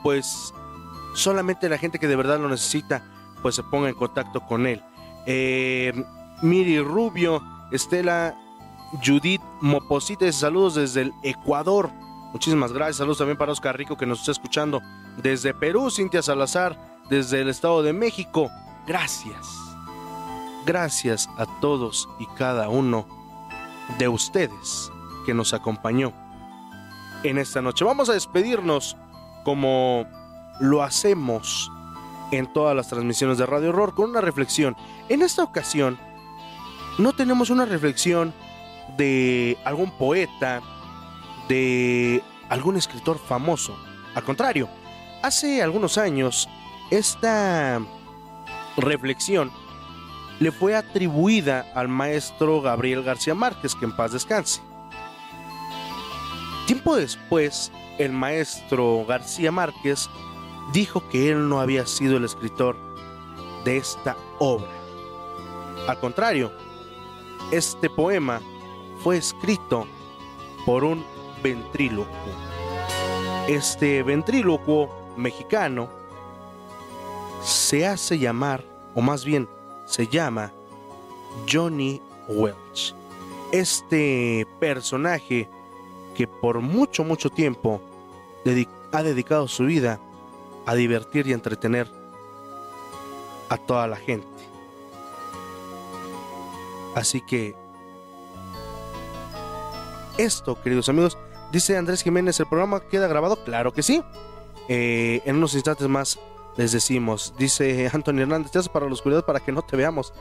pues solamente la gente que de verdad lo necesita, pues se ponga en contacto con él. Miri Rubio, Estela Judith Moposites, saludos desde el Ecuador. Muchísimas gracias. Saludos también para Oscar Rico que nos está escuchando desde Perú. Cintia Salazar desde el Estado de México. Gracias. Gracias a todos y cada uno de ustedes que nos acompañó en esta noche. Vamos a despedirnos como lo hacemos en todas las transmisiones de Radio Horror con una reflexión. En esta ocasión no tenemos una reflexión de algún poeta, de algún escritor famoso. Al contrario, hace algunos años esta reflexión le fue atribuida al maestro Gabriel García Márquez, que en paz descanse. Tiempo después, el maestro García Márquez dijo que él no había sido el escritor de esta obra. Al contrario, este poema fue escrito por un ventrílocuo. Este ventrílocuo mexicano se hace llamar, o más bien se llama Johnny Welch. Este personaje que por mucho, mucho tiempo ha dedicado su vida a divertir y entretener a toda la gente. Así que esto, queridos amigos. Dice Andrés Jiménez, ¿el programa queda grabado? Claro que sí. Eh, en unos instantes más les decimos. Dice Antonio Hernández, te haces para la oscuridad para que no te veamos.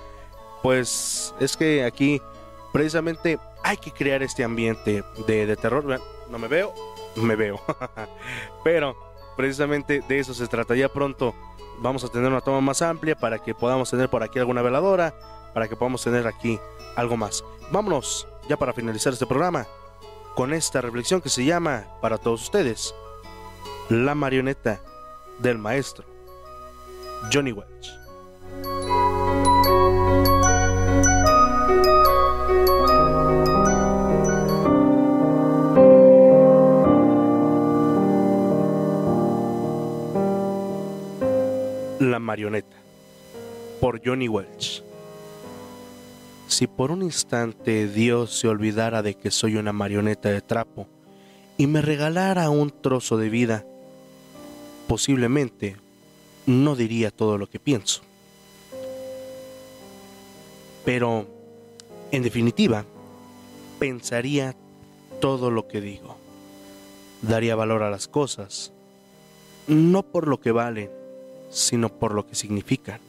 Pues es que aquí precisamente hay que crear este ambiente de, terror. No me veo, me veo. *laughs* Pero precisamente de eso se trata. Ya pronto vamos a tener una toma más amplia para que podamos tener por aquí alguna veladora, para que podamos tener aquí algo más. Vámonos ya para finalizar este programa, con esta reflexión que se llama, para todos ustedes, La marioneta del maestro, Johnny Welch. La marioneta, por Johnny Welch. Si por un instante Dios se olvidara de que soy una marioneta de trapo y me regalara un trozo de vida, posiblemente no diría todo lo que pienso. Pero, en definitiva, pensaría todo lo que digo. Daría valor a las cosas, no por lo que valen, sino por lo que significan.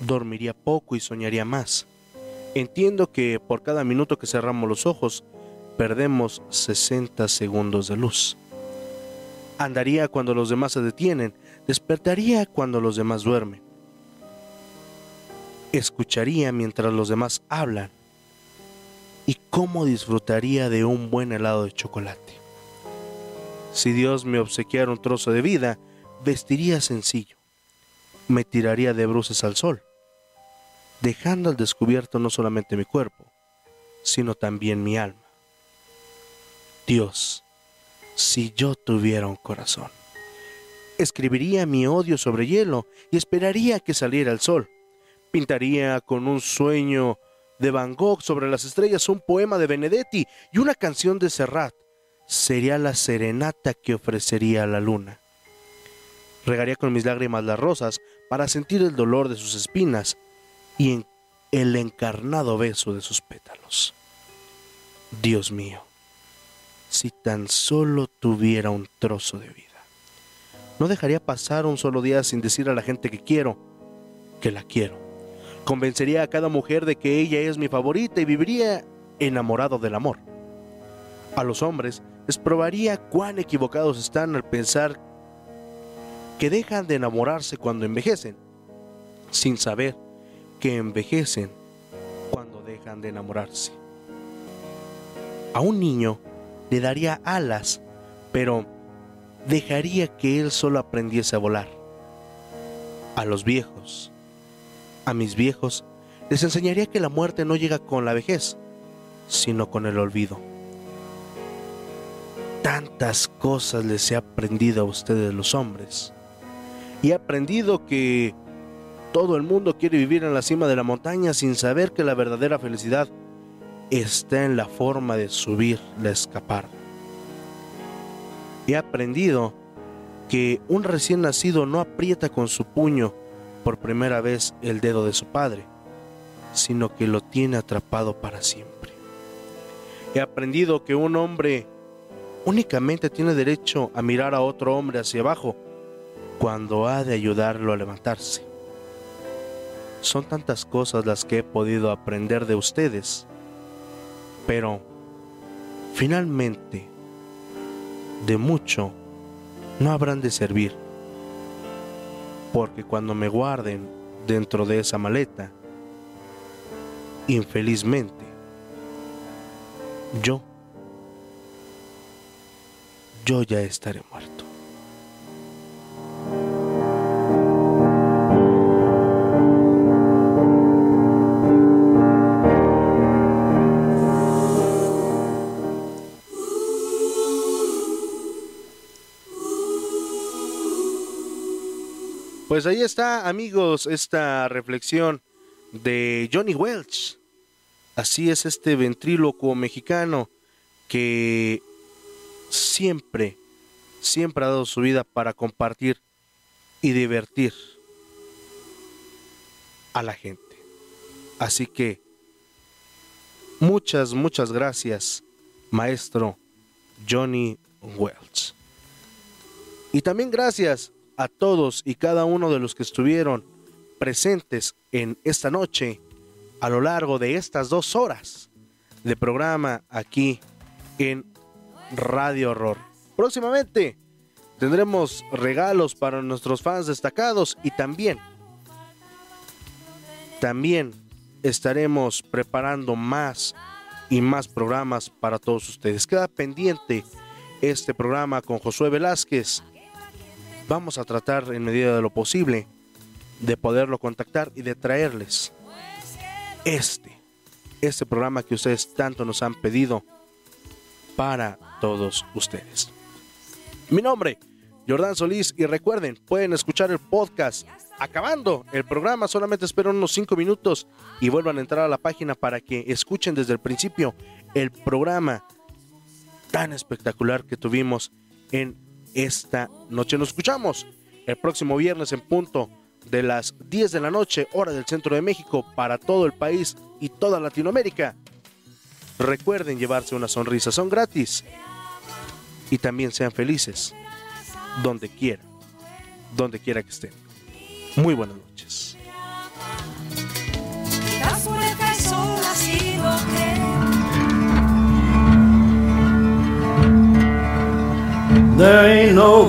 Dormiría poco y soñaría más. Entiendo que por cada minuto que cerramos los ojos, perdemos 60 segundos de luz. Andaría cuando los demás se detienen, despertaría cuando los demás duermen. Escucharía mientras los demás hablan. Y cómo disfrutaría de un buen helado de chocolate. Si Dios me obsequiara un trozo de vida, vestiría sencillo. Me tiraría de bruces al sol dejando al descubierto no solamente mi cuerpo, sino también mi alma. Dios, si yo tuviera un corazón, escribiría mi odio sobre hielo y esperaría que saliera el sol. Pintaría con un sueño de Van Gogh sobre las estrellas un poema de Benedetti y una canción de Serrat. Sería la serenata que ofrecería a la luna. Regaría con mis lágrimas las rosas para sentir el dolor de sus espinas y el encarnado beso de sus pétalos. Dios mío, si tan solo tuviera un trozo de vida, no dejaría pasar un solo día sin decir a la gente que quiero, que la quiero. Convencería a cada mujer de que ella es mi favorita y viviría enamorado del amor. A los hombres les probaría cuán equivocados están al pensar que dejan de enamorarse cuando envejecen, sin saber que envejecen cuando dejan de enamorarse. A un niño le daría alas, pero dejaría que él solo aprendiese a volar. A los viejos, a mis viejos, les enseñaría que la muerte no llega con la vejez, sino con el olvido. Tantas cosas les he aprendido a ustedes los hombres. Y he aprendido que todo el mundo quiere vivir en la cima de la montaña sin saber que la verdadera felicidad está en la forma de subir la escapada. He aprendido que un recién nacido no aprieta con su puño por primera vez el dedo de su padre, sino que lo tiene atrapado para siempre. He aprendido que un hombre únicamente tiene derecho a mirar a otro hombre hacia abajo cuando ha de ayudarlo a levantarse. Son tantas cosas las que he podido aprender de ustedes, pero finalmente de mucho no habrán de servir, porque cuando me guarden dentro de esa maleta, infelizmente, yo, yo ya estaré muerto. Pues ahí está, amigos, esta reflexión de Johnny Welch. Así es este ventrílocuo mexicano que siempre, siempre ha dado su vida para compartir y divertir a la gente. Así que muchas, muchas gracias, maestro Johnny Welch. Y también gracias a todos y cada uno de los que estuvieron presentes en esta noche a lo largo de estas dos horas de programa aquí en Radio Horror. Próximamente tendremos regalos para nuestros fans destacados y también, también estaremos preparando más y más programas para todos ustedes. Queda pendiente este programa con Josué Velázquez. Vamos a tratar en medida de lo posible de poderlo contactar y de traerles este, este programa que ustedes tanto nos han pedido para todos ustedes. Mi nombre, Jordán Solís, y recuerden, pueden escuchar el podcast acabando el programa, solamente esperen unos 5 minutos y vuelvan a entrar a la página para que escuchen desde el principio el programa tan espectacular que tuvimos en esta noche. Nos escuchamos el próximo viernes en punto de las 10 de la noche, hora del centro de México, para todo el país y toda Latinoamérica. Recuerden llevarse una sonrisa, son gratis. Y también sean felices, donde quiera, donde quiera que estén. Muy buenas noches. There ain't no